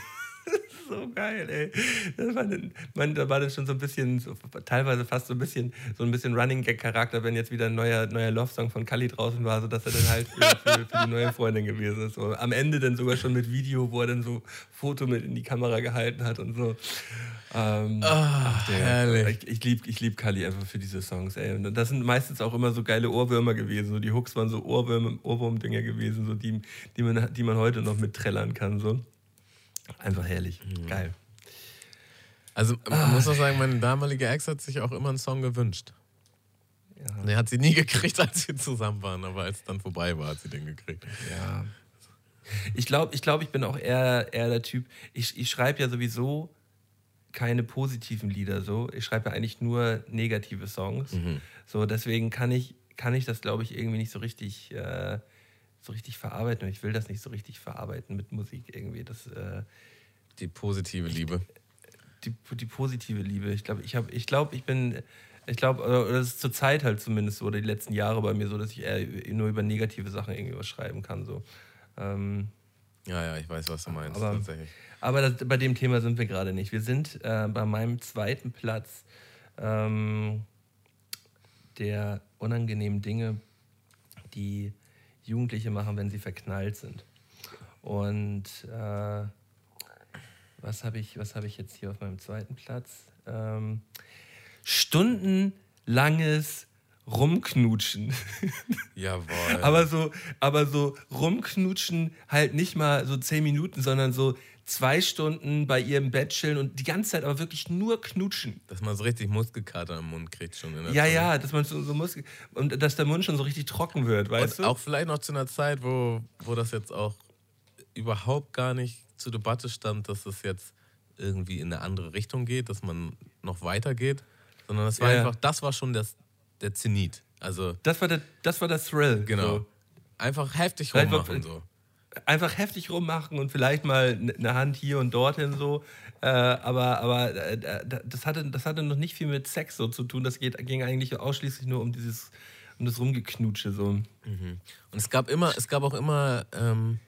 so geil, ey. Das war man, da war dann schon so ein bisschen, so, teilweise fast so ein bisschen, so ein bisschen Running Gag Charakter, wenn jetzt wieder ein neuer, neuer Love-Song von Kali draußen war, so dass er dann halt für, für, für die neue Freundin gewesen ist. So. Am Ende dann sogar schon mit Video, wo er dann so Foto mit in die Kamera gehalten hat und so. Ähm, ach, der, herrlich. Ich, ich liebe ich lieb Kali einfach für diese Songs, ey. Und das sind meistens auch immer so geile Ohrwürmer gewesen. So die Hooks waren so Ohrwürm, Ohrwurm-Dinger gewesen, so die, die, man, die man heute noch mitträllern kann. So. Einfach herrlich. Geil. Also man muss auch sagen, meine damalige Ex hat sich auch immer einen Song gewünscht. Ja. Und er hat sie nie gekriegt, als wir zusammen waren, aber als es dann vorbei war, hat sie den gekriegt. Ja. Ich glaube, ich, glaub, ich bin auch eher, eher der Typ, ich, ich schreibe ja sowieso keine positiven Lieder so. Ich schreibe ja eigentlich nur negative Songs. So, deswegen kann ich, kann ich das, glaube ich, irgendwie nicht so richtig, äh, so richtig verarbeiten. Und ich will das nicht so richtig verarbeiten mit Musik irgendwie. Das, äh, Die positive Liebe. die, die positive Liebe. Ich glaube, ich, hab, ich, glaub, ich bin, ich glaube, das ist zur Zeit halt zumindest so, oder die letzten Jahre bei mir so, dass ich eher nur über negative Sachen irgendwie was schreiben kann. So. Ähm, Ja, ja, ich weiß, was du meinst. Aber- tatsächlich. aber das, bei dem Thema sind wir gerade nicht. Wir sind äh, bei meinem zweiten Platz ähm, der unangenehmen Dinge, die Jugendliche machen, wenn sie verknallt sind. Und äh, was habe ich, was hab ich jetzt hier auf meinem zweiten Platz? Ähm, stundenlanges rumknutschen. Jawohl. aber so, aber so rumknutschen halt nicht mal so zehn Minuten, sondern so zwei Stunden bei ihrem Bett chillen und die ganze Zeit aber wirklich nur knutschen. Dass man so richtig Muskelkater im Mund kriegt schon. Ja, Zunge. ja, dass man so, so muss und dass der Mund schon so richtig trocken wird, weißt Und du? auch vielleicht noch zu einer Zeit, wo, wo das jetzt auch überhaupt gar nicht zur Debatte stand, dass es jetzt irgendwie in eine andere Richtung geht, dass man noch weitergeht, sondern das war Ja, einfach, das war schon das, der Zenit. Also Das war der, das war der Thrill. genau. So. Einfach heftig rummachen so. Einfach heftig rummachen und vielleicht mal eine Hand hier und dorthin so. Äh, aber aber äh, das, hatte, das hatte noch nicht viel mit Sex so zu tun. Das geht, ging eigentlich ausschließlich nur um dieses um das Rumgeknutsche so. Und es gab immer, es gab auch immer, ähm,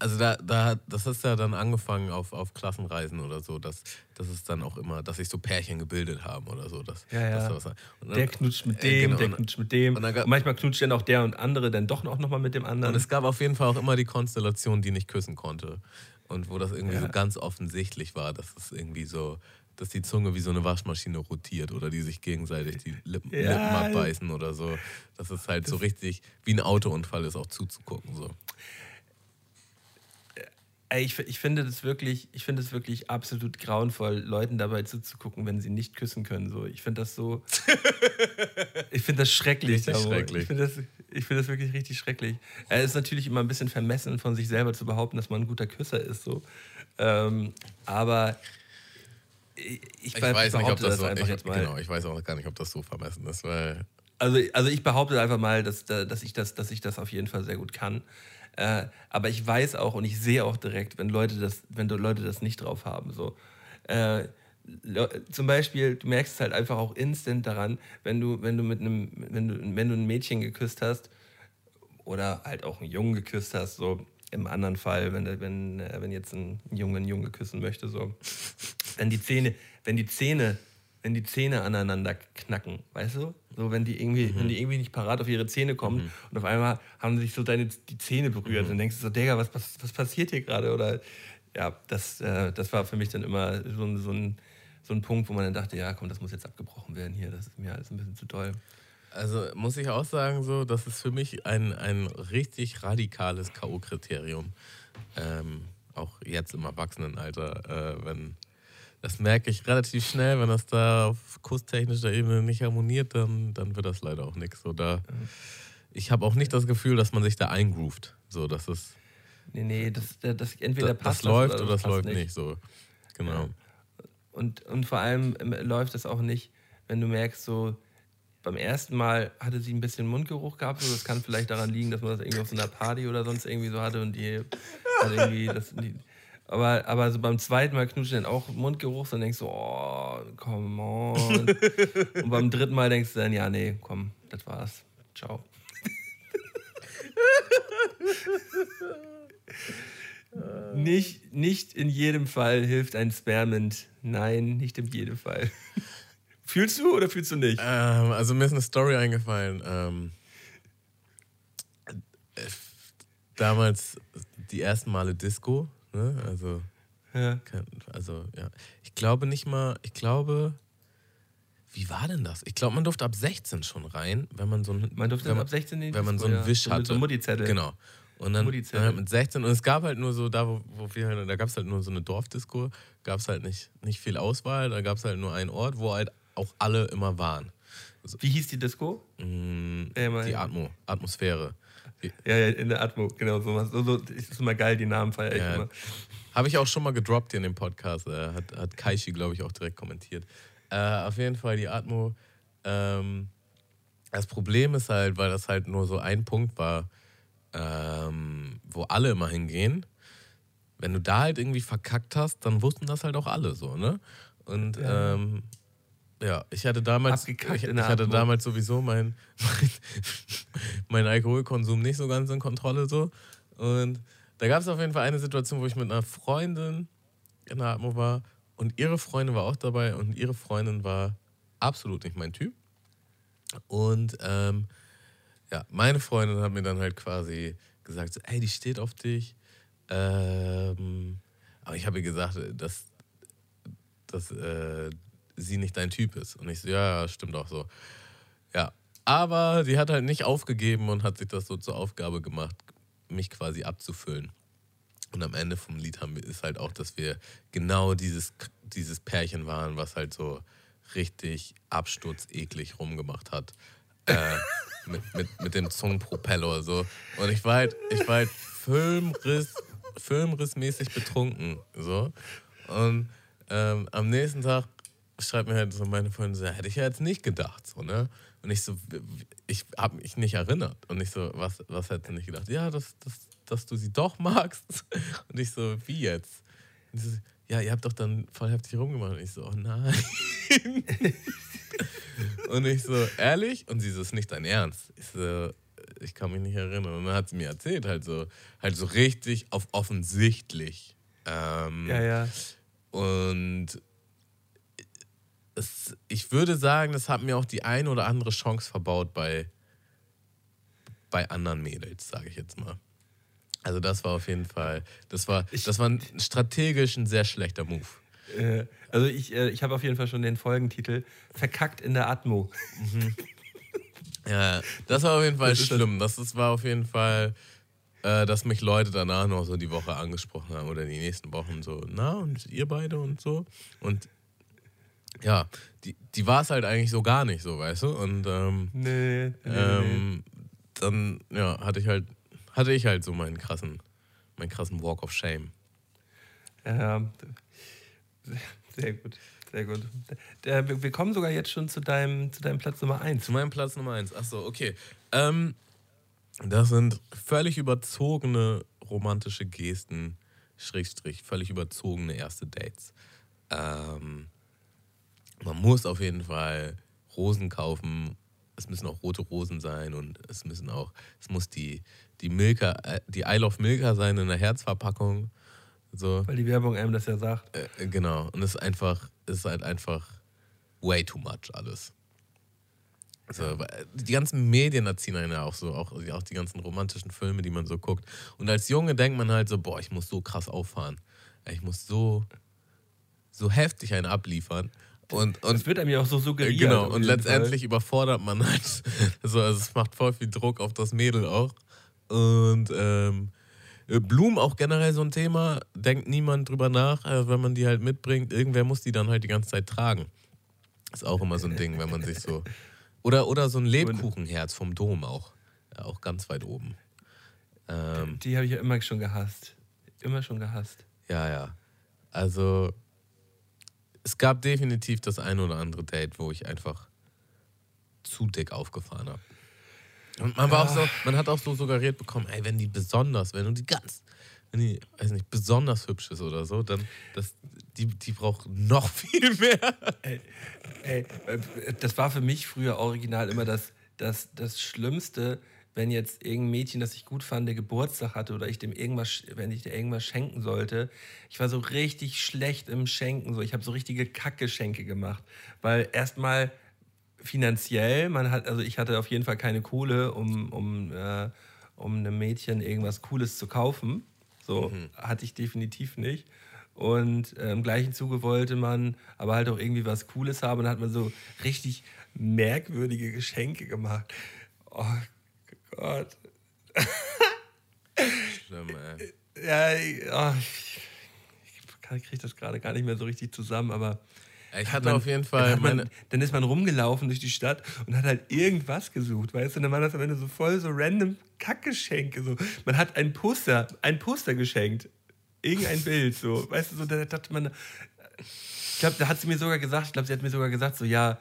also da, da, hat- das ist ja dann angefangen auf, auf Klassenreisen oder so, dass, dass es dann auch immer, dass sich so Pärchen gebildet haben oder so. Dass, Ja, ja. dass und dann- Der knutscht mit äh, dem, genau. der Und- knutscht mit dem. und Und, gab- manchmal knutscht dann auch der und andere dann doch noch noch mal mit dem Und anderen. es gab auf jeden Fall auch immer die Konstellation, die nicht küssen konnte. Und wo das irgendwie Ja. so ganz offensichtlich war, dass es irgendwie so, dass die Zunge wie so eine Waschmaschine rotiert oder die sich gegenseitig die Lippen, Ja. Lippen abbeißen oder so. Dass es halt so richtig wie ein Autounfall ist, auch zuzugucken. So. Ich, ich finde das wirklich, ich finde es wirklich absolut grauenvoll, Leuten dabei zuzugucken, wenn sie nicht küssen können. So, ich finde das so, ich finde das schrecklich. Schrecklich. Ich finde das, ich finde das wirklich richtig schrecklich. Es ist natürlich immer ein bisschen vermessen von sich selber zu behaupten, dass man ein guter Küsser ist. So, ähm, aber ich, ich, Ich weiß nicht, ob behaupte das, so, einfach ich, jetzt mal. genau, ich weiß auch gar nicht, ob das so vermessen ist, weil Also, also ich behaupte einfach mal, dass, da- dass, ich das, dass ich das auf jeden Fall sehr gut kann. Äh, aber ich weiß auch und ich sehe auch direkt, wenn Leute das, wenn Leute das nicht drauf haben. So. Äh, zum Beispiel, du merkst es halt einfach auch instant daran, wenn du, wenn du mit einem, wenn du, wenn du ein Mädchen geküsst hast oder halt auch einen Jungen geküsst hast, so im anderen Fall, wenn, wenn, äh, wenn jetzt ein Junge einen Junge küssen möchte, so, wenn die Zähne, wenn die Zähne, wenn die Zähne aneinander knacken, weißt du? So, wenn die irgendwie, wenn die irgendwie nicht parat auf ihre Zähne kommen und auf einmal haben sich so deine die Zähne berührt und denkst du so, Digga, was, was, was passiert hier gerade? Oder ja, das, äh, das war für mich dann immer so, ein- so, ein, so ein Punkt, wo man dann dachte, ja, komm, das muss jetzt abgebrochen werden hier, das ist mir alles ein bisschen zu doll. Also muss ich auch sagen, so, das ist für mich ein, ein richtig radikales K.O.-Kriterium. Ähm, auch jetzt im Erwachsenenalter, äh, wenn das merke ich relativ schnell, wenn das da auf kusstechnischer Ebene nicht harmoniert, dann, dann wird das leider auch nichts. So, da, ich habe auch nicht das Gefühl, dass man sich da eingroovt. So, dass es Nee, nee, das, das, das entweder das, passt das läuft oder oder das läuft nicht. So. Genau. Und, und vor allem ähm, läuft es auch nicht, wenn du merkst, so beim ersten Mal hatte sie ein bisschen Mundgeruch gehabt. So, das kann vielleicht daran liegen, dass man das irgendwie auf so einer Party oder sonst irgendwie so hatte und die hat irgendwie das. Die, aber, aber so beim zweiten Mal knutschen dann auch Mundgeruch, dann denkst du, oh, come on. Und beim dritten Mal denkst du dann, ja, nee, komm, das war's. Ciao. Nicht, nicht in jedem Fall hilft ein Spermint. Nein, nicht in jedem Fall. Fühlst du oder fühlst du nicht? Ähm, also mir ist eine Story eingefallen. Ähm, äh, damals die ersten Male Disco. Ne? Also, Ja. kein- also ja. Ich glaube nicht mal, ich glaube, wie war denn das? Ich glaube, man durfte ab 16 schon rein, wenn man so ein, Man durfte wenn ab 16 in die wenn man so einen ja. Wisch hatte. so Mutti-Zettel. Genau. Und dann, dann halt mit 16 und es gab halt nur so, da wo, wo wir halt, da gab es halt nur so eine Dorfdisco, gab es halt nicht, nicht viel Auswahl, da gab es halt nur einen Ort, wo halt auch alle immer waren. Wie hieß die Disco? Mm, mal- die Atmo, Atmosphäre. Ja, ja, in der Atmo, genau. So, so, so ist immer geil, die Namen feiere ich Ja. immer. Habe ich auch schon mal gedroppt hier in dem Podcast. Äh, hat, hat Kaishi, glaube ich, auch direkt kommentiert. Äh, auf jeden Fall die Atmo. Ähm, das Problem ist halt, weil das halt nur so ein Punkt war, ähm, wo alle immer hingehen. Wenn du da halt irgendwie verkackt hast, dann wussten das halt auch alle so, ne? Und ja, ähm, ja ich hatte damals, ich, Abgekackt ich hatte damals sowieso mein, mein, mein Alkoholkonsum nicht so ganz in Kontrolle so. Und da gab es auf jeden Fall eine Situation, wo ich mit einer Freundin in der Atmo war und ihre Freundin war auch dabei und ihre Freundin war absolut nicht mein Typ. Und ähm, ja, meine Freundin hat mir dann halt quasi gesagt, so, ey, die steht auf dich. Ähm, aber ich habe ihr gesagt, dass, dass äh, sie nicht dein Typ ist. Und ich so, ja, stimmt auch so. Ja. Aber die hat halt nicht aufgegeben und hat sich das so zur Aufgabe gemacht, mich quasi abzufüllen. Und am Ende vom Lied haben wir, ist halt auch, dass wir genau dieses, dieses Pärchen waren, was halt so richtig absturzeklig rumgemacht hat. Äh, mit, mit, mit dem Zungenpropeller so. Und ich war halt, ich war halt Filmriss, Filmrissmäßig betrunken. So. Und ähm, am nächsten Tag schreibt mir halt so meine Freundin so, hätte ich ja jetzt nicht gedacht. So, ne? Und ich so, ich habe mich nicht erinnert. Und ich so, was, was hättest du nicht gedacht? Ja, dass, dass, dass du sie doch magst. Und ich so, wie jetzt? Und sie so, ja, ihr habt doch dann voll heftig rumgemacht. Und ich so, oh nein. und ich so, ehrlich? Und sie so, ist nicht dein Ernst. Ich so, ich kann mich nicht erinnern. Und dann hat sie mir erzählt, halt so, halt so richtig auf offensichtlich. Ähm, Ja, ja. und es, ich würde sagen, das hat mir auch die ein oder andere Chance verbaut bei, bei anderen Mädels, sage ich jetzt mal. Also das war auf jeden Fall, das war, das war ein strategisch ein sehr schlechter Move. Äh, also ich, äh, ich habe auf jeden Fall schon den Folgentitel Verkackt in der Atmo. Ja, das war auf jeden Fall das- schlimm. Das, das war auf jeden Fall, äh, dass mich Leute danach noch so die Woche angesprochen haben oder die nächsten Wochen so, na und ihr beide und so. Und ja, die, die war es halt eigentlich so gar nicht so, weißt du? Und ähm, Nee, nee, nee. ähm, dann ja, hatte ich halt, hatte ich halt so meinen krassen, meinen krassen Walk of Shame. Ja, sehr gut, sehr gut. Wir, kommen sogar jetzt schon zu deinem, zu deinem Platz Nummer 1. Zu meinem Platz Nummer eins. Achso, okay. Ähm, das sind völlig überzogene romantische Gesten, Schrägstrich, völlig überzogene erste Dates. Ähm, man muss auf jeden Fall Rosen kaufen. Es müssen auch rote Rosen sein und es müssen auch, es muss die, die Milka, äh, die Isle of Milka sein in einer Herzverpackung. So. Weil die Werbung einem das ja sagt. Äh, genau. Und es ist einfach, es ist halt einfach way too much alles. So, weil die ganzen Medien erziehen einen ja auch so, auch, auch die ganzen romantischen Filme, die man so guckt. Und als Junge denkt man halt so, boah, ich muss so krass auffahren. Ich muss so, so heftig einen abliefern. Und, und Das wird einem ja auch so suggeriert. Genau, und letztendlich überfordert man halt. So, also es macht voll viel Druck auf das Mädel auch. Und ähm, äh, Blumen auch generell so ein Thema, denkt niemand drüber nach, äh, wenn man die halt mitbringt. Irgendwer muss die dann halt die ganze Zeit tragen. Ist auch immer so ein Ding, wenn man sich so. Oder, oder so ein Lebkuchenherz vom Dom auch. Ja, auch ganz weit oben. Ähm, Fall. Die habe ich ja immer schon gehasst. Immer schon gehasst. ja, ja. Also, es gab definitiv das ein oder andere Date, wo ich einfach zu dick aufgefahren habe. Und man war auch so, man hat auch so suggeriert bekommen, ey, wenn die besonders, wenn du die ganz, wenn die, weiß nicht, besonders hübsch ist oder so, dann, das, die, die braucht noch viel mehr. Ey, äh, das war für mich früher original immer das, das, das Schlimmste, wenn jetzt irgendein Mädchen, das ich gut fand, der Geburtstag hatte oder ich dem irgendwas, wenn ich dir irgendwas schenken sollte. Ich war so richtig schlecht im Schenken. So. Ich habe so richtige Kackgeschenke gemacht. Weil erstmal finanziell, man hat, also ich hatte auf jeden Fall keine Kohle, um, um, äh, um einem Mädchen irgendwas Cooles zu kaufen. So hatte ich definitiv nicht. Und äh, im gleichen Zuge wollte man aber halt auch irgendwie was Cooles haben. Und hat man so richtig merkwürdige Geschenke gemacht. Oh Gott. Schlimm, ey. Ja, ich, oh, ich, ich kriege das gerade gar nicht mehr so richtig zusammen, aber. Ich hatte man- auf jeden dann, Fall hat man, dann ist man rumgelaufen durch die Stadt und hat halt irgendwas gesucht, weißt du? Und dann war das am Ende so voll so random Kackgeschenke. So. Man hat ein Poster, ein Poster geschenkt. Irgendein Bild, so. Weißt du, so, da dachte man. Ich glaube, da hat sie mir sogar gesagt, ich glaube, sie hat mir sogar gesagt, so, ja,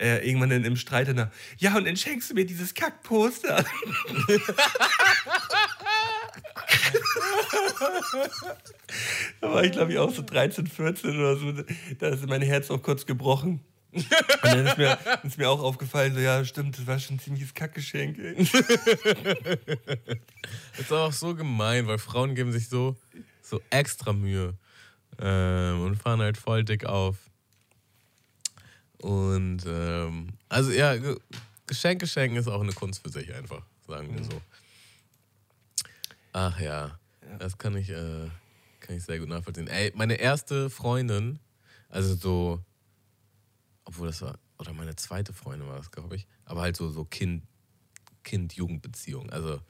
äh, irgendwann in, im Streit danach, ja, und dann schenkst du mir dieses Kackposter. Da war ich, glaube ich, auch so 13, 14 oder so. Da ist mein Herz auch kurz gebrochen. Und dann ist mir, ist mir auch aufgefallen, so, ja, stimmt, das war schon ein ziemliches Kackgeschenk. ey. ist auch so gemein, weil Frauen geben sich so, so extra Mühe ähm, und fahren halt voll dick auf. Und ähm, also ja, Ge- Geschenke schenken ist auch eine Kunst für sich einfach, sagen wir so. Ach ja, das kann ich, äh, kann ich sehr gut nachvollziehen. Ey, meine erste Freundin, also so, obwohl das war, oder meine zweite Freundin war das, glaube ich. Aber halt so, so Kind, Kind-Jugendbeziehung. Also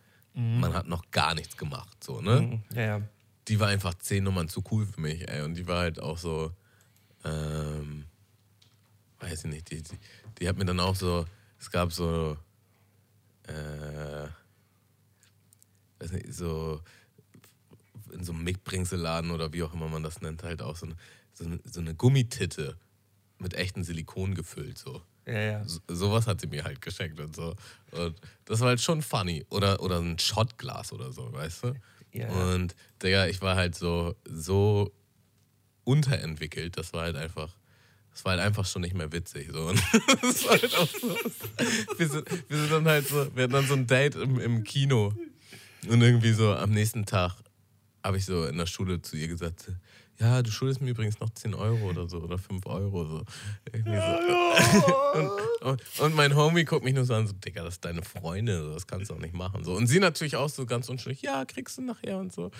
man hat noch gar nichts gemacht, so, ne? Mhm. Ja, ja. die war einfach zehn Nummern zu cool für mich, ey. Und die war halt auch so, ähm, weiß ich nicht, die, die, die hat mir dann auch so, es gab so, äh, weiß nicht, so in so einem Mitbringselladen oder wie auch immer man das nennt, halt auch so eine, so eine, so eine Gummititte mit echtem Silikon gefüllt, so. Ja, ja. So, sowas hat sie mir halt geschenkt und so. Und das war halt schon funny. Oder, oder ein Shotglas oder so, weißt du? Ja. Und Digga, ich war halt so, so unterentwickelt, das war halt einfach, das war halt einfach schon nicht mehr witzig. So. Halt so. Wir sind, wir sind dann halt so, wir hatten dann so ein Date im, im Kino. Und irgendwie so am nächsten Tag habe ich so in der Schule zu ihr gesagt, ja, du schuldest mir übrigens noch 10 Euro oder so oder 5 Euro. So. So. und, und, mein Homie guckt mich nur so an, so, Digga, das ist deine Freundin, so, das kannst du auch nicht machen. So. Und sie natürlich auch so ganz unschuldig, ja, kriegst du nachher und so.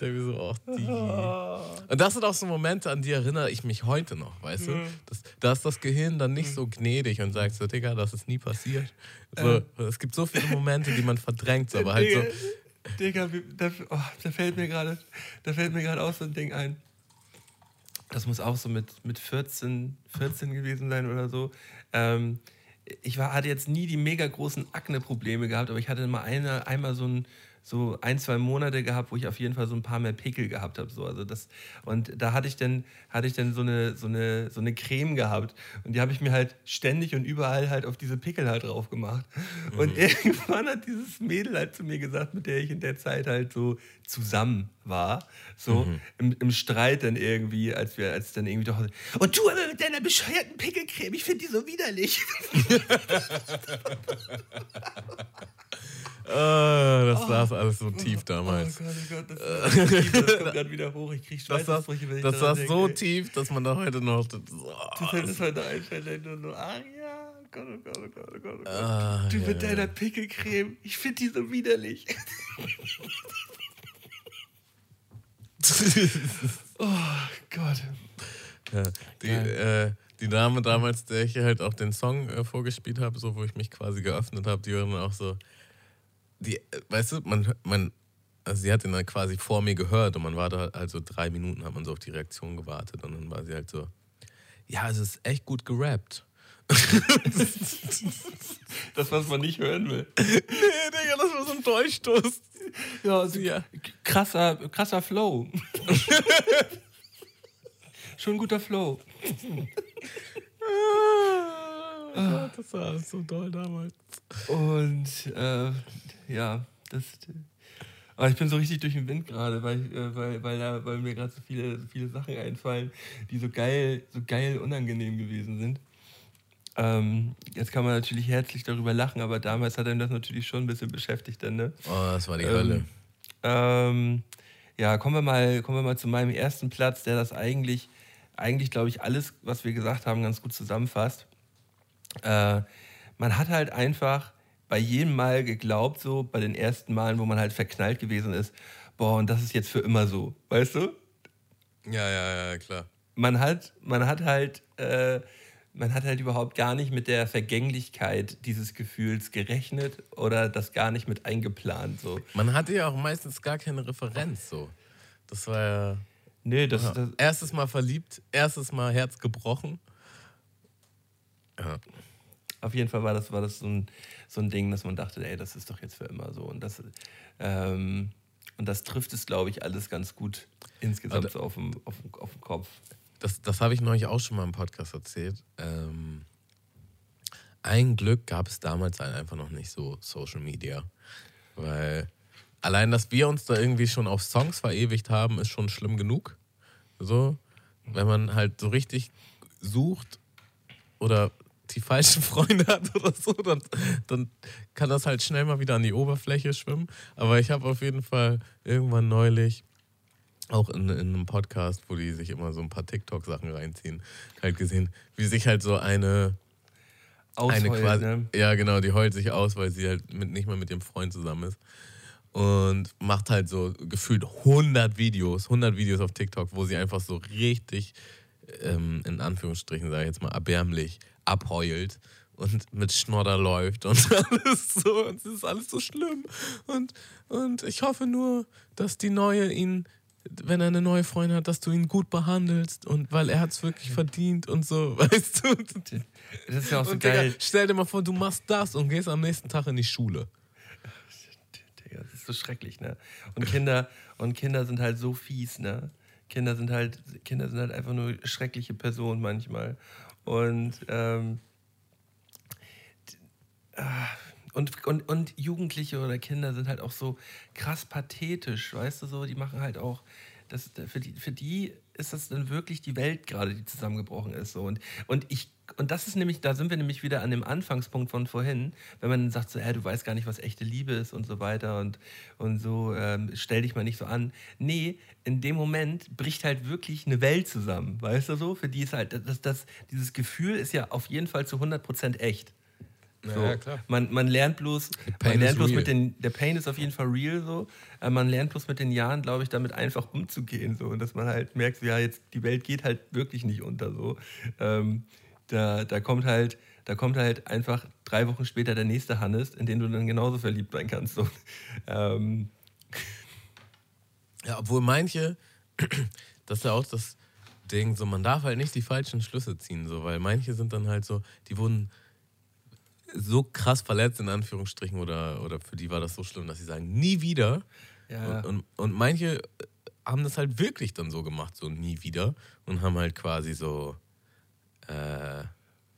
Denke mir so, ach, die. Und das sind auch so Momente, an die erinnere ich mich heute noch, weißt du? Das, da ist das Gehirn dann nicht so gnädig und sagt so, Digga, das ist nie passiert. So, es gibt so viele Momente, die man verdrängt, so, aber halt so. Digga, wie- da, oh, da fällt mir gerade, da fällt mir gerade auch so ein Ding ein. Das muss auch so mit, mit 14, 14 gewesen sein oder so. Ähm, ich war, hatte jetzt nie die mega großen Akne-Probleme gehabt, aber ich hatte mal eine, einmal so ein, so ein, zwei Monate gehabt, wo ich auf jeden Fall so ein paar mehr Pickel gehabt habe. So. Also das, und da hatte ich dann, hatte ich dann so, eine, so, eine, so eine Creme gehabt. Und die habe ich mir halt ständig und überall halt auf diese Pickel halt drauf gemacht. Und irgendwann hat dieses Mädel halt zu mir gesagt, mit der ich in der Zeit halt so zusammen war. So im, im Streit dann irgendwie, als wir, als dann irgendwie doch. Und du aber mit deiner bescheuerten Pickelcreme, ich finde die so widerlich. Ah, das saß alles so tief damals. Oh Gott, oh Gott, das, das kommt gerade wieder hoch. Ich krieg Das saß, Schweißausbrüche, wenn ich das daran saß so denke. tief, dass man da heute noch. Du fällt es heute einstellen und so, ach ja, oh Gott, oh Gott, oh Gott, oh Gott, oh Gott. Ah, du ja, mit deiner Pickelcreme, ich finde die so widerlich. oh Gott. Ja, die, äh, die Dame damals, der ich halt auch den Song äh, vorgespielt habe, so wo ich mich quasi geöffnet habe, die war dann auch so, die, weißt du, man, man, also sie hat den dann quasi vor mir gehört und man war da also drei Minuten, hat man so auf die Reaktion gewartet und dann war sie halt so, ja, es ist echt gut gerappt. Das, was man nicht hören will. Nee, Digga, das war so ein Durchstoß. Ja, also, Ja. krasser, krasser Flow. Schon ein guter Flow. Ah, oh Gott, das war so doll damals. Und äh, ja, das. Aber ich bin so richtig durch den Wind gerade, weil, äh, weil, weil, da, weil mir gerade so viele, so viele Sachen einfallen, die so geil, so geil unangenehm gewesen sind. Ähm, jetzt kann man natürlich herzlich darüber lachen, aber damals hat einem das natürlich schon ein bisschen beschäftigt dann, ne? Oh, das war die Hölle. Ähm, ja, kommen wir, mal, kommen wir mal zu meinem ersten Platz, der das eigentlich, eigentlich glaube ich, alles, was wir gesagt haben, ganz gut zusammenfasst. Äh, man hat halt einfach bei jedem Mal geglaubt, so bei den ersten Malen, wo man halt verknallt gewesen ist, boah, und das ist jetzt für immer so, weißt du? Ja, ja, ja, klar. Man hat, man hat halt, äh, man hat halt überhaupt gar nicht mit der Vergänglichkeit dieses Gefühls gerechnet oder das gar nicht mit eingeplant, so. Man hatte ja auch meistens gar keine Referenz so. Das war ja. Nee, das, ja. das, Erstes Mal verliebt, erstes Mal Herz gebrochen. Ja. Auf jeden Fall war das, war das so, ein, so ein Ding, dass man dachte, ey, das ist doch jetzt für immer so. Und das, ähm, und das trifft es, glaube ich, alles ganz gut insgesamt Aber- so auf dem, auf dem, auf dem Kopf. Das, das habe ich neulich auch schon mal im Podcast erzählt. Ähm, ein Glück gab es damals halt einfach noch nicht so Social Media. Weil allein, dass wir uns da irgendwie schon auf Songs verewigt haben, ist schon schlimm genug. So, wenn man halt so richtig sucht oder die falschen Freunde hat oder so, dann, dann kann das halt schnell mal wieder an die Oberfläche schwimmen. Aber ich habe auf jeden Fall irgendwann neulich auch in, in einem Podcast, wo die sich immer so ein paar TikTok-Sachen reinziehen, halt gesehen, wie sich halt so eine, eine Ausheult, quasi, ne? ja genau, die heult sich aus, weil sie halt mit, nicht mehr mit ihrem Freund zusammen ist und macht halt so gefühlt 100 Videos, 100 Videos auf TikTok, wo sie einfach so richtig, ähm, in Anführungsstrichen, sage ich jetzt mal, erbärmlich abheult und mit Schnodder läuft und alles so. Und es ist alles so schlimm. Und, und ich hoffe nur, dass die Neue ihn, wenn er eine neue Freundin hat, dass du ihn gut behandelst und weil er hat es wirklich verdient und so, weißt du? Das ist ja auch so Und geil. Digga, stell dir mal vor, du machst das und gehst am nächsten Tag in die Schule. Digga, das ist so schrecklich, ne? Und Kinder, und Kinder sind halt so fies, ne? Kinder sind halt, Kinder sind halt einfach nur schreckliche Personen manchmal. Und, ähm, ah, und, und, und Jugendliche oder Kinder sind halt auch so krass pathetisch, weißt du so, die machen halt auch, das, für, die, für die ist das dann wirklich die Welt gerade, die zusammengebrochen ist. So. Und, und ich und das ist nämlich, da sind wir nämlich wieder an dem Anfangspunkt von vorhin, wenn man sagt so, äh, du weißt gar nicht, was echte Liebe ist und so weiter und, und so, ähm, stell dich mal nicht so an. Nee, in dem Moment bricht halt wirklich eine Welt zusammen, weißt du so? Für die ist halt, das, das, dieses Gefühl ist ja auf jeden Fall zu 100% echt. So. Ja, klar. Man, man lernt bloß, man lernt bloß real. mit den, der Pain ist auf jeden Fall real so. Äh, man lernt bloß mit den Jahren, glaube ich, damit einfach umzugehen so und dass man halt merkt, so, ja jetzt die Welt geht halt wirklich nicht unter so. Ähm, da, da kommt halt, da kommt halt einfach drei Wochen später der nächste Hannes, in den du dann genauso verliebt sein kannst. So. Ähm, Ja, obwohl manche, das ist ja auch das Ding, so man darf halt nicht die falschen Schlüsse ziehen, so, weil manche sind dann halt so, die wurden so krass verletzt, in Anführungsstrichen, oder, oder für die war das so schlimm, dass sie sagen, nie wieder. ja, Und, und, und manche haben das halt wirklich dann so gemacht, so nie wieder, und haben halt quasi so, äh,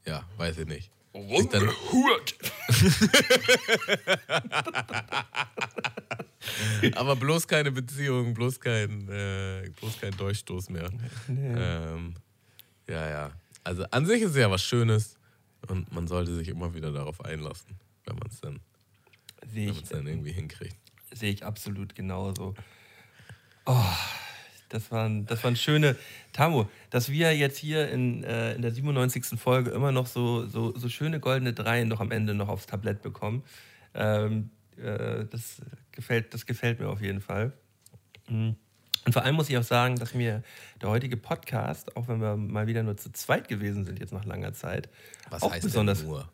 ja, weiß ich nicht. Sich dann, aber bloß keine Beziehung, bloß kein, äh, bloß kein Durchstoß mehr. Ähm, ja, ja. Also an sich ist es ja was Schönes und man sollte sich immer wieder darauf einlassen, wenn man es dann, wenn ich, dann irgendwie hinkriegt. sehe ich absolut genauso. Oh, das waren, das waren schöne. Tamu, dass wir jetzt hier in, äh, in der 97. Folge immer noch so, so, so schöne goldene Dreien noch am Ende noch aufs Tablett bekommen. Ähm, äh, das, gefällt, das gefällt mir auf jeden Fall. Mhm. Und vor allem muss ich auch sagen, dass mir der heutige Podcast, auch wenn wir mal wieder nur zu zweit gewesen sind, jetzt nach langer Zeit, Was auch heißt besonders. denn nur?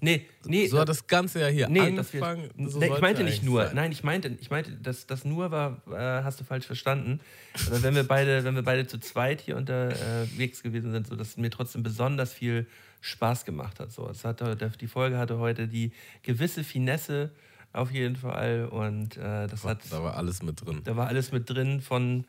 Nee, nee, So hat das Ganze ja hier Nee, dass wir, angefangen. so nee, ich meinte nicht nur. sein. Nein, ich meinte, ich meinte, das, das nur war, äh, hast du falsch verstanden. Aber wenn wir beide, wenn wir beide zu zweit hier unterwegs gewesen sind, so dass es mir trotzdem besonders viel Spaß gemacht hat. So, es hatte, die Folge hatte heute die gewisse Finesse auf jeden Fall und äh, das hat, Da war alles mit drin. da war alles mit drin von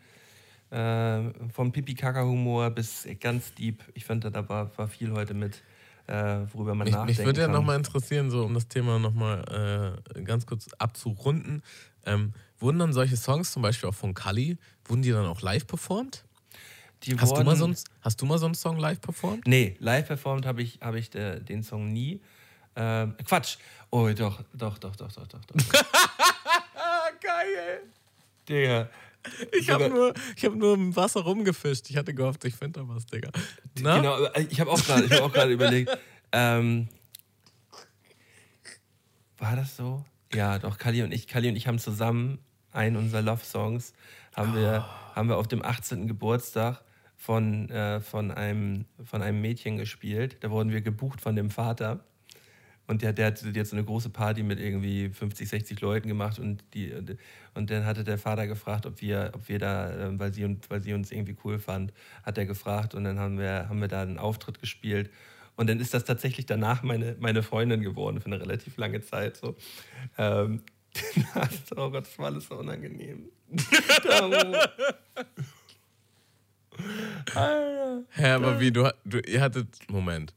äh, vom Pipi-Kaka-Humor bis ganz deep. Ich fand, da war, war viel heute mit, äh, worüber man Mich, nachdenken mich würde ja nochmal interessieren, so um das Thema nochmal äh, ganz kurz abzurunden. Ähm, wurden dann solche Songs, zum Beispiel auch von Kali, wurden die dann auch live performt? Die Hast du, mal wurden- so einen, hast du mal so einen Song live performt? Nee, live performt habe ich, hab ich de, den Song nie. Ähm, Quatsch. Oh, doch, doch, doch, doch, doch, doch. doch. Ah, geil! Digga. Ich habe nur, ich hab nur im Wasser rumgefischt. Ich hatte gehofft, ich finde da was, Digga. Na? Genau, äh, ich habe auch gerade hab auch gerade überlegt. Ähm, war das so? Ja, doch, Kali und ich, Kali und ich haben zusammen einen unserer Love-Songs haben wir, haben wir auf dem 18. Geburtstag von, äh, von, einem, von einem Mädchen gespielt. Da wurden wir gebucht von dem Vater. Und der, der hat jetzt eine große Party mit irgendwie 50, 60 Leuten gemacht und, die, und dann hatte der Vater gefragt, ob wir, ob wir da, äh, weil sie, weil sie uns irgendwie cool fand, hat er gefragt und dann haben wir, haben wir da einen Auftritt gespielt. Und dann ist das tatsächlich danach meine, meine Freundin geworden für eine relativ lange Zeit. So. Ähm, oh Gott, das war alles so unangenehm. Hä, aber wie, du, du, ihr hattet, Moment.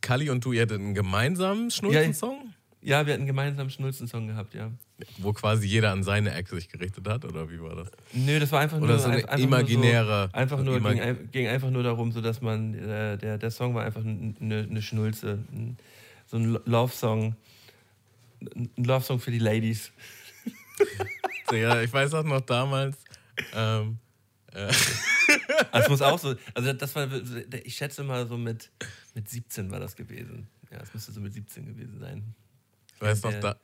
Kali und du, ihr hattet einen gemeinsamen Schnulzensong? Ja, wir hatten einen Schnulzen-Song gehabt, ja. Wo quasi jeder an seine Ex sich gerichtet hat, oder wie war das? Nö, das war einfach Oder nur so eine ein- einfach imaginäre- Nur so, einfach nur imag- ging, ging einfach nur darum, so dass man äh, der der Song war einfach eine, eine Schnulze, so ein Lo- Love-Song, ein Love-Song für die Ladies. Ja, ich weiß auch noch damals, ähm, Also es muss auch so, also das war, ich schätze mal so mit mit 17 war das gewesen. Ja, es müsste so mit 17 gewesen sein. ich weiß noch, da,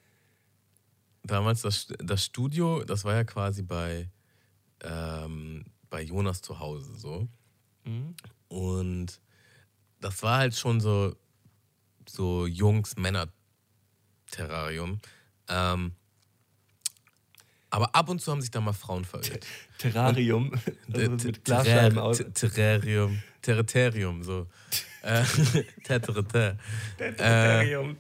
damals das, das Studio, das war ja quasi bei, ähm, bei Jonas zu Hause so. Und das war halt schon so, so Jungs-Männer-Terrarium. Ähm, aber ab und zu haben sich da mal Frauen verirrt. Terrarium. Also mit Glasscheiben aus. Terrarium. Territorium, so. Äh, Teterete. Terrarium.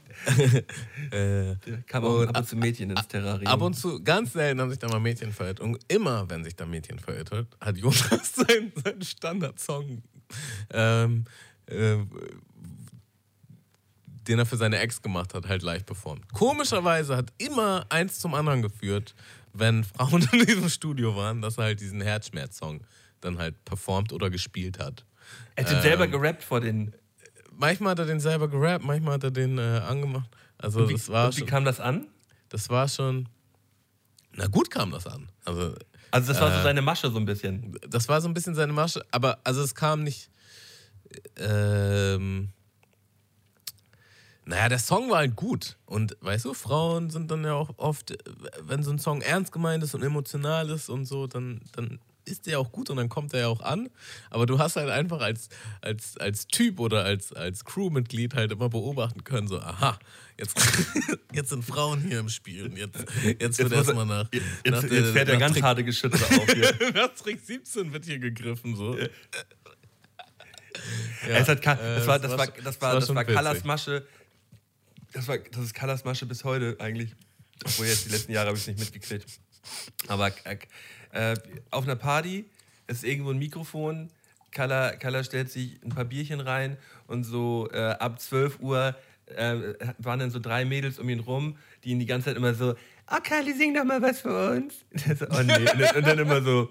Äh, Kam auch ab und zu Mädchen ins Terrarium. ab und zu, ganz selten haben sich da mal Mädchen verirrt. Und immer, wenn sich da Mädchen verirrt hat, hat Jonas seinen, seinen Standardsong, ähm, äh, den er für seine Ex gemacht hat, halt live performt. Komischerweise hat immer eins zum anderen geführt, wenn Frauen in diesem Studio waren, dass er halt diesen Herzschmerz-Song dann halt performt oder gespielt hat. er hat selber gerappt vor den. Manchmal hat er den selber gerappt, manchmal hat er den äh, angemacht. Also Wie, das war und wie schon, kam das an? das war schon. Na gut kam das an. Also Also das war so Äh, seine Masche so ein bisschen. das war so ein bisschen seine Masche, aber also es kam nicht. Ähm, naja, der Song war halt gut. Und weißt du, Frauen sind dann ja auch oft, äh, wenn so ein Song ernst gemeint ist und emotional ist und so, dann, dann ist der auch gut und dann kommt er ja auch an. Aber du hast halt einfach als, als, als Typ oder als, als Crewmitglied halt immer beobachten können, so, aha, jetzt, jetzt sind Frauen hier im Spiel und jetzt, jetzt wird er- erstmal nach, Jetzt, nach jetzt, der- jetzt fährt er nach ganz Trick- harte Geschütze auf hier. nach Trick 17 wird hier gegriffen, so. Ja, es hat, äh, das war, es das war, das war, das war witzig. Callas Masche. Das, war, das ist Callas Masche bis heute eigentlich. Obwohl jetzt die letzten Jahre habe ich es nicht mitgekriegt. Aber äh, äh, auf einer Party ist irgendwo ein Mikrofon. Kalla, Kalla stellt sich ein paar Bierchen rein und so äh, ab 12 Uhr äh, waren dann so drei Mädels um ihn rum, die ihn die ganze Zeit immer so, oh Kalli, sing doch mal was für uns. so, oh nee. und, und dann immer so,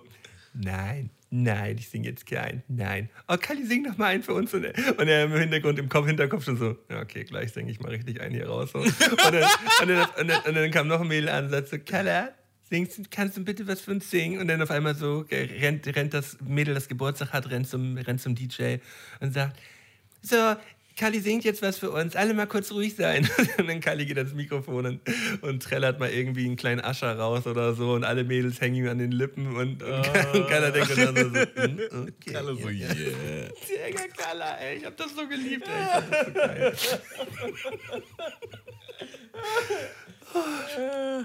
nein, nein, ich sing jetzt keinen, nein. Oh Kalli, sing doch mal einen für uns. Und, er- im Hintergrund, im Kopf, Hinterkopf schon so, ja, okay, gleich singe ich mal richtig einen hier raus. Und, dann, und, dann, und, dann, und dann kam noch ein Mädel an und sagt so, Kalla, Singst, kannst du bitte was für uns singen? Und dann auf einmal so rennt, rennt das Mädel, das Geburtstag hat, rennt zum, rennt zum DJ und sagt, so, Kali singt jetzt was für uns, alle mal kurz ruhig sein. Und dann Kali geht ans Mikrofon und, und trällert mal irgendwie einen kleinen Ascher raus oder so und alle Mädels hängen ihm an den Lippen und, und, und Kala denkt dann so, hm, okay. Kalle so, yeah. Digga, Kala, ey, ich hab das so geliebt, ey. Ich fand das so geil.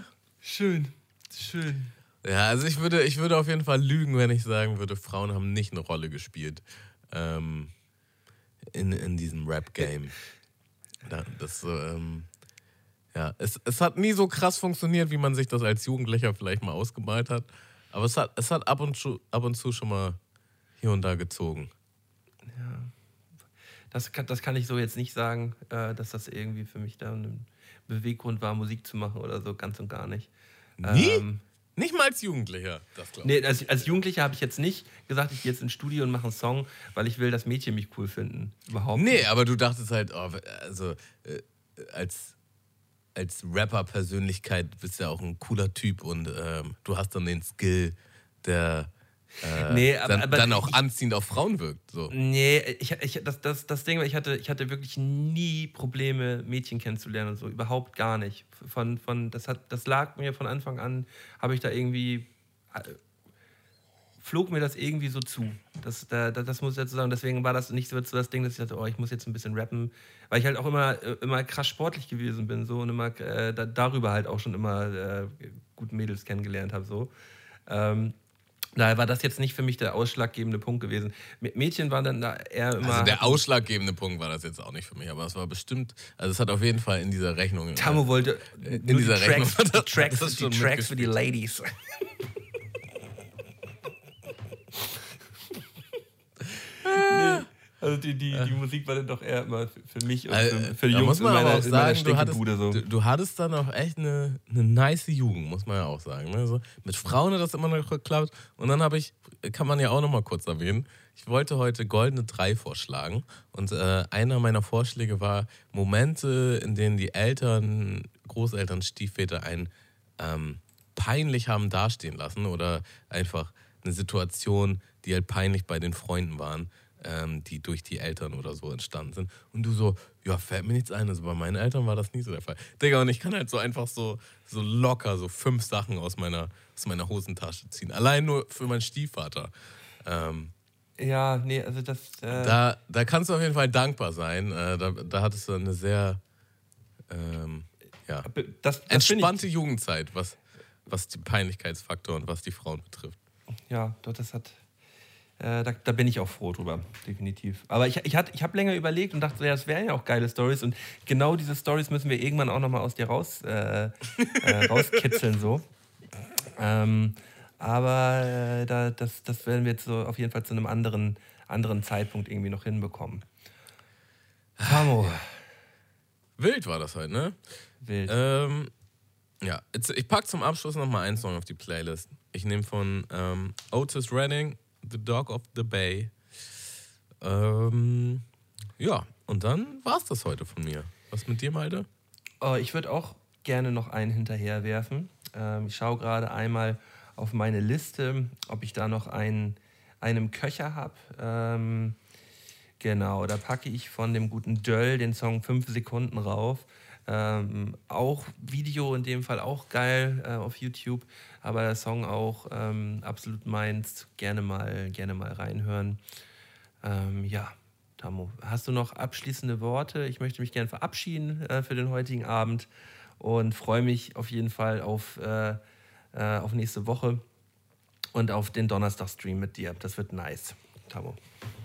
Schön, schön. Ja, also ich würde, ich würde auf jeden Fall lügen, wenn ich sagen würde, Frauen haben nicht eine Rolle gespielt ähm, in, in diesem Rap-Game. Da- Das, ähm, ja, es, es hat nie so krass funktioniert, wie man sich das als Jugendlicher vielleicht mal ausgemalt hat. Aber es hat, es hat ab, und zu, ab und zu schon mal hier und da gezogen. Das kann, das kann ich so jetzt nicht sagen, äh, dass das irgendwie für mich da ein Beweggrund war, Musik zu machen oder so, ganz und gar nicht. Nie? Ähm, Nicht mal als Jugendlicher, das glaube nee, als, als Jugendlicher habe ich jetzt nicht gesagt, ich gehe jetzt ins Studio und mache einen Song, weil ich will, dass Mädchen mich cool finden. Überhaupt Nee, nicht. aber du dachtest halt, oh, also äh, als, als Rapper-Persönlichkeit bist du ja auch ein cooler Typ und ähm, du hast dann den Skill, der äh, Nee, aber- dann, aber dann auch ich- anziehend auf Frauen wirkt. So. Nee, ich, ich, das, das, das Ding war, ich hatte, ich hatte wirklich nie Probleme, Mädchen kennenzulernen und so. Überhaupt gar nicht. Von, von, das, hat, das lag mir von Anfang an, habe ich da irgendwie. flog mir das irgendwie so zu. Das, da, da, das muss ich dazu sagen. Deswegen war das nicht so das Ding, dass ich dachte, oh, ich muss jetzt ein bisschen rappen. Weil ich halt auch immer, immer krass sportlich gewesen bin so, und immer äh, da, darüber halt auch schon immer äh, gute Mädels kennengelernt habe. So. Ähm, Daher war das jetzt nicht für mich der ausschlaggebende Punkt gewesen. Mädchen waren dann da eher immer. Also der ausschlaggebende Punkt war das jetzt auch nicht für mich, aber es war bestimmt, also es hat auf jeden Fall in dieser Rechnung. äh, Tamo wollte in dieser die Rechnung Tracks, hat die Tracks, die Tracks für die. Ladies. Also die, die, die Musik war dann doch eher immer für, mich und Also, für, für die Jungs in meiner, auch in meiner sagen, du hattest, so. du, du hattest dann auch echt eine, eine nice Jugend, muss man ja auch sagen. Ne? So, mit Frauen hat das immer noch geklappt. Und dann habe ich, kann man ja auch noch mal kurz erwähnen, ich wollte heute goldene drei vorschlagen. Und äh, einer meiner Vorschläge war Momente, in denen die Eltern, Großeltern, Stiefväter einen ähm, peinlich haben dastehen lassen oder einfach eine Situation, die halt peinlich bei den Freunden waren, ähm, die durch die Eltern oder so entstanden sind. Und du so, ja, fällt mir nichts ein. Also bei meinen Eltern war das nie so der Fall. Digga, und ich kann halt so einfach so, so locker so fünf Sachen aus meiner, aus meiner Hosentasche ziehen. Allein nur für meinen Stiefvater. Ähm, Ja, nee, also das. Äh, Da, da kannst du auf jeden Fall dankbar sein. Äh, da, da hattest du eine sehr ähm, ja, das, das entspannte Jugendzeit, was, was die Peinlichkeitsfaktor und was die Frauen betrifft. Ja, doch, das hat. Äh, da, da bin ich auch froh drüber, definitiv. Aber ich, ich, ich habe länger überlegt und dachte, ja, das wären ja auch geile Stories. Und genau diese Stories müssen wir irgendwann auch nochmal aus dir raus, äh, äh, rauskitzeln. So. Ähm, aber äh, da, das, das werden wir jetzt so auf jeden Fall zu einem anderen, anderen Zeitpunkt irgendwie noch hinbekommen. Samo, Wild war das heute, ne? wild. Ähm, ja, jetzt, ich pack zum Abschluss noch mal einen Song auf die Playlist. Ich nehme von ähm, Otis Redding, The Dog of the Bay. Ähm, ja, und dann war's das heute von mir. Was mit dir, Malte? Oh, ich würde auch gerne noch einen hinterher werfen. Ähm, ich schaue gerade einmal auf meine Liste, ob ich da noch einen, einen Köcher habe. Ähm, genau, da packe ich von dem guten Döll den Song 5 Sekunden rauf. Ähm, auch Video in dem Fall auch geil äh, auf YouTube, aber der Song auch ähm, absolut meins. Gerne mal, gerne mal reinhören. Ähm, ja, Tamo, hast du noch abschließende Worte? Ich möchte mich gerne verabschieden äh, für den heutigen Abend und freue mich auf jeden Fall auf, äh, äh, auf nächste Woche und auf den Donnerstag-Stream mit dir. Das wird nice, Tamo.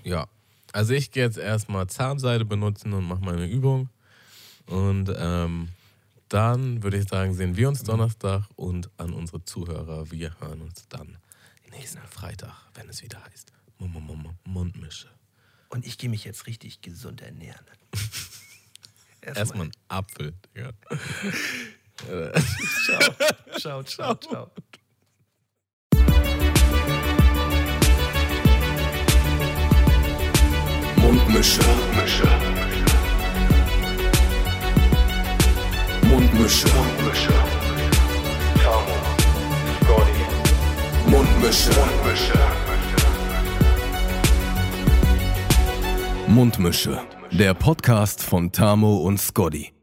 Ja, also ich gehe jetzt erstmal Zahnseide benutzen und mache meine Übung. Und ähm, dann würde ich sagen, sehen wir uns Donnerstag und an unsere Zuhörer, wir hören uns dann nächsten Freitag, wenn es wieder heißt Mum- Mum- Mum- Mundmische. Und ich gehe mich jetzt richtig gesund ernähren. Erstmal ein Apfel. Ja. Ciao, ciao, ciao, ciao. Mundmische. Mundmische. Mundmische. Mundmische. Tamo. Scotty. Mundmische. Mundmische. Mundmische. Der Podcast von Tamo und Scotty.